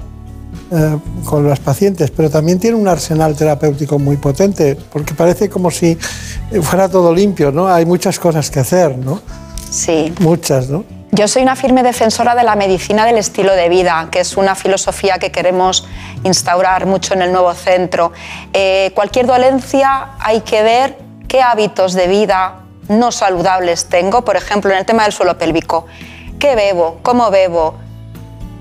Speaker 2: eh, con las pacientes, pero también tiene un arsenal terapéutico muy potente, porque parece como si fuera todo limpio, ¿no? Hay muchas cosas que hacer, ¿no?
Speaker 38: Sí.
Speaker 2: Muchas, ¿no?
Speaker 38: Yo soy una firme defensora de la medicina del estilo de vida, que es una filosofía que queremos instaurar mucho en el nuevo centro. Eh, cualquier dolencia hay que ver qué hábitos de vida no saludables tengo, por ejemplo, en el tema del suelo pélvico. ¿Qué bebo? ¿Cómo bebo?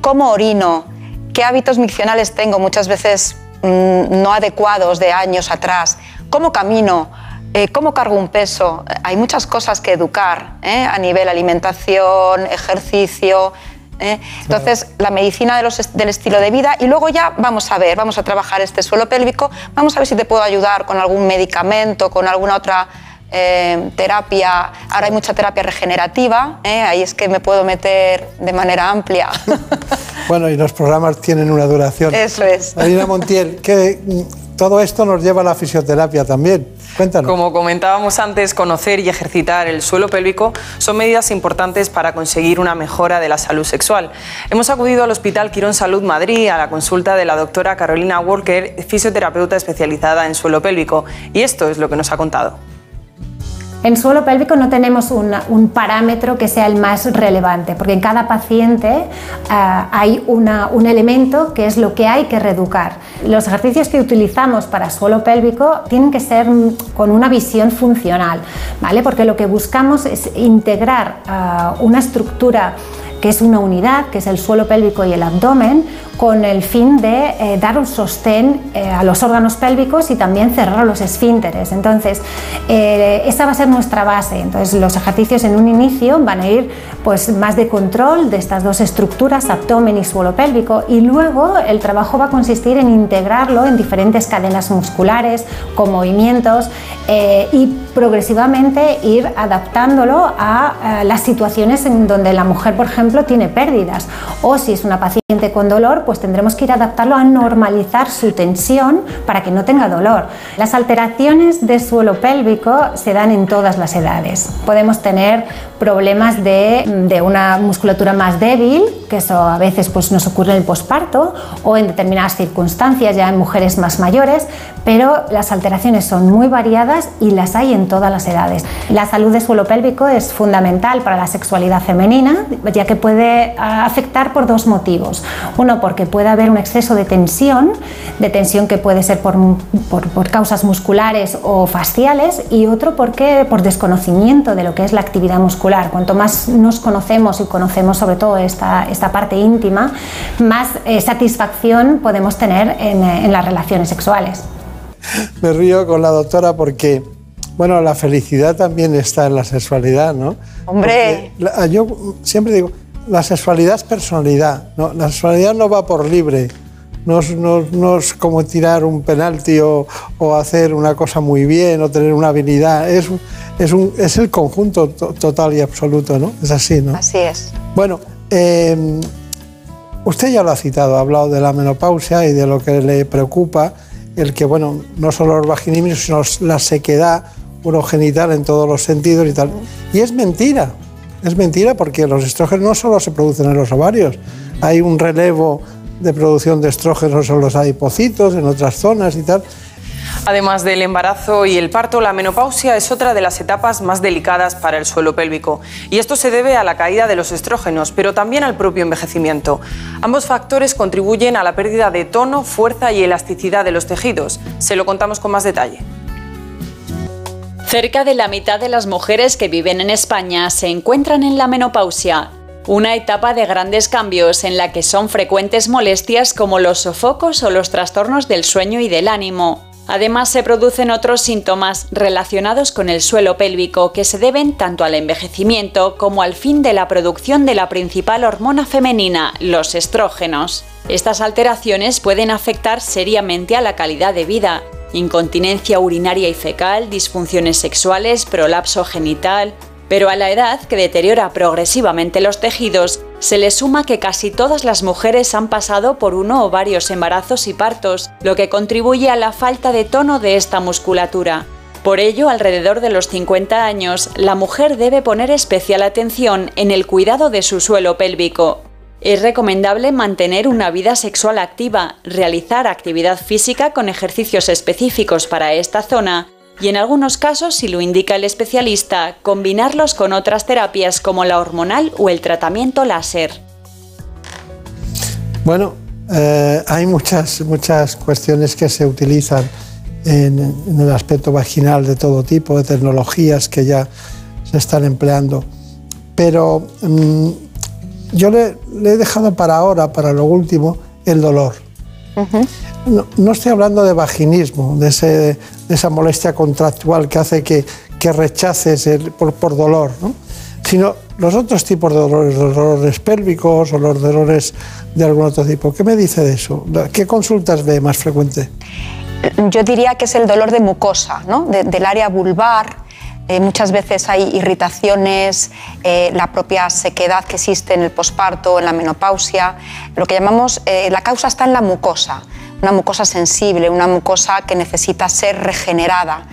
Speaker 38: ¿Cómo orino? ¿Qué hábitos miccionales tengo muchas veces mm, no adecuados de años atrás? ¿Cómo camino? Eh, ¿Cómo cargo un peso? Hay muchas cosas que educar ¿eh? a nivel alimentación, ejercicio. ¿eh? Entonces, la medicina de los del estilo de vida y luego ya vamos a ver, vamos a trabajar este suelo pélvico, vamos a ver si te puedo ayudar con algún medicamento, con alguna otra eh, terapia. Ahora hay mucha terapia regenerativa, ¿eh? ahí es que me puedo meter de manera amplia. *laughs*
Speaker 2: Bueno, y los programas tienen una duración.
Speaker 38: Eso es.
Speaker 2: Marina Montiel, que todo esto nos lleva a la fisioterapia también. Cuéntanos.
Speaker 31: Como comentábamos antes, conocer y ejercitar el suelo pélvico son medidas importantes para conseguir una mejora de la salud sexual. Hemos acudido al Hospital Quirón Salud Madrid a la consulta de la doctora Carolina Walker, fisioterapeuta especializada en suelo pélvico, y esto es lo que nos ha contado.
Speaker 40: En suelo pélvico no tenemos un parámetro que sea el más relevante, porque en cada paciente ah, hay un elemento que es lo que hay que reeducar. Los ejercicios que utilizamos para suelo pélvico tienen que ser con una visión funcional, ¿vale? porque lo que buscamos es integrar ah, una estructura que es una unidad, que es el suelo pélvico y el abdomen, con el fin de eh, dar un sostén eh, a los órganos pélvicos y también cerrar los esfínteres. Entonces, eh, esa va a ser nuestra base. Entonces, los ejercicios en un inicio van a ir pues, más de control de estas dos estructuras, abdomen y suelo pélvico, y luego el trabajo va a consistir en integrarlo en diferentes cadenas musculares, con movimientos, eh, y progresivamente ir adaptándolo a, las situaciones en donde la mujer, por ejemplo, tiene pérdidas, o si es una paciente con dolor, pues tendremos que ir adaptarlo a normalizar su tensión para que no tenga dolor. Las alteraciones de suelo pélvico se dan en todas las edades. Podemos tener problemas de, de una musculatura más débil, que eso a veces pues, nos ocurre en el posparto o en determinadas circunstancias, ya en mujeres más mayores, pero las alteraciones son muy variadas y las hay en todas las edades. La salud de suelo pélvico es fundamental para la sexualidad femenina, ya que puede ah, afectar por dos motivos. Uno, porque puede haber un exceso de tensión, de tensión que puede ser por, por- por causas musculares o fasciales, y otro porque por desconocimiento de lo que es la actividad muscular. Cuanto más nos conocemos y conocemos sobre todo esta, esta parte íntima, más eh, satisfacción podemos tener en, eh, en las relaciones sexuales.
Speaker 2: Me río con la doctora porque, bueno, la felicidad también está en la sexualidad, ¿no?
Speaker 38: Hombre.
Speaker 2: Porque yo siempre digo, la sexualidad es personalidad, ¿no? La sexualidad no va por libre. No es, no- no es como tirar un penalti o, o hacer una cosa muy bien o tener una habilidad. Es, un- es, un, es el conjunto to- total y absoluto, ¿no? Es así, ¿no?
Speaker 38: Así es.
Speaker 2: Bueno, eh, usted ya lo ha citado, ha hablado de la menopausia y de lo que le preocupa, el que, bueno, no solo los vaginismos, sino la sequedad urogenital en todos los sentidos y tal. Y es mentira, es mentira porque los estrógenos no solo se producen en los ovarios, hay un relevo de producción de estrógenos en los adipocitos, en otras zonas y tal.
Speaker 31: Además del embarazo y el parto, la menopausia es otra de las etapas más delicadas para el suelo pélvico. Y esto se debe a la caída de los estrógenos, pero también al propio envejecimiento. Ambos factores contribuyen a la pérdida de tono, fuerza y elasticidad de los tejidos. Se lo contamos con más detalle.
Speaker 10: Cerca de la mitad de las mujeres que viven en España se encuentran en la menopausia, una etapa de grandes cambios en la que son frecuentes molestias como los sofocos o los trastornos del sueño y del ánimo. Además se producen otros síntomas relacionados con el suelo pélvico que se deben tanto al envejecimiento como al fin de la producción de la principal hormona femenina, los estrógenos. Estas alteraciones pueden afectar seriamente a la calidad de vida, incontinencia urinaria y fecal, disfunciones sexuales, prolapso genital, pero a la edad que deteriora progresivamente los tejidos, se le suma que casi todas las mujeres han pasado por uno o varios embarazos y partos, lo que contribuye a la falta de tono de esta musculatura. Por ello, alrededor de los 50 años, la mujer debe poner especial atención en el cuidado de su suelo pélvico. Es recomendable mantener una vida sexual activa, realizar actividad física con ejercicios específicos para esta zona y en algunos casos, si lo indica el especialista, combinarlos con otras terapias como la hormonal o el tratamiento láser.
Speaker 2: Bueno, eh, hay muchas, muchas cuestiones que se utilizan en, el aspecto vaginal de todo tipo, de tecnologías que ya se están empleando. Pero mm, yo le, le he dejado para ahora, para lo último, el dolor. No, no estoy hablando de vaginismo, de, ese- de esa molestia contractual que hace que, que rechaces el- por, por dolor, ¿no? sino los otros tipos de dolores, los dolores pélvicos o los dolores de algún otro tipo. ¿Qué me dice de eso? ¿Qué consultas ve más frecuente?
Speaker 38: Yo diría que es el dolor de mucosa, ¿no? De- del área vulvar, eh, muchas veces hay irritaciones, eh, la propia sequedad que existe en el posparto, en la menopausia. Lo que llamamos, eh, la causa está en la mucosa, una mucosa sensible, una mucosa que necesita ser regenerada.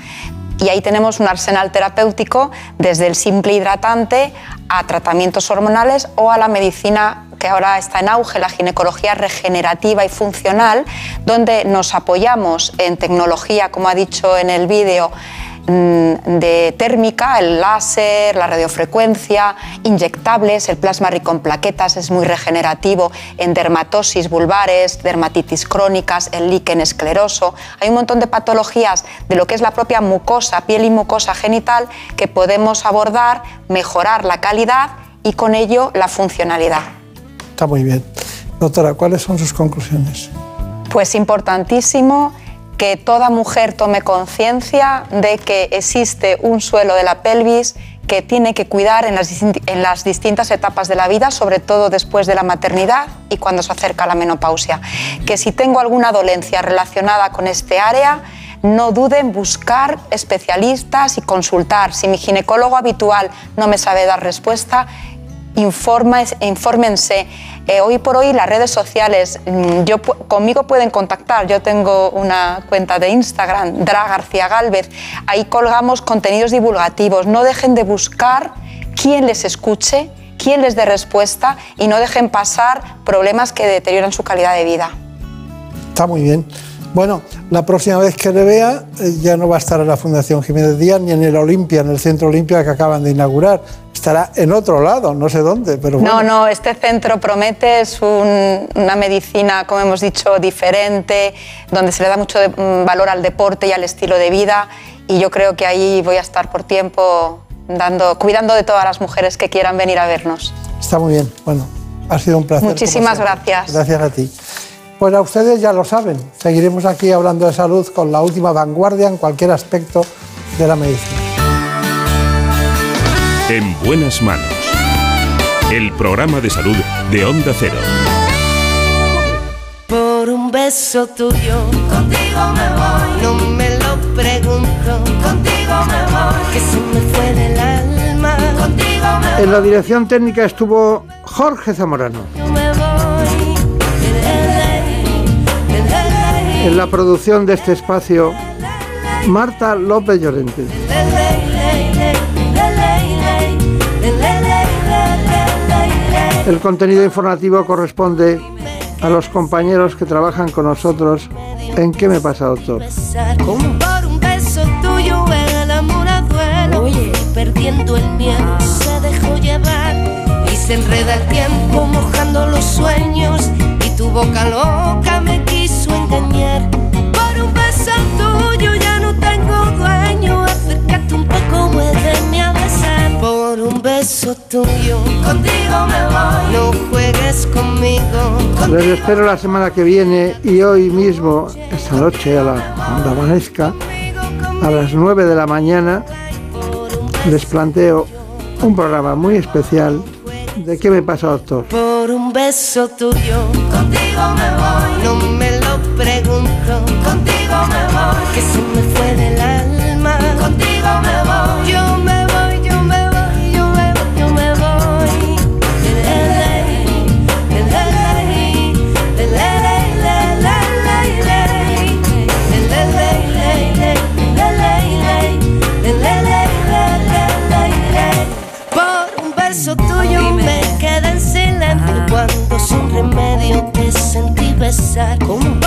Speaker 38: Y ahí tenemos un arsenal terapéutico desde el simple hidratante a tratamientos hormonales o a la medicina que ahora está en auge, la ginecología regenerativa y funcional, donde nos apoyamos en tecnología, como ha dicho en el vídeo, de térmica, el láser, la radiofrecuencia, inyectables, el plasma rico en plaquetas es muy regenerativo, en dermatosis vulvares, dermatitis crónicas, el líquen escleroso. Hay un montón de patologías de lo que es la propia mucosa, piel y mucosa genital que podemos abordar, mejorar la calidad y con ello la funcionalidad.
Speaker 2: Está muy bien. Doctora, ¿cuáles son sus conclusiones?
Speaker 38: Pues importantísimo que toda mujer tome conciencia de que existe un suelo de la pelvis que tiene que cuidar en las, en las distintas etapas de la vida, sobre todo después de la maternidad y cuando se acerca la menopausia. Que si tengo alguna dolencia relacionada con este área, no dude en buscar especialistas y consultar. Si mi ginecólogo habitual no me sabe dar respuesta, informa, infórmense. Eh, hoy por hoy las redes sociales, mm, yo, conmigo pueden contactar. Yo tengo una cuenta de Instagram, Dra García Galvez. Ahí colgamos contenidos divulgativos. No dejen de buscar quién les escuche, quién les dé respuesta y no dejen pasar problemas que deterioran su calidad de vida.
Speaker 2: Está muy bien. Bueno, la próxima vez que le vea eh, ya no va a estar en la Fundación Jiménez Díaz ni en el Olimpia, en el Centro Olimpia que acaban de inaugurar. Estará en otro lado, no sé dónde, pero bueno.
Speaker 38: No, no, este centro promete, es un- una medicina, como hemos dicho, diferente, donde se le da mucho de- mm, valor al deporte y al estilo de vida y yo creo que ahí voy a estar por tiempo dando, cuidando de todas las mujeres que quieran venir a vernos.
Speaker 2: Está muy bien. Bueno, ha sido un placer.
Speaker 38: Muchísimas gracias.
Speaker 2: Gracias a ti. Pues a ustedes ya lo saben. Seguiremos aquí hablando de salud con la última vanguardia en cualquier aspecto de la medicina.
Speaker 4: En buenas manos. El programa de salud de Onda Cero.
Speaker 23: Por un beso tuyo, contigo me voy. No me lo pregunto, contigo me voy. Que se me fue del alma, contigo me
Speaker 2: En la dirección técnica estuvo Jorge Zamorano.
Speaker 23: me voy.
Speaker 2: En la producción de este espacio, Marta López Llorente. El contenido informativo corresponde a los compañeros que trabajan con nosotros en ¿Qué me pasa, doctor?
Speaker 23: Como por un beso tuyo el amor a duelo Fui perdiendo el miedo se dejó llevar y se enreda el tiempo mojando los sueños y tu boca loca me quiso engañar por un beso tuyo ya no tengo dueño. Acércate un poco muéveme a besar. Por un beso tuyo contigo me voy. No juegues conmigo
Speaker 2: Les espero la semana que viene y hoy mismo, esta noche, a la, cuando amanezca, a las 9 de la mañana, les planteo un programa muy especial de ¿Qué me pasa, doctor?
Speaker 23: Por un beso tuyo, contigo me voy. No me contigo me voy. Que se me fue del alma, contigo me voy. Yo me voy, yo me voy, yo me voy, yo me voy. Por un beso tuyo me quedé en silencio cuando sin remedio te sentí besar. Por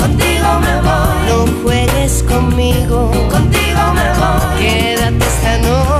Speaker 23: contigo, me voy. No juegues conmigo, contigo me voy. Quédate esta noche.